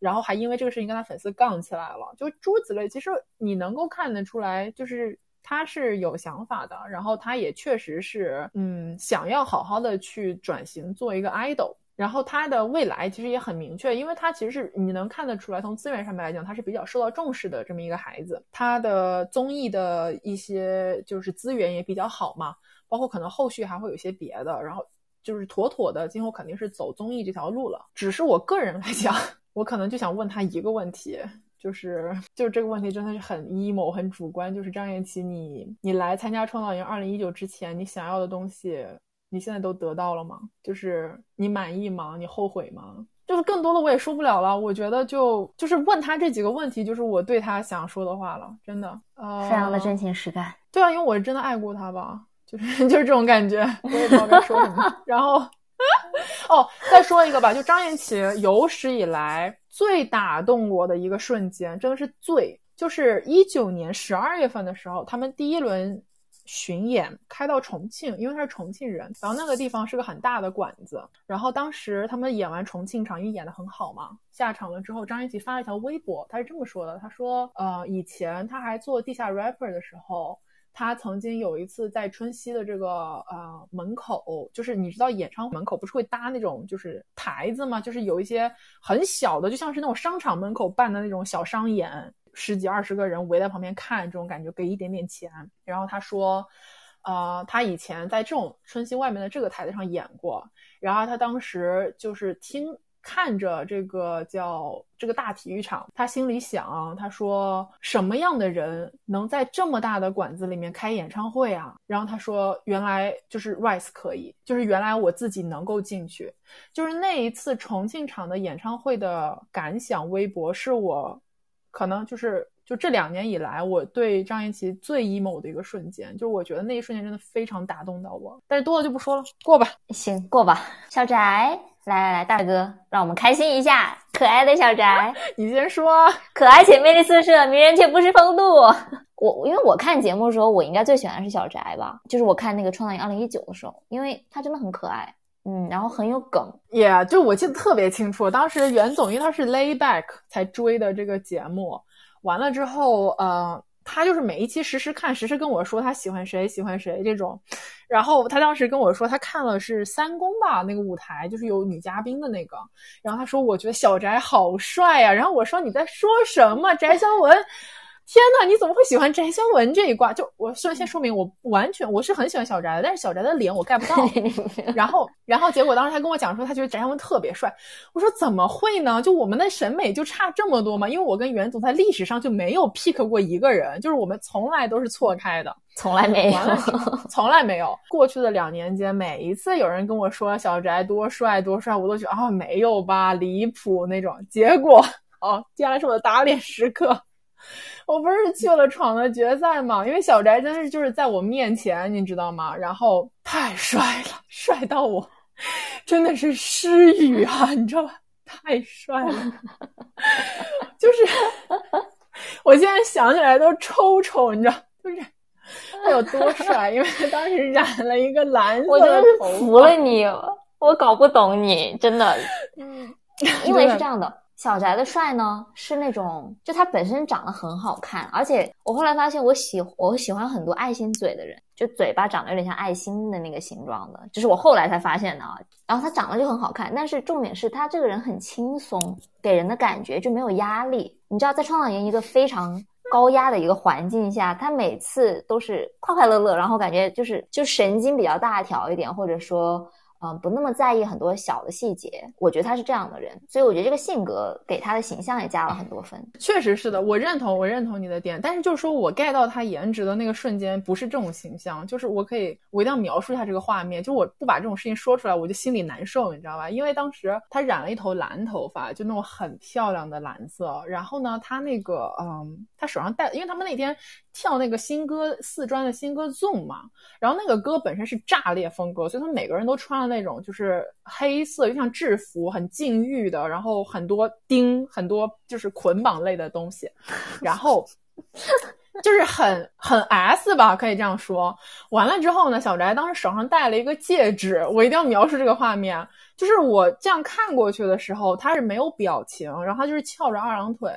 然后还因为这个事情跟他粉丝杠起来了，就诸如此类。其实你能够看得出来，就是他是有想法的，然后他也确实是嗯想要好好的去转型做一个 idol。然后他的未来其实也很明确，因为他其实是你能看得出来，从资源上面来讲，他是比较受到重视的这么一个孩子。他的综艺的一些就是资源也比较好嘛，包括可能后续还会有些别的，然后就是妥妥的今后肯定是走综艺这条路了。只是我个人来讲，我可能就想问他一个问题，就是就是这个问题真的是很 emo 很主观。就是张颜齐，你你来参加创造营二零一九之前，你想要的东西，你现在都得到了吗？就是你满意吗？你后悔吗？就是更多的我也说不了了。我觉得就就是问他这几个问题，就是我对他想说的话了，真的，呃，非常的真情实感。对啊，因为我是真的爱过他吧，就是 <laughs> 就是这种感觉，<laughs> 我也不知道该说什么。然后。哦，再说一个吧，就张颜齐有史以来最打动我的一个瞬间，真的是最，就是一九年十二月份的时候，他们第一轮巡演开到重庆，因为他是重庆人，然后那个地方是个很大的馆子，然后当时他们演完重庆场，因为演的很好嘛，下场了之后，张雁琪发了一条微博，他是这么说的，他说，呃，以前他还做地下 rapper 的时候。他曾经有一次在春熙的这个呃门口，就是你知道演唱会门口不是会搭那种就是台子吗？就是有一些很小的，就像是那种商场门口办的那种小商演，十几二十个人围在旁边看这种感觉，给一点点钱。然后他说，呃，他以前在这种春熙外面的这个台子上演过，然后他当时就是听。看着这个叫这个大体育场，他心里想，他说什么样的人能在这么大的馆子里面开演唱会啊？然后他说，原来就是 Rise 可以，就是原来我自己能够进去，就是那一次重庆场的演唱会的感想。微博是我可能就是就这两年以来我对张雁琪最 emo 的一个瞬间，就是我觉得那一瞬间真的非常打动到我。但是多了就不说了，过吧，行，过吧，小翟。来来来，大哥，让我们开心一下！可爱的小翟，<laughs> 你先说。可爱且魅力四射，迷人却不失风度。<laughs> 我因为我看节目的时候，我应该最喜欢的是小翟吧？就是我看那个《创造营二零一九》的时候，因为他真的很可爱，嗯，然后很有梗。Yeah，就我记得特别清楚，当时袁总因为他是 Layback 才追的这个节目，完了之后，呃。他就是每一期实时看，实时跟我说他喜欢谁，喜欢谁这种。然后他当时跟我说，他看了是三公吧，那个舞台就是有女嘉宾的那个。然后他说，我觉得小翟好帅呀。然后我说你在说什么，翟潇闻。天呐，你怎么会喜欢翟潇闻这一挂？就我先先说明，我完全我是很喜欢小翟的，但是小翟的脸我 get 不到。<laughs> 然后，然后结果当时他跟我讲说，他觉得翟潇闻特别帅。我说怎么会呢？就我们的审美就差这么多吗？因为我跟袁总在历史上就没有 pick 过一个人，就是我们从来都是错开的，从来没有，从来没有。过去的两年间，每一次有人跟我说小翟多帅多帅，我都觉得啊没有吧，离谱那种。结果哦，接下来是我的打脸时刻。<laughs> 我不是去了闯了决赛嘛？因为小翟真是就是在我面前，你知道吗？然后太帅了，帅到我真的是失语啊，你知道吧？太帅了，就是 <laughs> 我现在想起来都抽抽，你知道，就是他有多帅？因为他当时染了一个蓝色的头发。服了你，我搞不懂你，真的。嗯，因为是这样的。<laughs> 小翟的帅呢，是那种就他本身长得很好看，而且我后来发现，我喜我喜欢很多爱心嘴的人，就嘴巴长得有点像爱心的那个形状的，这是我后来才发现的啊。然后他长得就很好看，但是重点是他这个人很轻松，给人的感觉就没有压力。你知道，在创造营一个非常高压的一个环境下，他每次都是快快乐乐，然后感觉就是就神经比较大条一点，或者说。嗯，不那么在意很多小的细节，我觉得他是这样的人，所以我觉得这个性格给他的形象也加了很多分。确实是的，我认同，我认同你的点，但是就是说我 get 到他颜值的那个瞬间，不是这种形象，就是我可以，我一定要描述一下这个画面，就我不把这种事情说出来，我就心里难受，你知道吧？因为当时他染了一头蓝头发，就那种很漂亮的蓝色，然后呢，他那个，嗯，他手上戴，因为他们那天。跳那个新歌四专的新歌 Zoom 嘛，然后那个歌本身是炸裂风格，所以他们每个人都穿了那种就是黑色，就像制服，很禁欲的，然后很多钉，很多就是捆绑类的东西，然后就是很很 S 吧，可以这样说。完了之后呢，小翟当时手上戴了一个戒指，我一定要描述这个画面。就是我这样看过去的时候，他是没有表情，然后他就是翘着二郎腿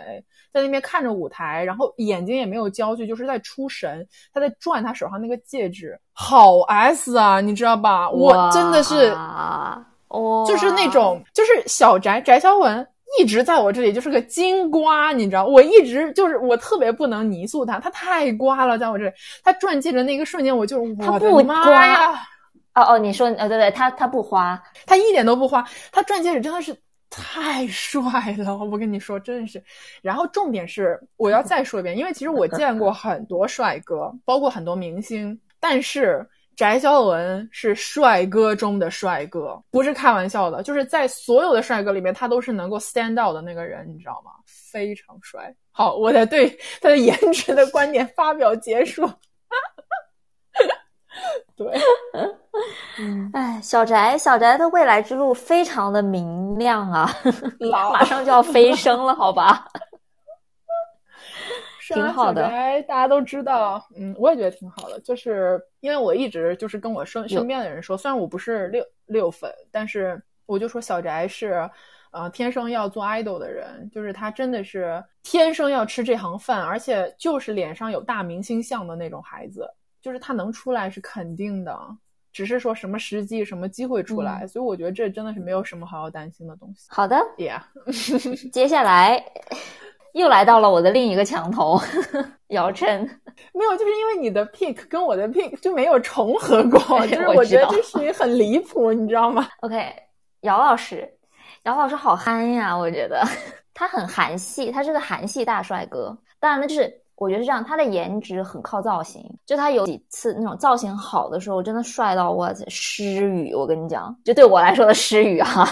在那边看着舞台，然后眼睛也没有焦距，就是在出神。他在转他手上那个戒指，好 S 啊，你知道吧？我真的是，哦，就是那种，就是小翟翟小文一直在我这里就是个金瓜，你知道，我一直就是我特别不能泥塑他，他太瓜了，在我这里，他转戒指那个瞬间，我就我的妈呀！哦哦，你说，呃，对对，他他不花，他一点都不花，他转戒指真的是太帅了，我跟你说，真的是。然后重点是，我要再说一遍，因为其实我见过很多帅哥，包括很多明星，但是翟潇闻是帅哥中的帅哥，不是开玩笑的，就是在所有的帅哥里面，他都是能够 stand out 的那个人，你知道吗？非常帅。好，我的对他的颜值的观点发表结束。<laughs> 对，嗯，<laughs> 哎，小翟，小翟的未来之路非常的明亮啊，<laughs> 马上就要飞升了，好吧？挺好的，大家都知道，嗯，我也觉得挺好的，就是因为我一直就是跟我身身边的人说，虽然我不是六六粉，但是我就说小翟是，呃，天生要做 idol 的人，就是他真的是天生要吃这行饭，而且就是脸上有大明星相的那种孩子。就是他能出来是肯定的，只是说什么时机、什么机会出来，所以我觉得这真的是没有什么好要担心的东西。好的，Yeah，接下来又来到了我的另一个墙头，<laughs> 姚晨。没有，就是因为你的 pick 跟我的 pick 就没有重合过，<laughs> 就是我觉得这事情很离谱，你知道吗？<laughs> OK，姚老师，姚老师好憨呀，我觉得他很韩系，他是个韩系大帅哥。当然了，就是。我觉得是这样，他的颜值很靠造型，就他有几次那种造型好的时候，真的帅到我失语。我跟你讲，就对我来说的失语哈。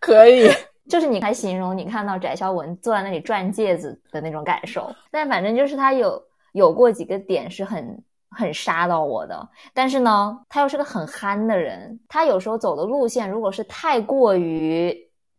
可以，就是你来形容你看到翟潇闻坐在那里转戒指的那种感受。但反正就是他有有过几个点是很很杀到我的，但是呢，他又是个很憨的人，他有时候走的路线如果是太过于。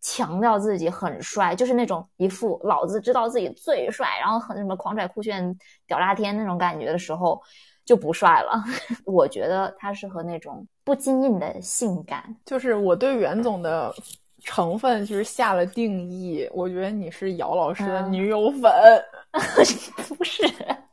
强调自己很帅，就是那种一副老子知道自己最帅，然后很什么狂拽酷炫屌炸天那种感觉的时候，就不帅了。<laughs> 我觉得他适合那种不经意的性感。就是我对袁总的成分其实下了定义，我觉得你是姚老师的女友粉，<laughs> 不是？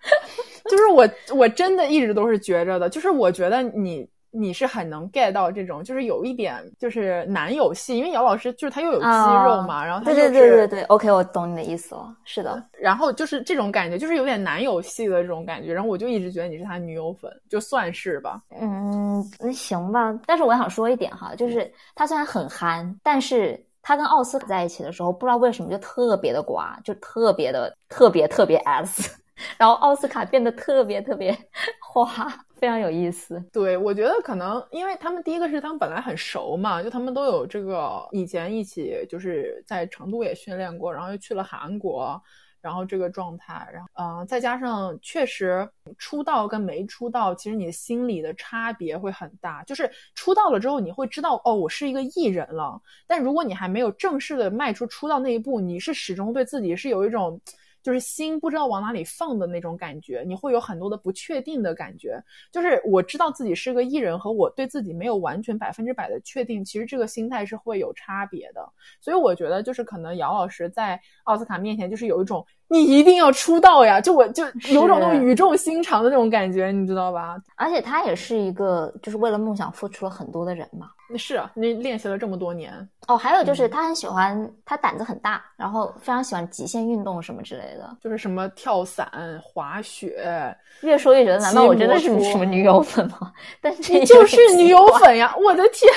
<laughs> 就是我我真的一直都是觉着的，就是我觉得你。你是很能 get 到这种，就是有一点就是男友戏，因为姚老师就是他又有肌肉嘛，然后他对对对对对，OK，我懂你的意思了，是的，然后就是这种感觉，就是有点男友戏的这种感觉，然后我就一直觉得你是他女友粉，就算是吧，嗯，那行吧，但是我想说一点哈，就是他虽然很憨，但是他跟奥斯卡在一起的时候，不知道为什么就特别的瓜，就特别的特别特别 S，<laughs> 然后奥斯卡变得特别特别花。非常有意思，对我觉得可能，因为他们第一个是他们本来很熟嘛，就他们都有这个以前一起就是在成都也训练过，然后又去了韩国，然后这个状态，然后嗯，再加上确实出道跟没出道，其实你心理的差别会很大。就是出道了之后，你会知道哦，我是一个艺人了，但如果你还没有正式的迈出出道那一步，你是始终对自己是有一种。就是心不知道往哪里放的那种感觉，你会有很多的不确定的感觉。就是我知道自己是个艺人，和我对自己没有完全百分之百的确定，其实这个心态是会有差别的。所以我觉得，就是可能姚老师在奥斯卡面前，就是有一种。你一定要出道呀！就我就有种那种语重心长的那种感觉，你知道吧？而且他也是一个就是为了梦想付出了很多的人嘛。那是啊，你练习了这么多年哦。还有就是他很喜欢，他胆子很大，然后非常喜欢极限运动什么之类的，就是什么跳伞、滑雪。越说越觉得，难道我真的是什么女友粉吗？<laughs> 但是你就是女友粉呀！我的天，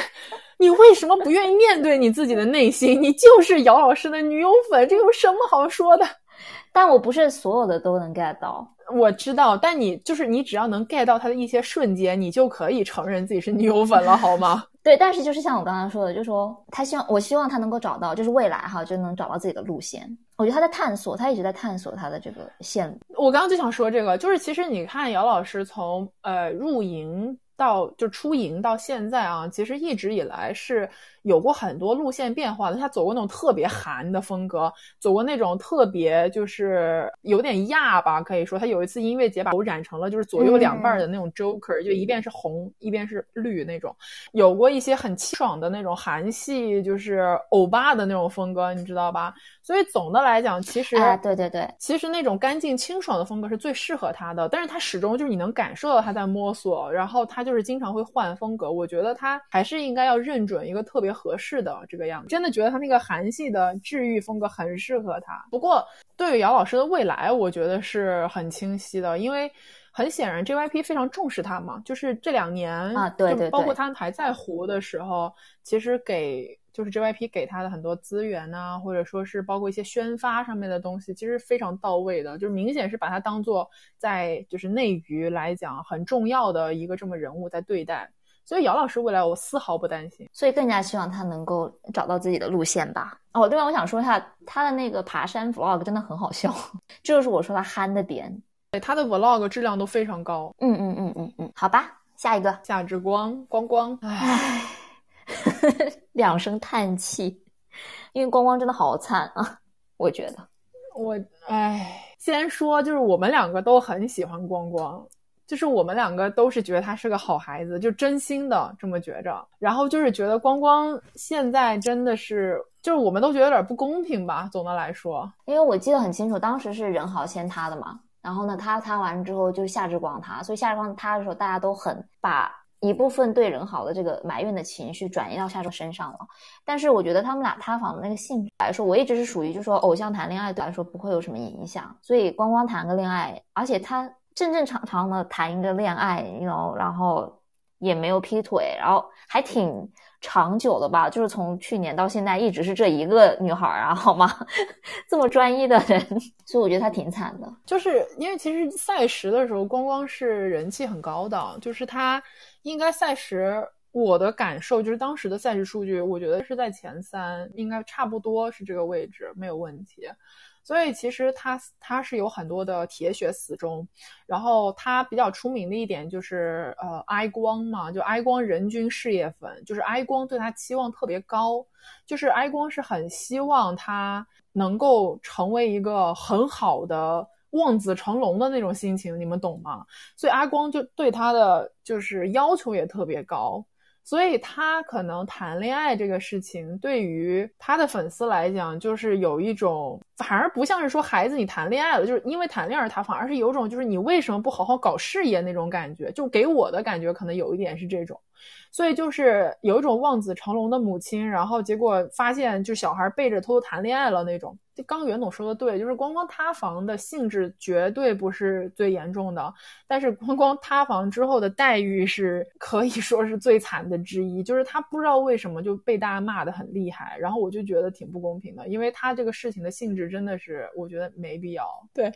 你为什么不愿意面对你自己的内心？你就是姚老师的女友粉，这有什么好说的？但我不是所有的都能 get 到，我知道，但你就是你，只要能 get 到他的一些瞬间，你就可以承认自己是女友粉了，好吗？<laughs> 对，但是就是像我刚刚说的，就是说他希望，我希望他能够找到，就是未来哈，就能找到自己的路线。我觉得他在探索，他一直在探索他的这个线路。我刚刚就想说这个，就是其实你看姚老师从呃入营。到就出营到现在啊，其实一直以来是有过很多路线变化的。他走过那种特别韩的风格，走过那种特别就是有点亚吧，可以说他有一次音乐节把头染成了就是左右两半的那种 Joker，就一边是红一边是绿那种。有过一些很清爽的那种韩系，就是欧巴的那种风格，你知道吧？所以总的来讲，其实对对对，其实那种干净清爽的风格是最适合他的。但是他始终就是你能感受到他在摸索，然后他就是经常会换风格。我觉得他还是应该要认准一个特别合适的这个样子。真的觉得他那个韩系的治愈风格很适合他。不过对于姚老师的未来，我觉得是很清晰的，因为很显然 JYP 非常重视他嘛，就是这两年啊，对对，包括他还在湖的时候，其实给就是 JYP 给他的很多资源呐，或者说是包括一些宣发上面的东西，其实非常到位的，就是明显是把他当做在就是内娱来讲很重要的一个这么人物在对待。所以姚老师未来我丝毫不担心，所以更加希望他能够找到自己的路线吧。哦，另外我想说一下他的那个爬山 vlog 真的很好笑，这 <laughs> 就是我说他憨的点。对，他的 vlog 质量都非常高。嗯嗯嗯嗯嗯，好吧，下一个夏之光光光，唉，两声叹气，因为光光真的好惨啊，我觉得。我唉，先说就是我们两个都很喜欢光光。就是我们两个都是觉得他是个好孩子，就真心的这么觉着。然后就是觉得光光现在真的是，就是我们都觉得有点不公平吧。总的来说，因为我记得很清楚，当时是任豪签他的嘛。然后呢，他他完之后就是夏之光他，所以夏之光他的时候，大家都很把一部分对人好的这个埋怨的情绪转移到夏之光身上了。但是我觉得他们俩塌房的那个性质来说，我一直是属于就说偶像谈恋爱对来说不会有什么影响。所以光光谈个恋爱，而且他。正正常常的谈一个恋爱，y o u know，然后也没有劈腿，然后还挺长久的吧，就是从去年到现在一直是这一个女孩啊，好吗？<laughs> 这么专一的人，<laughs> 所以我觉得她挺惨的。就是因为其实赛时的时候，光光是人气很高的，就是她应该赛时，我的感受就是当时的赛事数据，我觉得是在前三，应该差不多是这个位置，没有问题。所以其实他他是有很多的铁血死忠，然后他比较出名的一点就是呃哀光嘛，就哀光人均事业粉，就是哀光对他期望特别高，就是哀光是很希望他能够成为一个很好的望子成龙的那种心情，你们懂吗？所以阿光就对他的就是要求也特别高。所以他可能谈恋爱这个事情，对于他的粉丝来讲，就是有一种反而不像是说孩子你谈恋爱了，就是因为谈恋爱他反而是有种就是你为什么不好好搞事业那种感觉，就给我的感觉可能有一点是这种。所以就是有一种望子成龙的母亲，然后结果发现就小孩背着偷偷谈恋爱了那种。就刚袁总说的对，就是光光塌房的性质绝对不是最严重的，但是光光塌房之后的待遇是可以说是最惨的之一。就是他不知道为什么就被大家骂的很厉害，然后我就觉得挺不公平的，因为他这个事情的性质真的是我觉得没必要。对，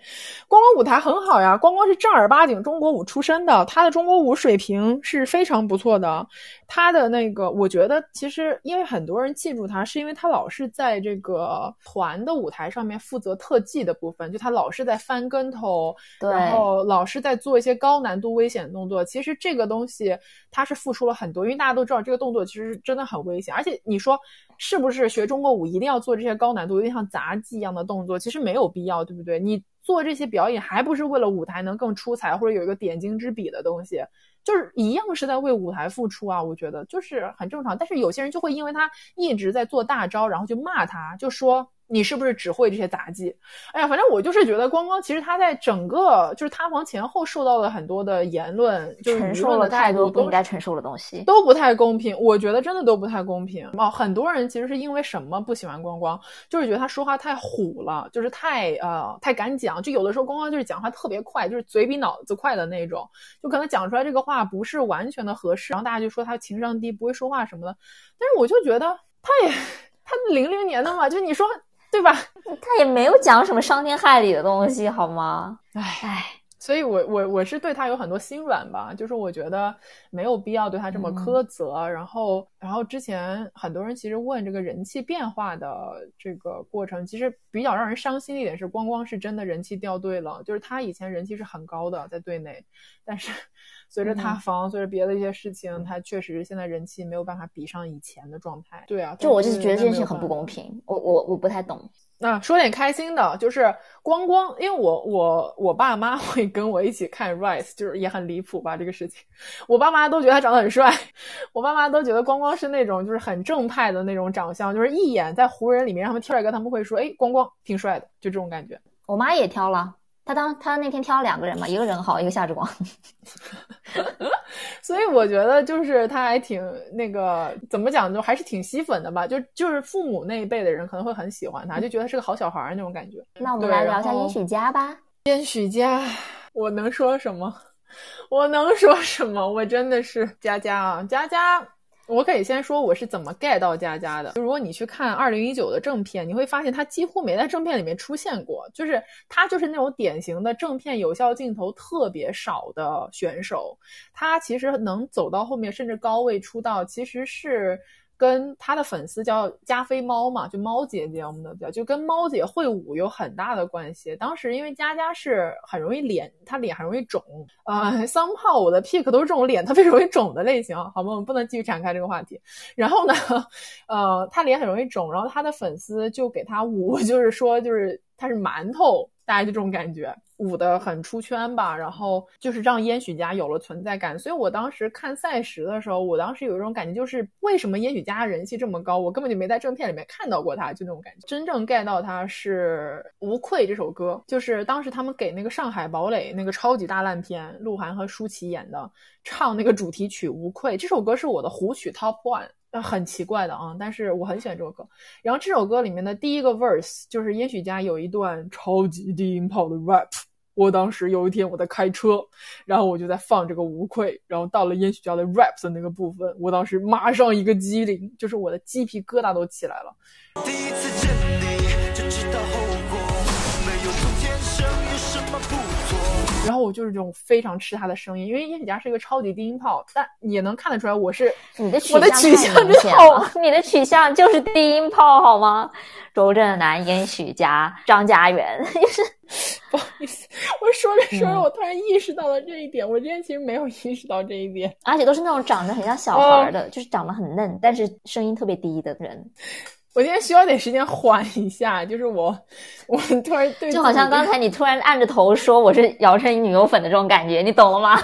光光舞台很好呀，光光是正儿八经中国舞出身的，他的中国舞水平是非常不错的。他的那个，我觉得其实因为很多人记住他，是因为他老是在这个团的舞台上面负责特技的部分，就他老是在翻跟头，然后老是在做一些高难度危险动作。其实这个东西他是付出了很多，因为大家都知道这个动作其实真的很危险。而且你说是不是学中国舞一定要做这些高难度、有点像杂技一样的动作？其实没有必要，对不对？你做这些表演还不是为了舞台能更出彩，或者有一个点睛之笔的东西？就是一样是在为舞台付出啊，我觉得就是很正常。但是有些人就会因为他一直在做大招，然后就骂他，就说。你是不是只会这些杂技？哎呀，反正我就是觉得光光其实他在整个就是塌房前后受到了很多的言论，就是承受了太多不应该承受的东西，都不太公平。我觉得真的都不太公平哦。很多人其实是因为什么不喜欢光光，就是觉得他说话太虎了，就是太呃太敢讲。就有的时候光光就是讲话特别快，就是嘴比脑子快的那种，就可能讲出来这个话不是完全的合适，然后大家就说他情商低，不会说话什么的。但是我就觉得他也 <laughs> 他零零年的嘛，就你说。对吧？<laughs> 他也没有讲什么伤天害理的东西，好吗？唉唉，所以我我我是对他有很多心软吧，就是我觉得没有必要对他这么苛责。然后，然后之前很多人其实问这个人气变化的这个过程，其实比较让人伤心的一点是，光光是真的人气掉队了，就是他以前人气是很高的在队内，但是。随着塌房，随着别的一些事情，他确实现在人气没有办法比上以前的状态。对啊，就我就是觉得这件事情很不公平。我我我不太懂。那说点开心的，就是光光，因为我我我爸妈 <laughs> 会跟我一起看 Rise，就是也很离谱吧这个事情。我爸妈都觉得他长得很帅，我爸妈都觉得光光是那种就是很正派的那种长相，就是一眼在湖人里面让他们挑一个，他们会说，哎，光光挺帅的，就这种感觉。我妈也挑了。他当他那天挑了两个人嘛，一个人好，一个夏之光，<laughs> 所以我觉得就是他还挺那个怎么讲，就还是挺吸粉的吧。就就是父母那一辈的人可能会很喜欢他，就觉得是个好小孩那种感觉。那我们来聊一下殷许佳吧。殷许佳，我能说什么？<laughs> 我能说什么？我真的是佳佳啊，佳佳。我可以先说我是怎么 get 到佳佳的。就如果你去看二零一九的正片，你会发现他几乎没在正片里面出现过，就是他就是那种典型的正片有效镜头特别少的选手。他其实能走到后面，甚至高位出道，其实是。跟他的粉丝叫加菲猫嘛，就猫姐姐，我们都叫，就跟猫姐会舞有很大的关系。当时因为佳佳是很容易脸，她脸很容易肿，呃，桑炮我的 pick 都是这种脸特别容易肿的类型，好吗？我们不能继续展开这个话题。然后呢，<laughs> 呃，她脸很容易肿，然后她的粉丝就给她舞，就是说就是它是馒头，大家就这种感觉。舞的很出圈吧，然后就是让燕许家有了存在感，所以我当时看赛时的时候，我当时有一种感觉，就是为什么燕许家人气这么高，我根本就没在正片里面看到过他，就那种感觉。真正 get 到他是《无愧》这首歌，就是当时他们给那个《上海堡垒》那个超级大烂片，鹿晗和舒淇演的，唱那个主题曲《无愧》这首歌是我的胡曲 top one。很奇怪的啊，但是我很喜欢这首歌。然后这首歌里面的第一个 verse 就是烟许家有一段超级低音炮的 rap。我当时有一天我在开车，然后我就在放这个无愧，然后到了烟许家的 rap 的那个部分，我当时马上一个机灵，就是我的鸡皮疙瘩都起来了。第一次然后我就是这种非常吃他的声音，因为叶许佳是一个超级低音炮，但也能看得出来我是你的我的取向明显 <laughs> 你的取向就是低音炮好吗？周震南、燕许佳、张家元，<laughs> 不好意思，我说着说着，我突然意识到了这一点，我之前其实没有意识到这一点，而且都是那种长得很像小孩的，就是长得很嫩，但是声音特别低的人。我今天需要点时间缓一下，<laughs> 就是我，<laughs> 我突然对，就好像刚才你突然按着头说我是姚晨女友粉的这种感觉，你懂了吗？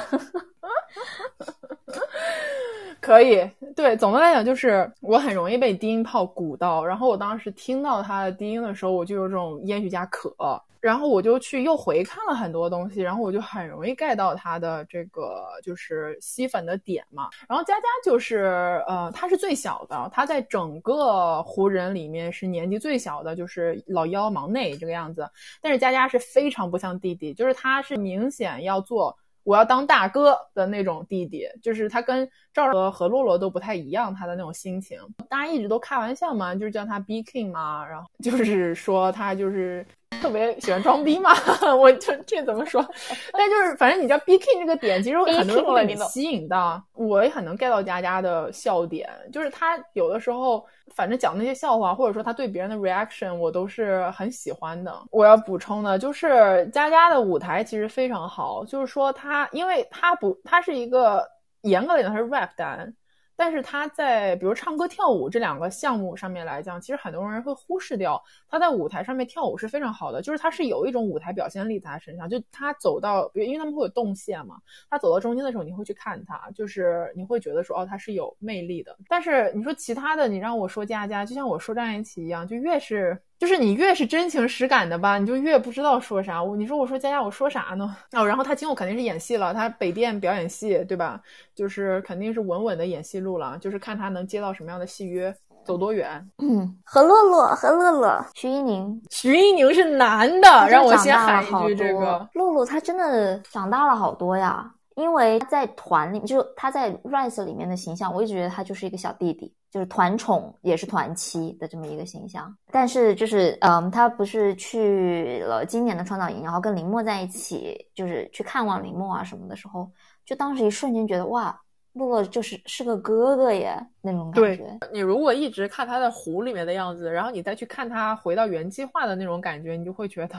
可以，对，总的来讲就是我很容易被低音炮鼓到，然后我当时听到他的低音的时候，我就有这种烟许加可。然后我就去又回看了很多东西，然后我就很容易 get 到他的这个就是吸粉的点嘛。然后佳佳就是呃，他是最小的，他在整个湖人里面是年纪最小的，就是老幺忙内这个样子。但是佳佳是非常不像弟弟，就是他是明显要做我要当大哥的那种弟弟，就是他跟赵和和洛洛都不太一样，他的那种心情。大家一直都开玩笑嘛，就是叫他 B King 嘛，然后就是说他就是。特别喜欢装逼嘛，<laughs> 我就这怎么说？但就是反正你知道 B King 这个点，其实很多人会被吸引到，我也很能 get 到佳佳的笑点。就是他有的时候，反正讲那些笑话，或者说他对别人的 reaction，我都是很喜欢的。我要补充的就是佳佳的舞台其实非常好，就是说他，因为他不，他是一个严格来讲他是 rap 单。但是他在比如唱歌跳舞这两个项目上面来讲，其实很多人会忽视掉他在舞台上面跳舞是非常好的，就是他是有一种舞台表现力在他身上。就他走到，因为他们会有动线嘛，他走到中间的时候，你会去看他，就是你会觉得说，哦，他是有魅力的。但是你说其他的，你让我说佳佳，就像我说张颜齐一样，就越是。就是你越是真情实感的吧，你就越不知道说啥。我你说我说佳佳我说啥呢？<laughs> 哦，然后他今后肯定是演戏了，他北电表演系对吧？就是肯定是稳稳的演戏路了，就是看他能接到什么样的戏约，走多远。嗯，何洛洛，何洛洛，徐一宁，徐一宁是男的，让我先喊一句这个。洛洛他真的长大了好多呀，因为在团里，就他在 Rise 里面的形象，我一直觉得他就是一个小弟弟。就是团宠也是团妻的这么一个形象，但是就是嗯，他不是去了今年的创造营，然后跟林默在一起，就是去看望林默啊什么的时候，就当时一瞬间觉得哇，洛洛就是是个哥哥耶那种感觉。你如果一直看他在湖里面的样子，然后你再去看他回到原计划的那种感觉，你就会觉得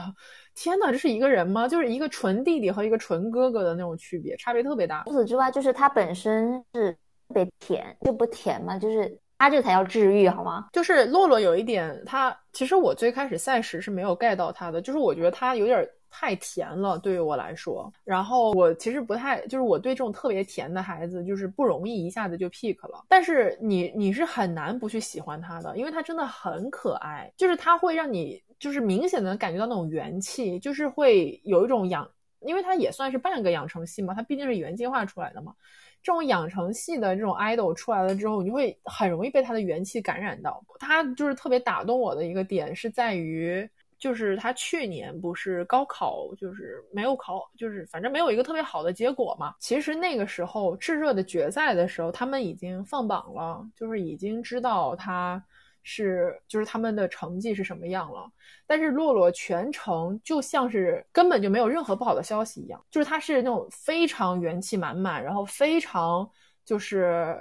天哪，这是一个人吗？就是一个纯弟弟和一个纯哥哥的那种区别，差别特别大。除此之外，就是他本身是特别甜，就不甜嘛，就是。他这才叫治愈，好吗？就是洛洛有一点，他其实我最开始赛时是没有 get 到他的，就是我觉得他有点太甜了，对于我来说。然后我其实不太，就是我对这种特别甜的孩子，就是不容易一下子就 pick 了。但是你你是很难不去喜欢他的，因为他真的很可爱，就是他会让你就是明显的感觉到那种元气，就是会有一种养，因为他也算是半个养成系嘛，他毕竟是原计划出来的嘛。这种养成系的这种 idol 出来了之后，你会很容易被他的元气感染到。他就是特别打动我的一个点，是在于。就是他去年不是高考就是没有考，就是反正没有一个特别好的结果嘛。其实那个时候炙热的决赛的时候，他们已经放榜了，就是已经知道他是就是他们的成绩是什么样了。但是洛洛全程就像是根本就没有任何不好的消息一样，就是他是那种非常元气满满，然后非常就是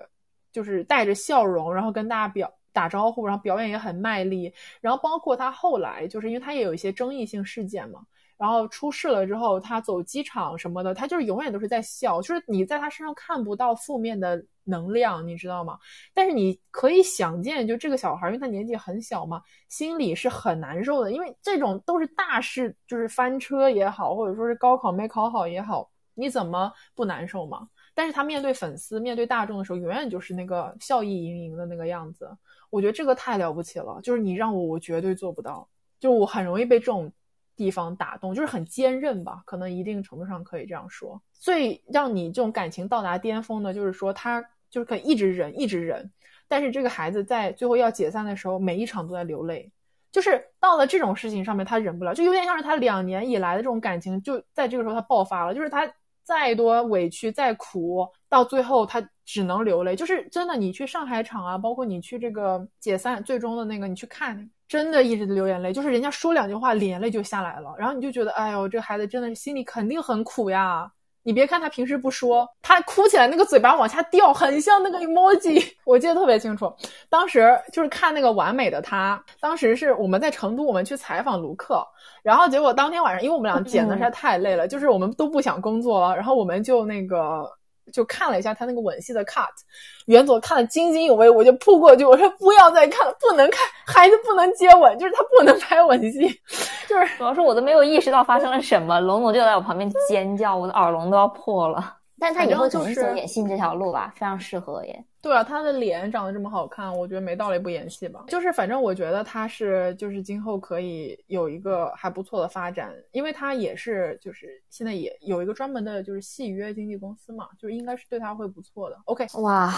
就是带着笑容，然后跟大家表。打招呼，然后表演也很卖力，然后包括他后来，就是因为他也有一些争议性事件嘛，然后出事了之后，他走机场什么的，他就是永远都是在笑，就是你在他身上看不到负面的能量，你知道吗？但是你可以想见，就这个小孩，因为他年纪很小嘛，心里是很难受的，因为这种都是大事，就是翻车也好，或者说是高考没考好也好，你怎么不难受嘛？但是他面对粉丝、面对大众的时候，永远就是那个笑意盈盈的那个样子。我觉得这个太了不起了，就是你让我，我绝对做不到。就我很容易被这种地方打动，就是很坚韧吧，可能一定程度上可以这样说。最让你这种感情到达巅峰的，就是说他就是可以一直忍，一直忍。但是这个孩子在最后要解散的时候，每一场都在流泪，就是到了这种事情上面，他忍不了，就有点像是他两年以来的这种感情，就在这个时候他爆发了，就是他。再多委屈再苦，到最后他只能流泪。就是真的，你去上海场啊，包括你去这个解散最终的那个，你去看，真的一直流眼泪。就是人家说两句话，眼泪就下来了。然后你就觉得，哎呦，这孩子真的是心里肯定很苦呀。你别看他平时不说，他哭起来那个嘴巴往下掉，很像那个 emoji。<laughs> 我记得特别清楚，当时就是看那个完美的他。当时是我们在成都，我们去采访卢克，然后结果当天晚上，因为我们俩剪的实在太累了，就是我们都不想工作了，然后我们就那个。就看了一下他那个吻戏的 cut，袁总看得津津有味，我就扑过去，我说不要再看了，不能看，孩子不能接吻，就是他不能拍吻戏，就是主要是我都没有意识到发生了什么，龙总就在我旁边尖叫，我的耳聋都要破了。但他以后就是走演戏这条路吧，非常适合耶。对啊，他的脸长得这么好看，我觉得没道理不演戏吧。就是反正我觉得他是，就是今后可以有一个还不错的发展，因为他也是，就是现在也有一个专门的，就是戏约经纪公司嘛，就应该是对他会不错的。OK，哇，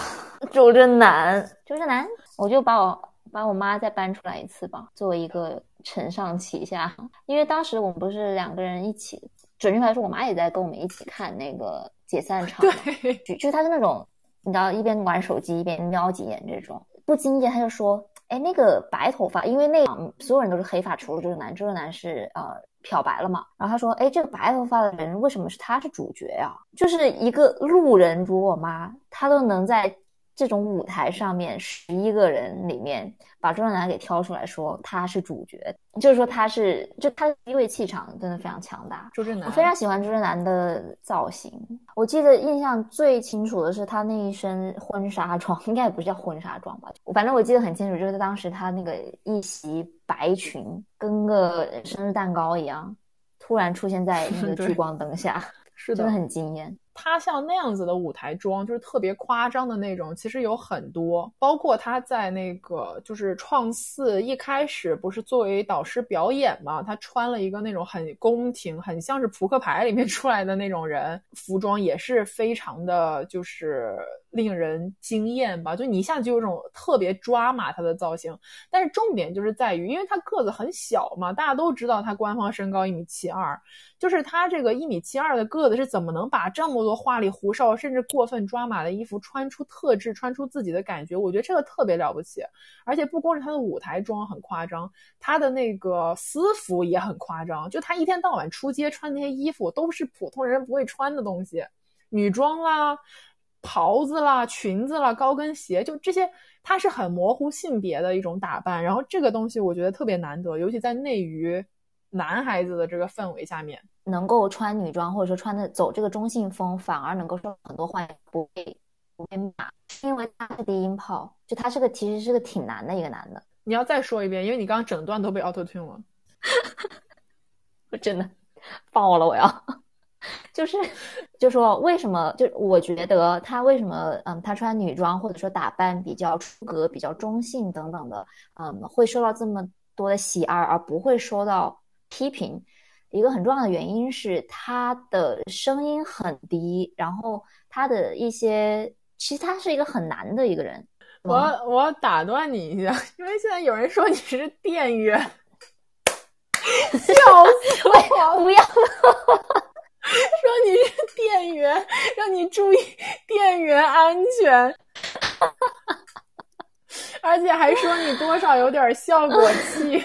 周震南，周震南，我就把我把我妈再搬出来一次吧，作为一个承上启下，因为当时我们不是两个人一起，准确来说，我妈也在跟我们一起看那个解散场，对，就是他是那种。你知道一边玩手机一边瞄几眼这种，不经意间他就说：“哎，那个白头发，因为那所有人都是黑发，除了周震南，周震南是呃漂白了嘛。然后他说：哎，这个白头发的人为什么是他是主角呀？就是一个路人如我妈，他都能在。”这种舞台上面十一个人里面，把周震南给挑出来说他是主角，就是说他是就他地位气场真的非常强大。周震南，我非常喜欢周震南的造型。我记得印象最清楚的是他那一身婚纱装，应该也不是叫婚纱装吧，反正我记得很清楚，就是当时他那个一袭白裙，跟个生日蛋糕一样，突然出现在那 <laughs> 个聚光灯下，是的，真的很惊艳。他像那样子的舞台妆，就是特别夸张的那种，其实有很多，包括他在那个就是创四一开始不是作为导师表演嘛，他穿了一个那种很宫廷，很像是扑克牌里面 <laughs> 出来的那种人服装，也是非常的就是。令人惊艳吧，就你一下子就有种特别抓马他的造型，但是重点就是在于，因为他个子很小嘛，大家都知道他官方身高一米七二，就是他这个一米七二的个子是怎么能把这么多花里胡哨甚至过分抓马的衣服穿出特质，穿出自己的感觉？我觉得这个特别了不起，而且不光是他的舞台妆很夸张，他的那个私服也很夸张，就他一天到晚出街穿那些衣服都是普通人不会穿的东西，女装啦。袍子啦、裙子啦、高跟鞋，就这些，它是很模糊性别的一种打扮。然后这个东西我觉得特别难得，尤其在内娱男孩子的这个氛围下面，能够穿女装或者说穿的走这个中性风，反而能够受很多欢迎，不被不被骂，因为他是低音炮，就他是个其实是个挺难的一个男的。你要再说一遍，因为你刚刚整段都被 auto tune 了，<laughs> 我真的爆了，我要。<laughs> 就是，就说为什么？就我觉得他为什么，嗯，他穿女装或者说打扮比较出格、比较中性等等的，嗯，会受到这么多的喜爱而不会受到批评。一个很重要的原因是他的声音很低，然后他的一些，其实他是一个很难的一个人。我我打断你一下，<laughs> 因为现在有人说你是店员。笑死我！不要说你是店员，让你注意店员安全，<laughs> 而且还说你多少有点效果器，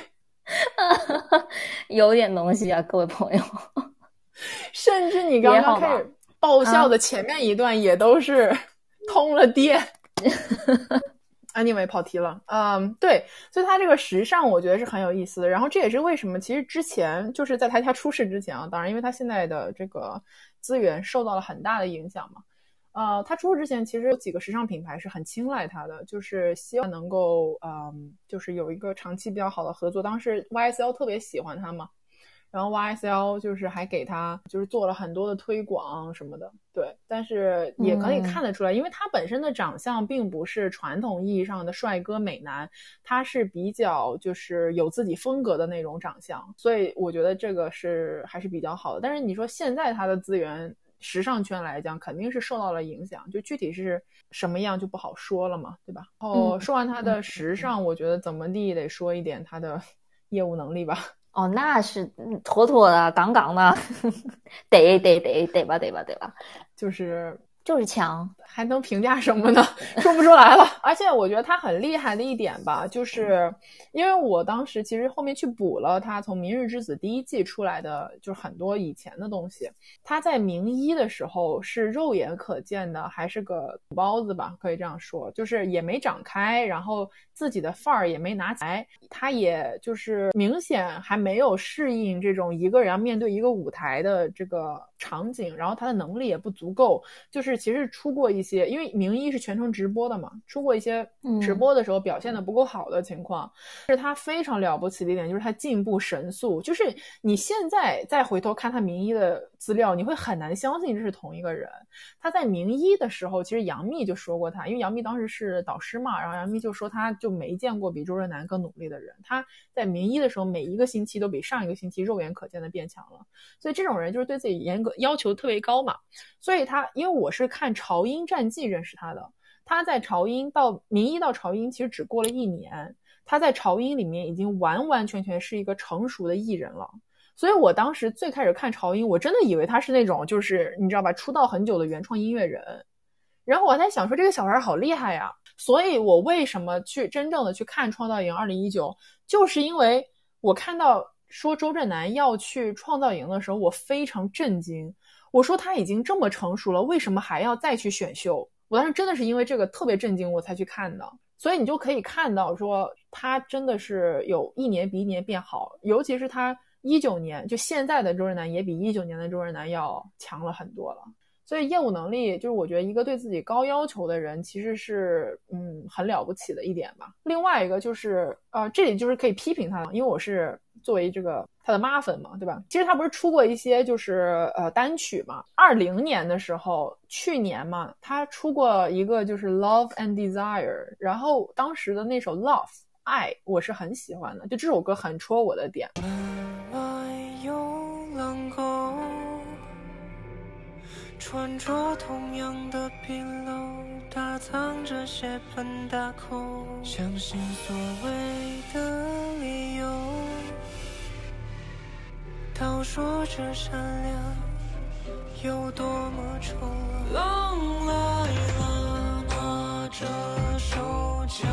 <laughs> 有点东西啊，各位朋友。<laughs> 甚至你刚刚开始爆笑的前面一段也都是 <laughs> 通了电。Anyway，跑题了。嗯，对，所以它这个时尚我觉得是很有意思的。然后这也是为什么，其实之前就是在他家出事之前啊，当然因为他现在的这个资源受到了很大的影响嘛。呃，他出事之前其实有几个时尚品牌是很青睐他的，就是希望能够嗯，就是有一个长期比较好的合作。当时 YSL 特别喜欢他嘛。然后 YSL 就是还给他就是做了很多的推广什么的，对，但是也可以看得出来，因为他本身的长相并不是传统意义上的帅哥美男，他是比较就是有自己风格的那种长相，所以我觉得这个是还是比较好的。但是你说现在他的资源，时尚圈来讲肯定是受到了影响，就具体是什么样就不好说了嘛，对吧？哦，说完他的时尚，我觉得怎么地得说一点他的 <laughs> 业务能力吧。<laughs> 哦，那是妥妥的，杠杠的，<laughs> 得得得得吧，得吧，得吧，就是就是强。还能评价什么呢？<laughs> 说不出来了。而且我觉得他很厉害的一点吧，就是因为我当时其实后面去补了他从《明日之子》第一季出来的，就是很多以前的东西。他在名一的时候是肉眼可见的，还是个包子吧，可以这样说，就是也没长开，然后自己的范儿也没拿起来，他也就是明显还没有适应这种一个人面对一个舞台的这个场景，然后他的能力也不足够，就是其实出过一。些，因为名医是全程直播的嘛，出过一些直播的时候表现的不够好的情况。是他非常了不起的一点，就是他进步神速。就是你现在再回头看他名医的资料，你会很难相信这是同一个人。他在名医的时候，其实杨幂就说过他，因为杨幂当时是导师嘛，然后杨幂就说他就没见过比周震南更努力的人。他在名医的时候，每一个星期都比上一个星期肉眼可见的变强了。所以这种人就是对自己严格要求特别高嘛。所以他，因为我是是看潮音。战记认识他的，他在潮音到名一到潮音其实只过了一年，他在潮音里面已经完完全全是一个成熟的艺人了。所以我当时最开始看潮音，我真的以为他是那种就是你知道吧，出道很久的原创音乐人。然后我在想说这个小孩好厉害呀，所以我为什么去真正的去看创造营二零一九，就是因为我看到说周震南要去创造营的时候，我非常震惊。我说他已经这么成熟了，为什么还要再去选秀？我当时真的是因为这个特别震惊，我才去看的。所以你就可以看到，说他真的是有一年比一年变好，尤其是他一九年，就现在的周震南也比一九年的周震南要强了很多了。所以业务能力就是我觉得一个对自己高要求的人，其实是嗯很了不起的一点吧。另外一个就是呃这里就是可以批评他，因为我是作为这个他的妈粉嘛，对吧？其实他不是出过一些就是呃单曲嘛？二零年的时候，去年嘛，他出过一个就是 Love and Desire，然后当时的那首 Love 爱我是很喜欢的，就这首歌很戳我的点。穿着同样的皮褛，它藏着血盆大口。相信所谓的理由，倒说着善良有多么丑恶。狼来了，拿着手枪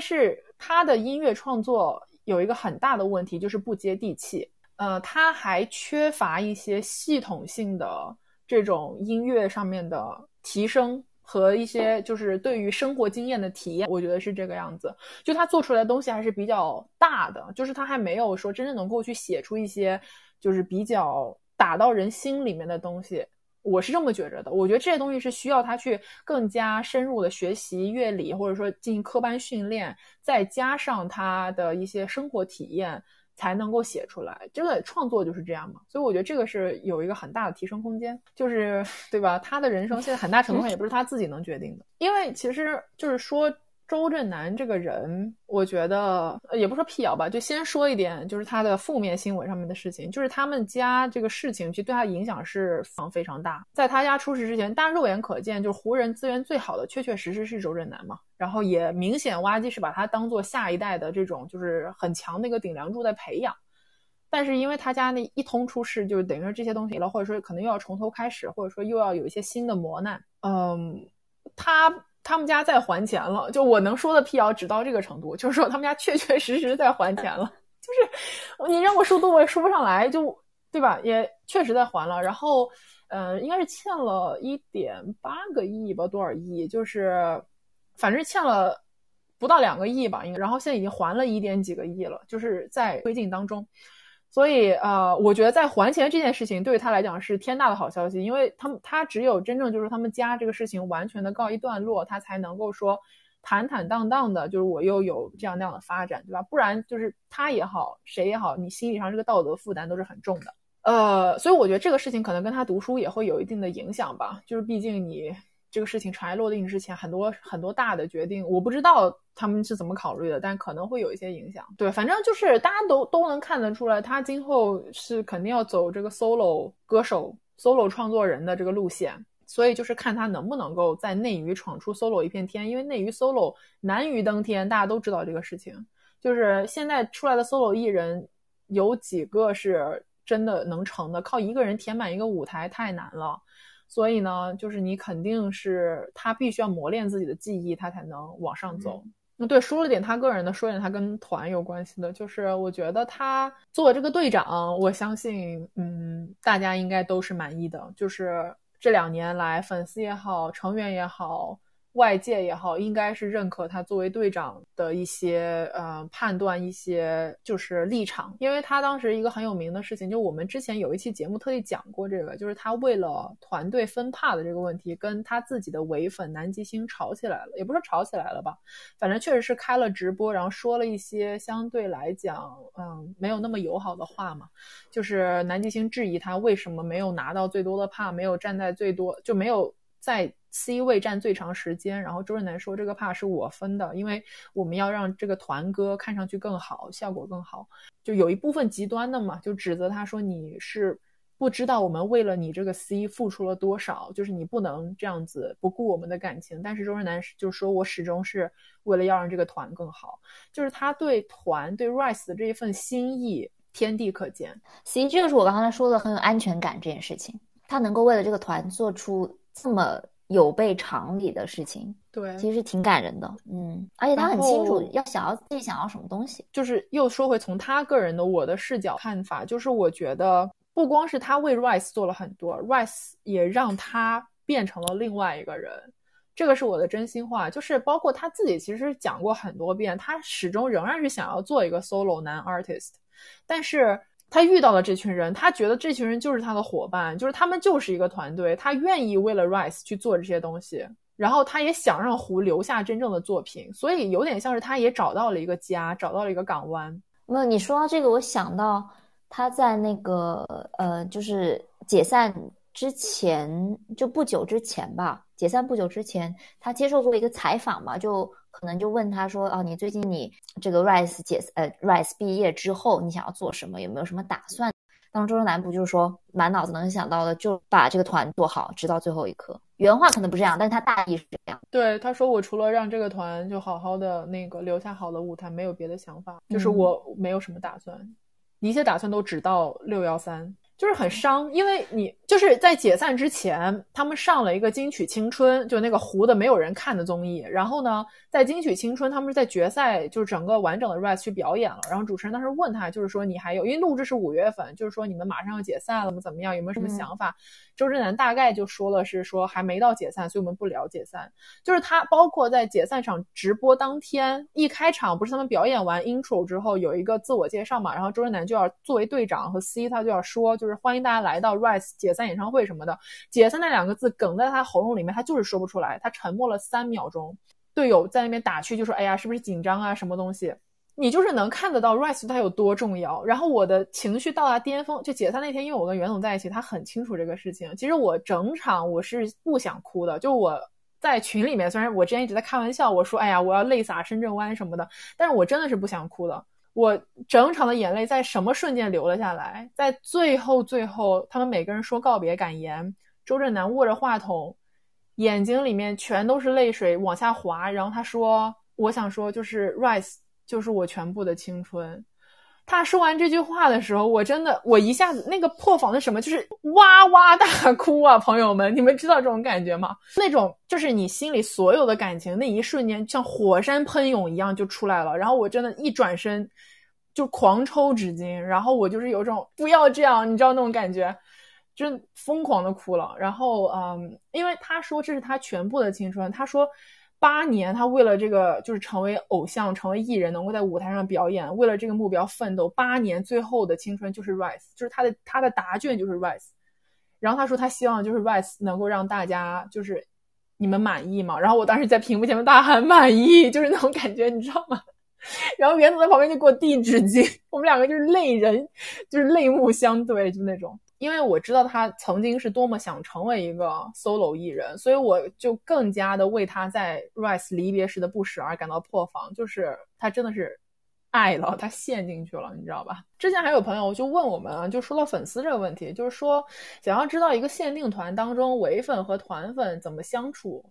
但是他的音乐创作有一个很大的问题，就是不接地气。呃，他还缺乏一些系统性的这种音乐上面的提升和一些就是对于生活经验的体验。我觉得是这个样子。就他做出来的东西还是比较大的，就是他还没有说真正能够去写出一些就是比较打到人心里面的东西。我是这么觉着的，我觉得这些东西是需要他去更加深入的学习乐理，或者说进行科班训练，再加上他的一些生活体验，才能够写出来。这个创作就是这样嘛，所以我觉得这个是有一个很大的提升空间，就是对吧？他的人生现在很大程度上也不是他自己能决定的，因为其实就是说。周震南这个人，我觉得也不说辟谣吧，就先说一点，就是他的负面新闻上面的事情，就是他们家这个事情，其实对他影响是非常非常大。在他家出事之前，大家肉眼可见，就是湖人资源最好的，确确实实是周震南嘛。然后也明显挖机是把他当做下一代的这种就是很强的一个顶梁柱在培养。但是因为他家那一通出事，就是等于说这些东西了，或者说可能又要从头开始，或者说又要有一些新的磨难。嗯，他他们家在还钱了，就我能说的辟谣只到这个程度，就是说他们家确确实实在还钱了。<laughs> 就是你让我说多我也说不上来，就对吧？也确实在还了。然后，嗯，应该是欠了一点八个亿吧，多少亿？就是反正欠了不到两个亿吧，应该。然后现在已经还了一点几个亿了，就是在推进当中。所以，呃，我觉得在还钱这件事情对于他来讲是天大的好消息，因为他们他只有真正就是他们家这个事情完全的告一段落，他才能够说坦坦荡荡的，就是我又有这样那样的发展，对吧？不然就是他也好，谁也好，你心理上这个道德负担都是很重的。呃，所以我觉得这个事情可能跟他读书也会有一定的影响吧，就是毕竟你。这个事情尘埃落定之前，很多很多大的决定，我不知道他们是怎么考虑的，但可能会有一些影响。对，反正就是大家都都能看得出来，他今后是肯定要走这个 solo 歌手、solo 创作人的这个路线，所以就是看他能不能够在内娱闯出 solo 一片天。因为内娱 solo 难于登天，大家都知道这个事情。就是现在出来的 solo 艺人，有几个是真的能成的？靠一个人填满一个舞台太难了。所以呢，就是你肯定是他必须要磨练自己的技艺，他才能往上走。那对，说了点他个人的，说点他跟团有关系的，就是我觉得他做这个队长，我相信，嗯，大家应该都是满意的。就是这两年来，粉丝也好，成员也好。外界也好，应该是认可他作为队长的一些呃判断，一些就是立场。因为他当时一个很有名的事情，就我们之前有一期节目特意讲过这个，就是他为了团队分帕的这个问题，跟他自己的唯粉南极星吵起来了，也不是吵起来了吧，反正确实是开了直播，然后说了一些相对来讲嗯没有那么友好的话嘛，就是南极星质疑他为什么没有拿到最多的帕，没有站在最多，就没有在。C 位占最长时间，然后周震南说这个怕是我分的，因为我们要让这个团歌看上去更好，效果更好。就有一部分极端的嘛，就指责他说你是不知道我们为了你这个 C 付出了多少，就是你不能这样子不顾我们的感情。但是周震南就说我始终是为了要让这个团更好，就是他对团对 Rise 的这一份心意天地可见。C 这个是我刚才说的很有安全感这件事情，他能够为了这个团做出这么。有悖常理的事情，对，其实挺感人的，嗯，而且他很清楚要想要自己想要什么东西。就是又说回从他个人的我的视角看法，就是我觉得不光是他为 Rice 做了很多，Rice 也让他变成了另外一个人，这个是我的真心话。就是包括他自己其实讲过很多遍，他始终仍然是想要做一个 solo 男 artist，但是。他遇到了这群人，他觉得这群人就是他的伙伴，就是他们就是一个团队，他愿意为了 Rise 去做这些东西，然后他也想让胡留下真正的作品，所以有点像是他也找到了一个家，找到了一个港湾。没有，你说到这个，我想到他在那个呃，就是解散之前，就不久之前吧，解散不久之前，他接受过一个采访嘛，就。可能就问他说：“哦，你最近你这个 Rise 解呃 Rise 毕业之后，你想要做什么？有没有什么打算？”当周震南不就是说，满脑子能想到的就把这个团做好，直到最后一刻。原话可能不是这样，但是他大意是这样。对，他说：“我除了让这个团就好好的那个留下好的舞台，没有别的想法，就是我没有什么打算，一切打算都只到六幺三。”就是很伤，因为你就是在解散之前，他们上了一个金曲青春，就那个糊的没有人看的综艺。然后呢，在金曲青春，他们是在决赛，就是整个完整的 rise 去表演了。然后主持人当时问他，就是说你还有，因为录制是五月份，就是说你们马上要解散了吗？怎么样？有没有什么想法？周震南大概就说了是说还没到解散，所以我们不聊解散。就是他包括在解散场直播当天一开场，不是他们表演完 intro 之后有一个自我介绍嘛？然后周震南就要作为队长和 C，他就要说，就是欢迎大家来到 Rise 解散演唱会什么的。解散那两个字梗在他喉咙里面，他就是说不出来。他沉默了三秒钟，队友在那边打趣，就说：“哎呀，是不是紧张啊？什么东西？”你就是能看得到 Rise 他有多重要，然后我的情绪到达巅峰，就解散那天，因为我跟袁总在一起，他很清楚这个事情。其实我整场我是不想哭的，就我在群里面，虽然我之前一直在开玩笑，我说哎呀，我要泪洒深圳湾什么的，但是我真的是不想哭的。我整场的眼泪在什么瞬间流了下来？在最后最后，他们每个人说告别感言，周震南握着话筒，眼睛里面全都是泪水往下滑，然后他说：“我想说，就是 Rise 就是我全部的青春。”他说完这句话的时候，我真的，我一下子那个破防的什么，就是哇哇大哭啊！朋友们，你们知道这种感觉吗？那种就是你心里所有的感情，那一瞬间像火山喷涌一样就出来了。然后我真的，一转身就狂抽纸巾，然后我就是有种不要这样，你知道那种感觉，就疯狂的哭了。然后，嗯，因为他说这是他全部的青春，他说。八年，他为了这个就是成为偶像，成为艺人，能够在舞台上表演，为了这个目标奋斗。八年，最后的青春就是 Rise，就是他的他的答卷就是 Rise。然后他说他希望就是 Rise 能够让大家就是你们满意嘛。然后我当时在屏幕前面大喊满意，就是那种感觉，你知道吗？然后袁总在旁边就给我递纸巾，<laughs> 我们两个就是泪人，就是泪目相对，就那种。因为我知道他曾经是多么想成为一个 solo 艺人，所以我就更加的为他在 Rise 离别时的不舍而感到破防。就是他真的是爱了，他陷进去了，你知道吧？之前还有朋友就问我们啊，就说到粉丝这个问题，就是说想要知道一个限定团当中唯粉和团粉怎么相处。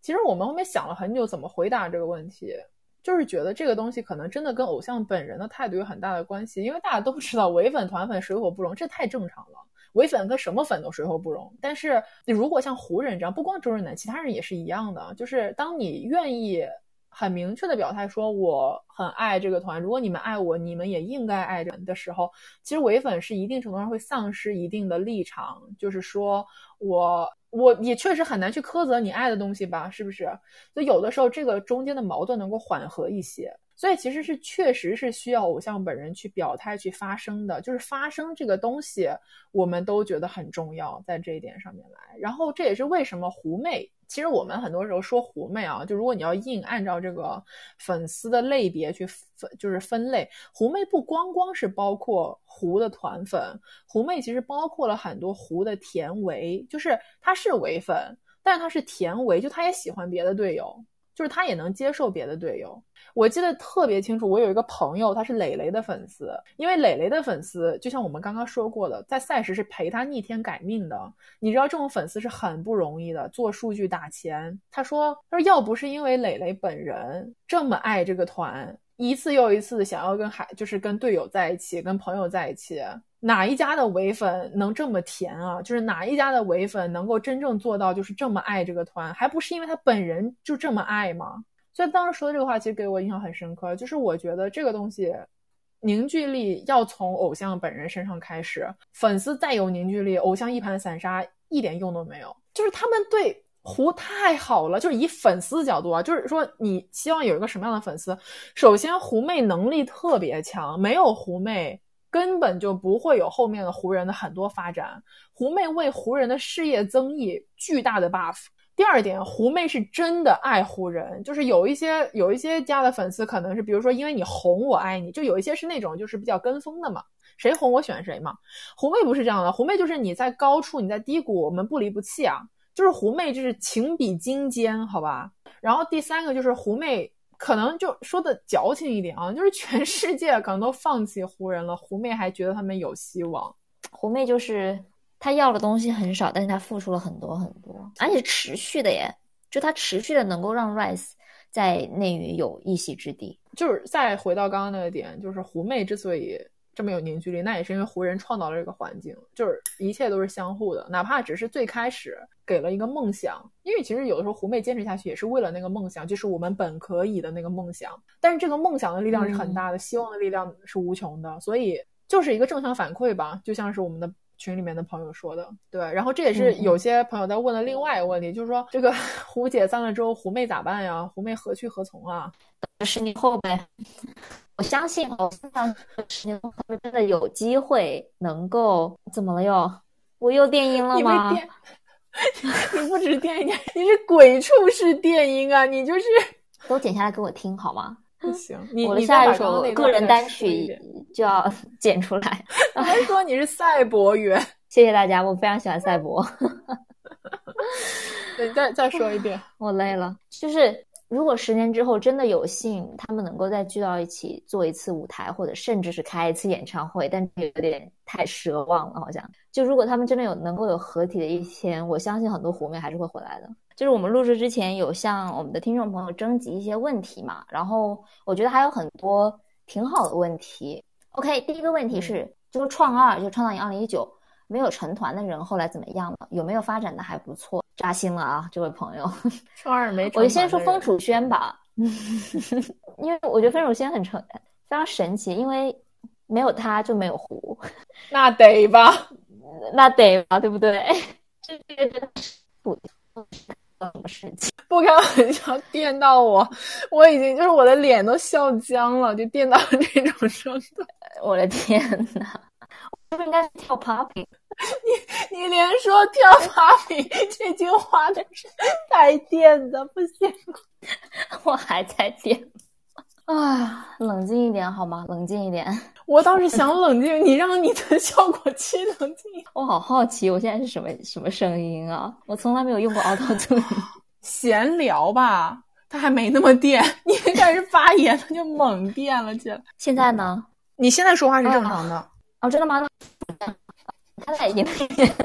其实我们后面想了很久怎么回答这个问题。就是觉得这个东西可能真的跟偶像本人的态度有很大的关系，因为大家都知道唯粉团粉水火不容，这太正常了。唯粉跟什么粉都水火不容。但是你如果像湖人这样，不光周润南，其他人也是一样的。就是当你愿意很明确的表态说我很爱这个团，如果你们爱我，你们也应该爱着的时候，其实唯粉是一定程度上会丧失一定的立场，就是说我。我也确实很难去苛责你爱的东西吧，是不是？所以有的时候这个中间的矛盾能够缓和一些。所以其实是确实是需要偶像本人去表态、去发声的。就是发声这个东西，我们都觉得很重要，在这一点上面来。然后这也是为什么狐媚。其实我们很多时候说狐媚啊，就如果你要硬按照这个粉丝的类别去分，就是分类，狐媚不光光是包括狐的团粉，狐媚其实包括了很多狐的甜维，就是她是唯粉，但是她是甜维，就她也喜欢别的队友。就是他也能接受别的队友，我记得特别清楚。我有一个朋友，他是磊磊的粉丝，因为磊磊的粉丝就像我们刚刚说过的，在赛时是陪他逆天改命的。你知道这种粉丝是很不容易的，做数据打钱。他说，他说要不是因为磊磊本人这么爱这个团，一次又一次的想要跟海，就是跟队友在一起，跟朋友在一起。哪一家的唯粉能这么甜啊？就是哪一家的唯粉能够真正做到就是这么爱这个团，还不是因为他本人就这么爱吗？所以当时说的这个话其实给我印象很深刻，就是我觉得这个东西凝聚力要从偶像本人身上开始，粉丝再有凝聚力，偶像一盘散沙一点用都没有。就是他们对胡太好了，就是以粉丝角度啊，就是说你希望有一个什么样的粉丝？首先胡妹能力特别强，没有胡妹。根本就不会有后面的湖人的很多发展。胡妹为湖人的事业增益巨大的 buff。第二点，胡妹是真的爱湖人，就是有一些有一些家的粉丝可能是，比如说因为你红我爱你，就有一些是那种就是比较跟风的嘛，谁红我选谁嘛。胡妹不是这样的，胡妹就是你在高处你在低谷我们不离不弃啊，就是胡妹就是情比金坚，好吧。然后第三个就是胡妹。可能就说的矫情一点啊，就是全世界可能都放弃湖人了，狐媚还觉得他们有希望。狐媚就是她要的东西很少，但是她付出了很多很多，而且持续的耶，就她持续的能够让 Rise 在内娱有一席之地。就是再回到刚刚那个点，就是狐媚之所以。这么有凝聚力，那也是因为湖人创造了这个环境，就是一切都是相互的，哪怕只是最开始给了一个梦想，因为其实有的时候湖妹坚持下去也是为了那个梦想，就是我们本可以的那个梦想。但是这个梦想的力量是很大的，希望的力量是无穷的，所以就是一个正向反馈吧，就像是我们的群里面的朋友说的，对。然后这也是有些朋友在问的另外一个问题，就是说这个 <laughs> 湖解散了之后，狐妹咋办呀？狐妹何去何从啊？十年后呗。我相信哦，非常十年后真的有机会能够怎么了又？我又电音了吗？<laughs> 你不止电音，<laughs> 你是鬼畜式电音啊！你就是都剪下来给我听好吗？不行，我的下一首个人单曲就要 <laughs> 剪出来。还说你是赛博员？谢谢大家，我非常喜欢赛博。对，再再说一遍，我累了。就是如果十年之后真的有幸，他们能够再聚到一起做一次舞台，或者甚至是开一次演唱会，但有点太奢望了，好像。就如果他们真的有能够有合体的一天，我相信很多湖妹还是会回来的。就是我们录制之前有向我们的听众朋友征集一些问题嘛，然后我觉得还有很多挺好的问题。OK，第一个问题是，就是创二，就创造营二零一九没有成团的人后来怎么样了？有没有发展的还不错？扎心了啊，这位朋友。创二没，我就先说风楚轩吧，<laughs> 因为我觉得风楚轩很成非常神奇，因为没有他就没有胡，<laughs> 那得吧，<laughs> 那得吧，对不对？这这个不什么事情？不开玩笑，电到我，我已经就是我的脸都笑僵了，就电到这种程度。我的天呐，是不是应该是跳 popping？<laughs> 你你连说跳 popping 这句话都是带电的，不行，<laughs> 我还在电啊！冷静一点好吗？冷静一点。我倒是想冷静，你让你的效果器冷静。<laughs> 我好好奇，我现在是什么什么声音啊？我从来没有用过 Auto。闲聊吧，它还没那么电。你开始发言，它就猛电了起来。现在呢？你现在说话是正常的。哦，真的吗？他在音里面。<laughs>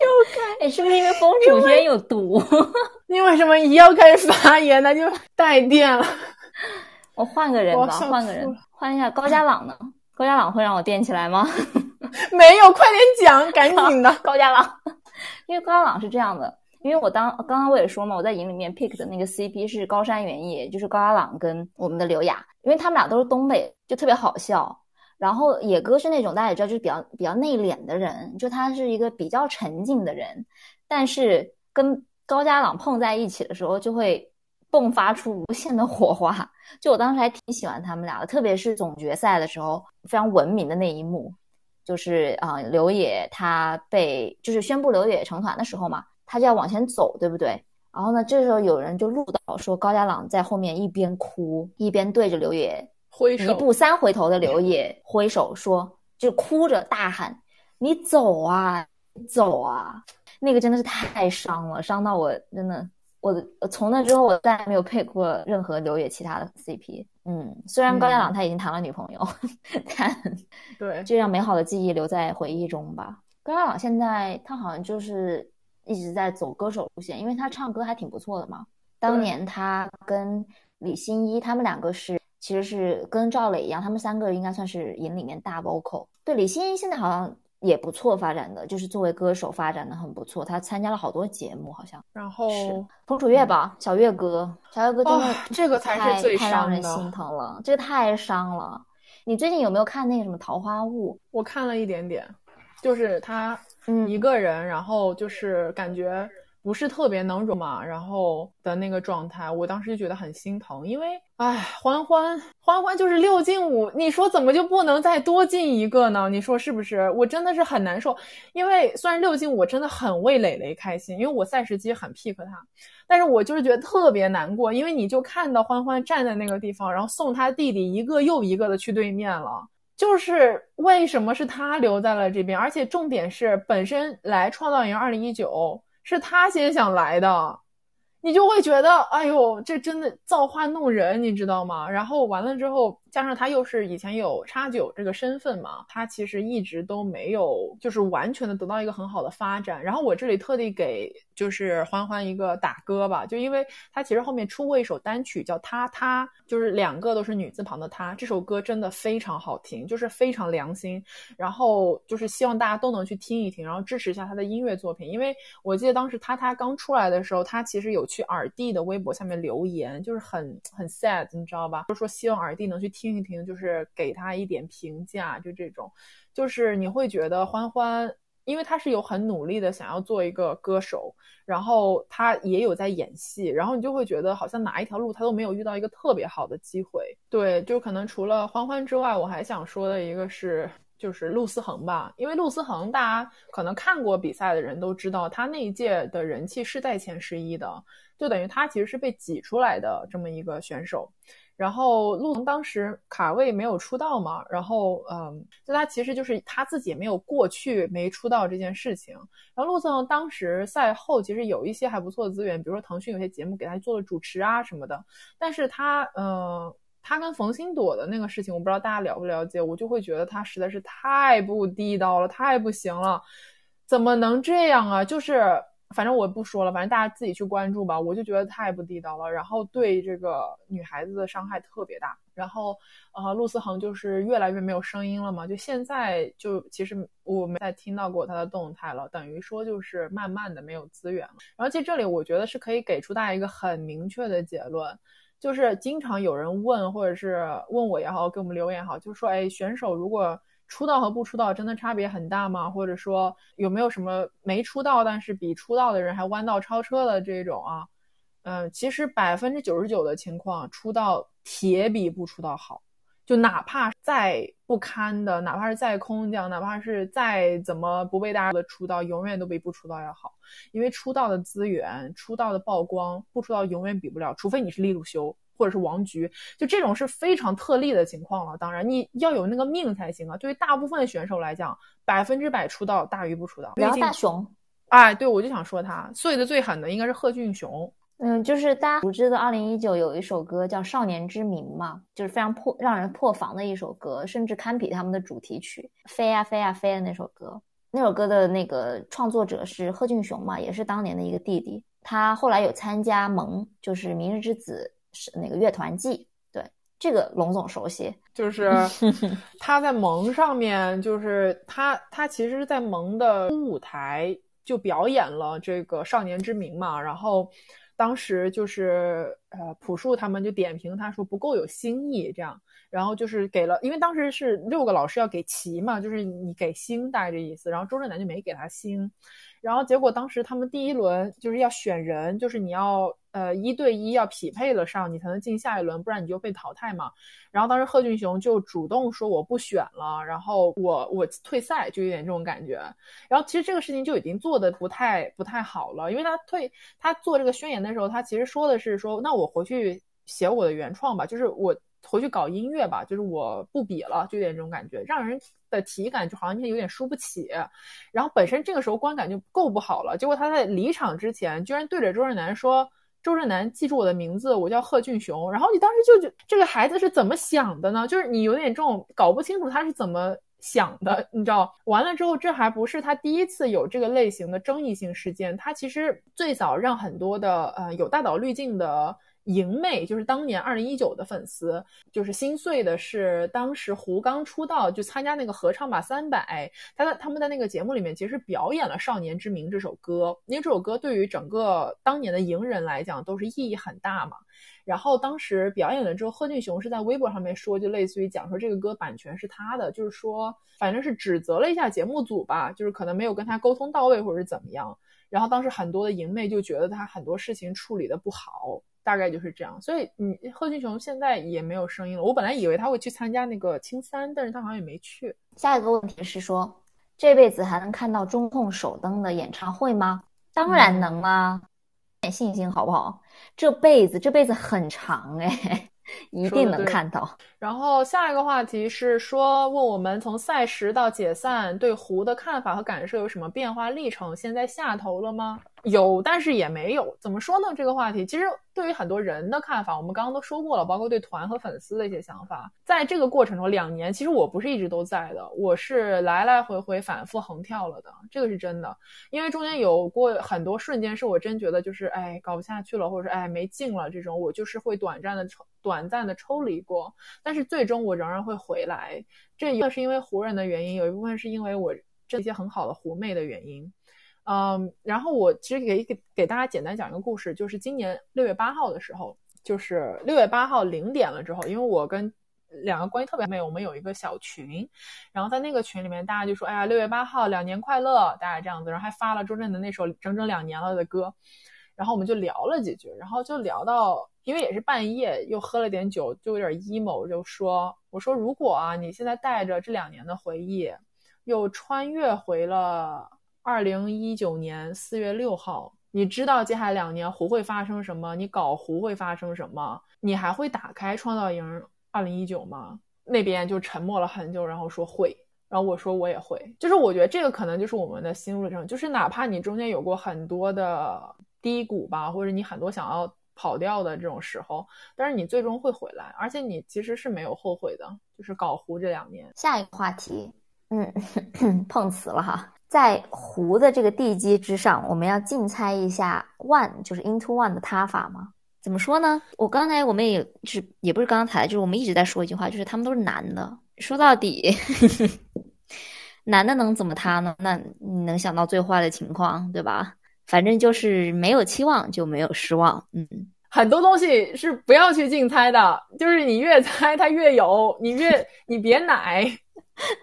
又开，哎，是不是因为风楚轩有毒？<laughs> 你为什么一要开始发言，那就带电了？我换个人吧，换个人，换一下高家朗呢？高家朗会让我电起来吗？没有，快点讲，赶紧的，<laughs> 高家朗。因为高家朗是这样的，因为我当刚刚我也说嘛，我在营里面 pick 的那个 CP 是高山原野，就是高家朗跟我们的刘雅，因为他们俩都是东北，就特别好笑。然后野哥是那种大家也知道，就是比较比较内敛的人，就他是一个比较沉静的人，但是跟高家朗碰在一起的时候，就会迸发出无限的火花。就我当时还挺喜欢他们俩的，特别是总决赛的时候，非常文明的那一幕，就是啊，刘野他被就是宣布刘野成团的时候嘛，他就要往前走，对不对？然后呢，这时候有人就录到说高家朗在后面一边哭一边对着刘野。一步三回头的刘野挥手说，就哭着大喊：“你走啊，走啊！”那个真的是太伤了，伤到我真的，我从那之后我再也没有配过任何刘野其他的 CP。嗯，虽然高家朗他已经谈了女朋友，<laughs> 但对，就让美好的记忆留在回忆中吧。高家朗现在他好像就是一直在走歌手路线，因为他唱歌还挺不错的嘛。当年他跟李欣一他们两个是。其实是跟赵磊一样，他们三个应该算是营里面大 vocal。对，李欣一现在好像也不错，发展的就是作为歌手发展的很不错。他参加了好多节目，好像。然后彭楚月吧，小月哥，小月哥真的这个才是最太让人心疼了，这个太伤了。你最近有没有看那个什么《桃花坞》？我看了一点点，就是他一个人，然后就是感觉。不是特别能容嘛，然后的那个状态，我当时就觉得很心疼，因为哎，欢欢欢欢就是六进五，你说怎么就不能再多进一个呢？你说是不是？我真的是很难受，因为虽然六进五，我真的很为磊磊开心，因为我赛时机很 pick 他，但是我就是觉得特别难过，因为你就看到欢欢站在那个地方，然后送他弟弟一个又一个的去对面了，就是为什么是他留在了这边？而且重点是本身来创造营二零一九。是他先想来的，你就会觉得，哎呦，这真的造化弄人，你知道吗？然后完了之后。加上他又是以前有叉九这个身份嘛，他其实一直都没有就是完全的得到一个很好的发展。然后我这里特地给就是欢欢一个打歌吧，就因为他其实后面出过一首单曲叫他他，就是两个都是女字旁的他，这首歌真的非常好听，就是非常良心。然后就是希望大家都能去听一听，然后支持一下他的音乐作品。因为我记得当时他他刚出来的时候，他其实有去耳帝的微博下面留言，就是很很 sad，你知道吧？就说希望耳帝能去。听一听，就是给他一点评价，就这种，就是你会觉得欢欢，因为他是有很努力的想要做一个歌手，然后他也有在演戏，然后你就会觉得好像哪一条路他都没有遇到一个特别好的机会。对，就可能除了欢欢之外，我还想说的一个是，就是陆思恒吧，因为陆思恒大家可能看过比赛的人都知道，他那一届的人气是在前十一的，就等于他其实是被挤出来的这么一个选手。然后陆腾当时卡位没有出道嘛，然后嗯，就他其实就是他自己也没有过去没出道这件事情。然后陆腾当时赛后其实有一些还不错的资源，比如说腾讯有些节目给他做了主持啊什么的。但是他嗯，他跟冯鑫朵的那个事情，我不知道大家了不了解，我就会觉得他实在是太不地道了，太不行了，怎么能这样啊？就是。反正我不说了，反正大家自己去关注吧。我就觉得太不地道了，然后对这个女孩子的伤害特别大。然后，呃，陆思恒就是越来越没有声音了嘛。就现在就其实我没再听到过他的动态了，等于说就是慢慢的没有资源了。然后其实这里我觉得是可以给出大家一个很明确的结论，就是经常有人问或者是问我也好，给我们留言也好，就说，哎，选手如果。出道和不出道真的差别很大吗？或者说有没有什么没出道但是比出道的人还弯道超车的这种啊？嗯，其实百分之九十九的情况，出道铁比不出道好。就哪怕再不堪的，哪怕是再空降，哪怕是再怎么不被大家的出道，永远都比不出道要好。因为出道的资源、出道的曝光，不出道永远比不了，除非你是利路修。或者是王菊，就这种是非常特例的情况了。当然，你要有那个命才行啊。对于大部分的选手来讲，百分之百出道大于不出道。然后大熊，哎，对我就想说他碎的最狠的应该是贺峻雄。嗯，就是大家熟知的二零一九有一首歌叫《少年之名》嘛，就是非常破让人破防的一首歌，甚至堪比他们的主题曲《飞呀飞呀飞》的那首歌。那首歌的那个创作者是贺峻雄嘛，也是当年的一个弟弟。他后来有参加萌，就是《明日之子》。是那个乐团季，对这个龙总熟悉，就是 <laughs> 他在萌上面，就是他他其实，在萌的舞台就表演了这个少年之名嘛，然后当时就是呃朴树他们就点评他说不够有新意，这样，然后就是给了，因为当时是六个老师要给齐嘛，就是你给星大概这意思，然后周震南就没给他星。然后结果当时他们第一轮就是要选人，就是你要呃一对一要匹配了上，你才能进下一轮，不然你就被淘汰嘛。然后当时贺峻雄就主动说我不选了，然后我我退赛，就有点这种感觉。然后其实这个事情就已经做的不太不太好了，因为他退他做这个宣言的时候，他其实说的是说那我回去写我的原创吧，就是我。回去搞音乐吧，就是我不比了，就有点这种感觉，让人的体感就好像有点输不起。然后本身这个时候观感就够不好了，结果他在离场之前居然对着周震南说：“周震南，记住我的名字，我叫贺峻雄。”然后你当时就觉这个孩子是怎么想的呢？就是你有点这种搞不清楚他是怎么想的，你知道？完了之后，这还不是他第一次有这个类型的争议性事件，他其实最早让很多的呃有大岛滤镜的。莹妹就是当年二零一九的粉丝，就是心碎的是，当时胡刚出道就参加那个合唱吧三百，他在他们在那个节目里面其实表演了《少年之名》这首歌，因为这首歌对于整个当年的莹人来讲都是意义很大嘛。然后当时表演了之后，贺峻雄是在微博上面说，就类似于讲说这个歌版权是他的，就是说反正是指责了一下节目组吧，就是可能没有跟他沟通到位或者是怎么样。然后当时很多的莹妹就觉得他很多事情处理的不好。大概就是这样，所以你贺峻雄现在也没有声音了。我本来以为他会去参加那个青三，但是他好像也没去。下一个问题是说，这辈子还能看到中控首登的演唱会吗？当然能啊，点信心好不好？这辈子，这辈子很长哎。一定能看到。然后下一个话题是说，问我们从赛时到解散，对湖的看法和感受有什么变化历程？现在下头了吗？有，但是也没有。怎么说呢？这个话题其实对于很多人的看法，我们刚刚都说过了，包括对团和粉丝的一些想法。在这个过程中，两年其实我不是一直都在的，我是来来回回反复横跳了的，这个是真的。因为中间有过很多瞬间，是我真觉得就是哎搞不下去了，或者是哎没劲了这种，我就是会短暂的抽短暂的抽离过，但是最终我仍然会回来。这一个是因为湖人的原因，有一部分是因为我这些很好的湖妹的原因。嗯，然后我其实给给给大家简单讲一个故事，就是今年六月八号的时候，就是六月八号零点了之后，因为我跟两个关系特别妹，我们有一个小群，然后在那个群里面，大家就说，哎呀，六月八号两年快乐，大家这样子，然后还发了周震的那首整整两年了的歌，然后我们就聊了几句，然后就聊到，因为也是半夜，又喝了点酒，就有点 emo，就说，我说如果啊，你现在带着这两年的回忆，又穿越回了。二零一九年四月六号，你知道接下来两年湖会发生什么，你搞湖会发生什么，你还会打开创造营二零一九吗？那边就沉默了很久，然后说会，然后我说我也会，就是我觉得这个可能就是我们的心路历程，就是哪怕你中间有过很多的低谷吧，或者你很多想要跑掉的这种时候，但是你最终会回来，而且你其实是没有后悔的，就是搞湖这两年。下一个话题，嗯，<clears throat> 碰瓷了哈。在湖的这个地基之上，我们要竞猜一下 One 就是 Into One 的塌法吗？怎么说呢？我刚才我们也是也不是刚才，就是我们一直在说一句话，就是他们都是男的。说到底，<laughs> 男的能怎么塌呢？那你能想到最坏的情况，对吧？反正就是没有期望就没有失望。嗯，很多东西是不要去竞猜的，就是你越猜它越有，你越你别奶，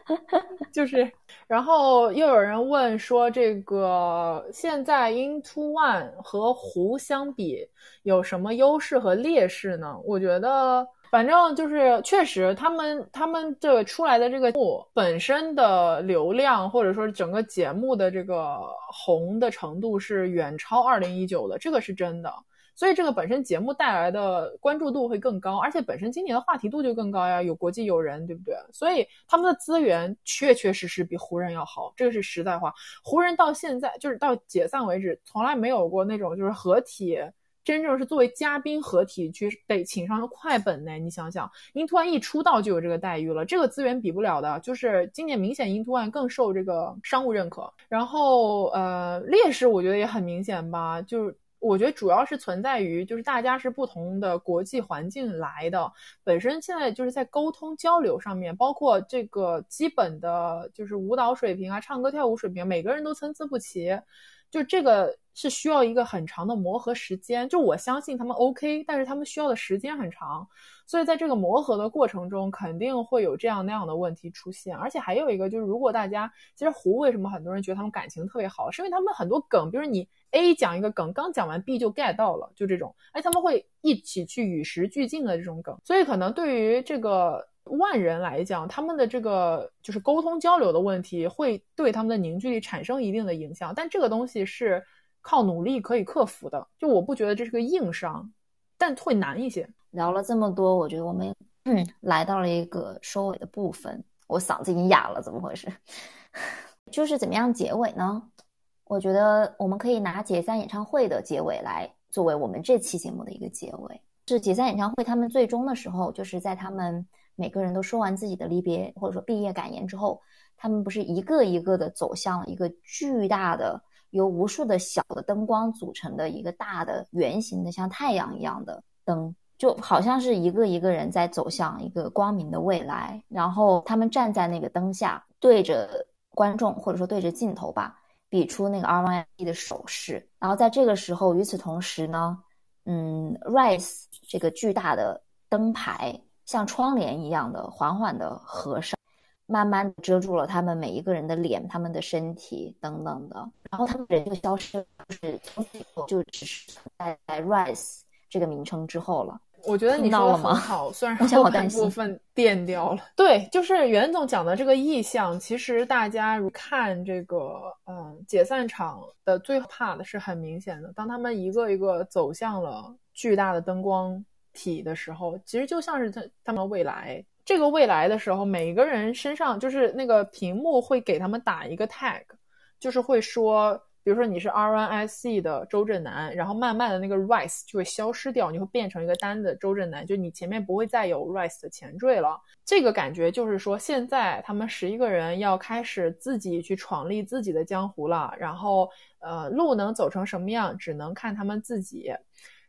<laughs> 就是。然后又有人问说，这个现在 Into One 和湖相比有什么优势和劣势呢？我觉得，反正就是确实，他们他们这出来的这个本身的流量，或者说整个节目的这个红的程度是远超二零一九的，这个是真的。所以这个本身节目带来的关注度会更高，而且本身今年的话题度就更高呀，有国际友人，对不对？所以他们的资源确确实实比湖人要好，这个是实在话。湖人到现在就是到解散为止，从来没有过那种就是合体，真正是作为嘉宾合体去得请上快本呢。你想想，英突 e 一出道就有这个待遇了，这个资源比不了的。就是今年明显英突 e 更受这个商务认可，然后呃劣势我觉得也很明显吧，就是。我觉得主要是存在于，就是大家是不同的国际环境来的，本身现在就是在沟通交流上面，包括这个基本的，就是舞蹈水平啊、唱歌跳舞水平，每个人都参差不齐，就这个是需要一个很长的磨合时间。就我相信他们 OK，但是他们需要的时间很长。所以在这个磨合的过程中，肯定会有这样那样的问题出现，而且还有一个就是，如果大家其实胡为什么很多人觉得他们感情特别好，是因为他们很多梗，比如你 A 讲一个梗，刚讲完 B 就 get 到了，就这种，哎，他们会一起去与时俱进的这种梗，所以可能对于这个万人来讲，他们的这个就是沟通交流的问题，会对他们的凝聚力产生一定的影响，但这个东西是靠努力可以克服的，就我不觉得这是个硬伤，但会难一些。聊了这么多，我觉得我们嗯来到了一个收尾的部分。我嗓子已经哑了，怎么回事？<laughs> 就是怎么样结尾呢？我觉得我们可以拿解散演唱会的结尾来作为我们这期节目的一个结尾。是解散演唱会，他们最终的时候，就是在他们每个人都说完自己的离别或者说毕业感言之后，他们不是一个一个的走向了一个巨大的由无数的小的灯光组成的一个大的圆形的像太阳一样的灯。就好像是一个一个人在走向一个光明的未来，然后他们站在那个灯下，对着观众或者说对着镜头吧，比出那个 R Y E 的手势。然后在这个时候，与此同时呢，嗯，Rise 这个巨大的灯牌像窗帘一样的缓缓的合上，慢慢遮住了他们每一个人的脸、他们的身体等等的。然后他们人就消失了，就是从此以后就只是在 Rise 这个名称之后了。我觉得你说的很好，虽然后半部分变掉了。对，就是袁总讲的这个意象，其实大家看这个，嗯，解散场的最怕的是很明显的。当他们一个一个走向了巨大的灯光体的时候，其实就像是他他们未来。这个未来的时候，每一个人身上就是那个屏幕会给他们打一个 tag，就是会说。比如说你是 R1SC 的周震南，然后慢慢的那个 Rise 就会消失掉，你会变成一个单的周震南，就你前面不会再有 Rise 的前缀了。这个感觉就是说，现在他们十一个人要开始自己去闯立自己的江湖了。然后，呃，路能走成什么样，只能看他们自己。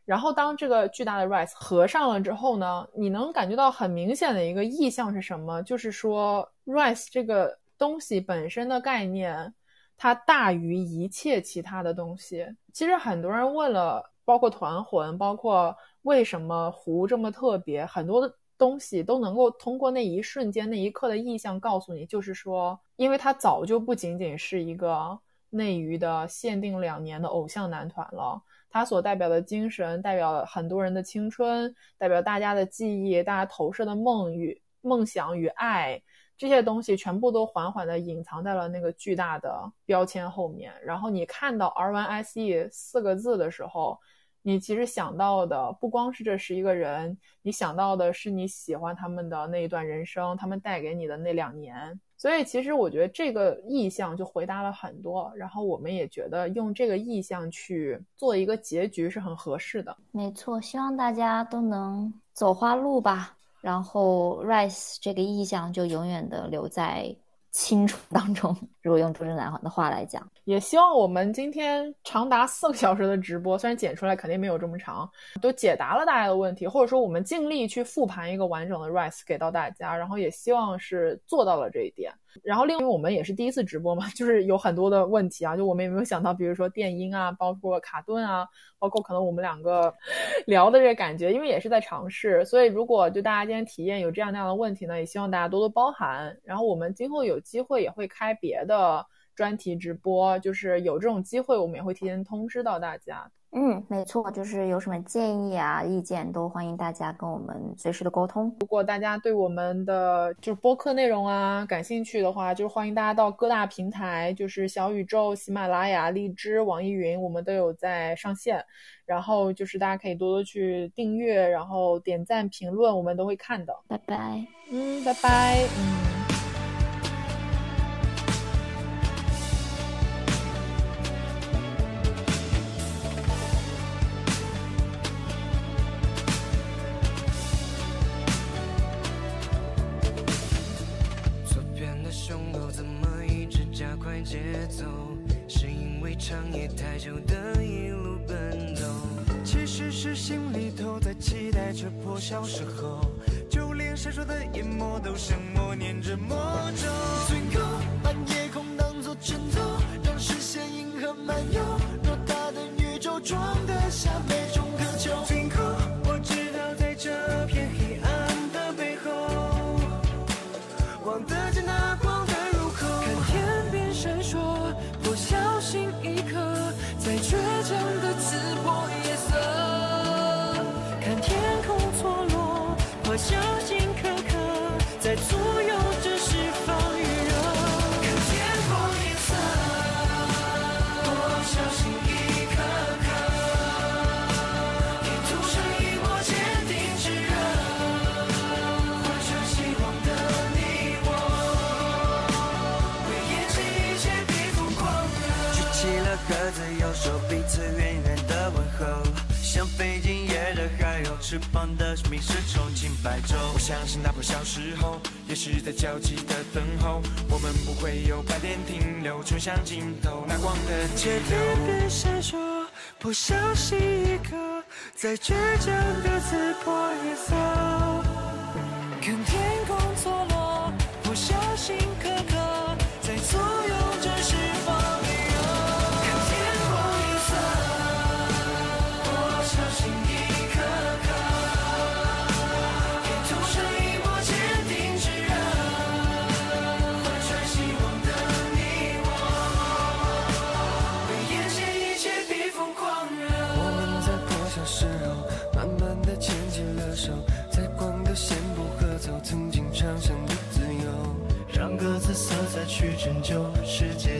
然后，当这个巨大的 Rise 合上了之后呢，你能感觉到很明显的一个意象是什么？就是说，Rise 这个东西本身的概念。它大于一切其他的东西。其实很多人问了，包括团魂，包括为什么湖这么特别，很多的东西都能够通过那一瞬间、那一刻的意象告诉你，就是说，因为它早就不仅仅是一个内娱的限定两年的偶像男团了，它所代表的精神，代表很多人的青春，代表大家的记忆，大家投射的梦与梦想与爱。这些东西全部都缓缓的隐藏在了那个巨大的标签后面。然后你看到 R One SE 四个字的时候，你其实想到的不光是这十一个人，你想到的是你喜欢他们的那一段人生，他们带给你的那两年。所以其实我觉得这个意向就回答了很多。然后我们也觉得用这个意向去做一个结局是很合适的。没错，希望大家都能走花路吧。然后，Rise 这个意象就永远的留在清楚当中。如果用朱正南的话来讲，也希望我们今天长达四个小时的直播，虽然剪出来肯定没有这么长，都解答了大家的问题，或者说我们尽力去复盘一个完整的 Rise 给到大家。然后也希望是做到了这一点。然后，另外我们也是第一次直播嘛，<laughs> 就是有很多的问题啊，就我们也没有想到，比如说电音啊，包括卡顿啊，包括可能我们两个 <laughs> 聊的这个感觉，因为也是在尝试，所以如果就大家今天体验有这样那样的问题呢，也希望大家多多包涵。然后我们今后有机会也会开别的专题直播，就是有这种机会，我们也会提前通知到大家。嗯，没错，就是有什么建议啊、意见，都欢迎大家跟我们随时的沟通。如果大家对我们的就是播客内容啊感兴趣的话，就是欢迎大家到各大平台，就是小宇宙、喜马拉雅、荔枝、网易云，我们都有在上线。然后就是大家可以多多去订阅，然后点赞、评论，我们都会看的。拜拜，嗯，拜拜，嗯。期待着破晓时候，就连闪烁的眼眸都像默念着魔咒。最后把夜空当作枕头，让视线银河漫游。偌大的宇宙装得下每翅膀的生命是重庆白昼，我相信那破小时候，也是在焦急的等候。我们不会有白天停留，冲向尽头那光的街头。天边闪烁，不小心一刻，在倔强的刺破夜色。看天空错落，去拯救世界。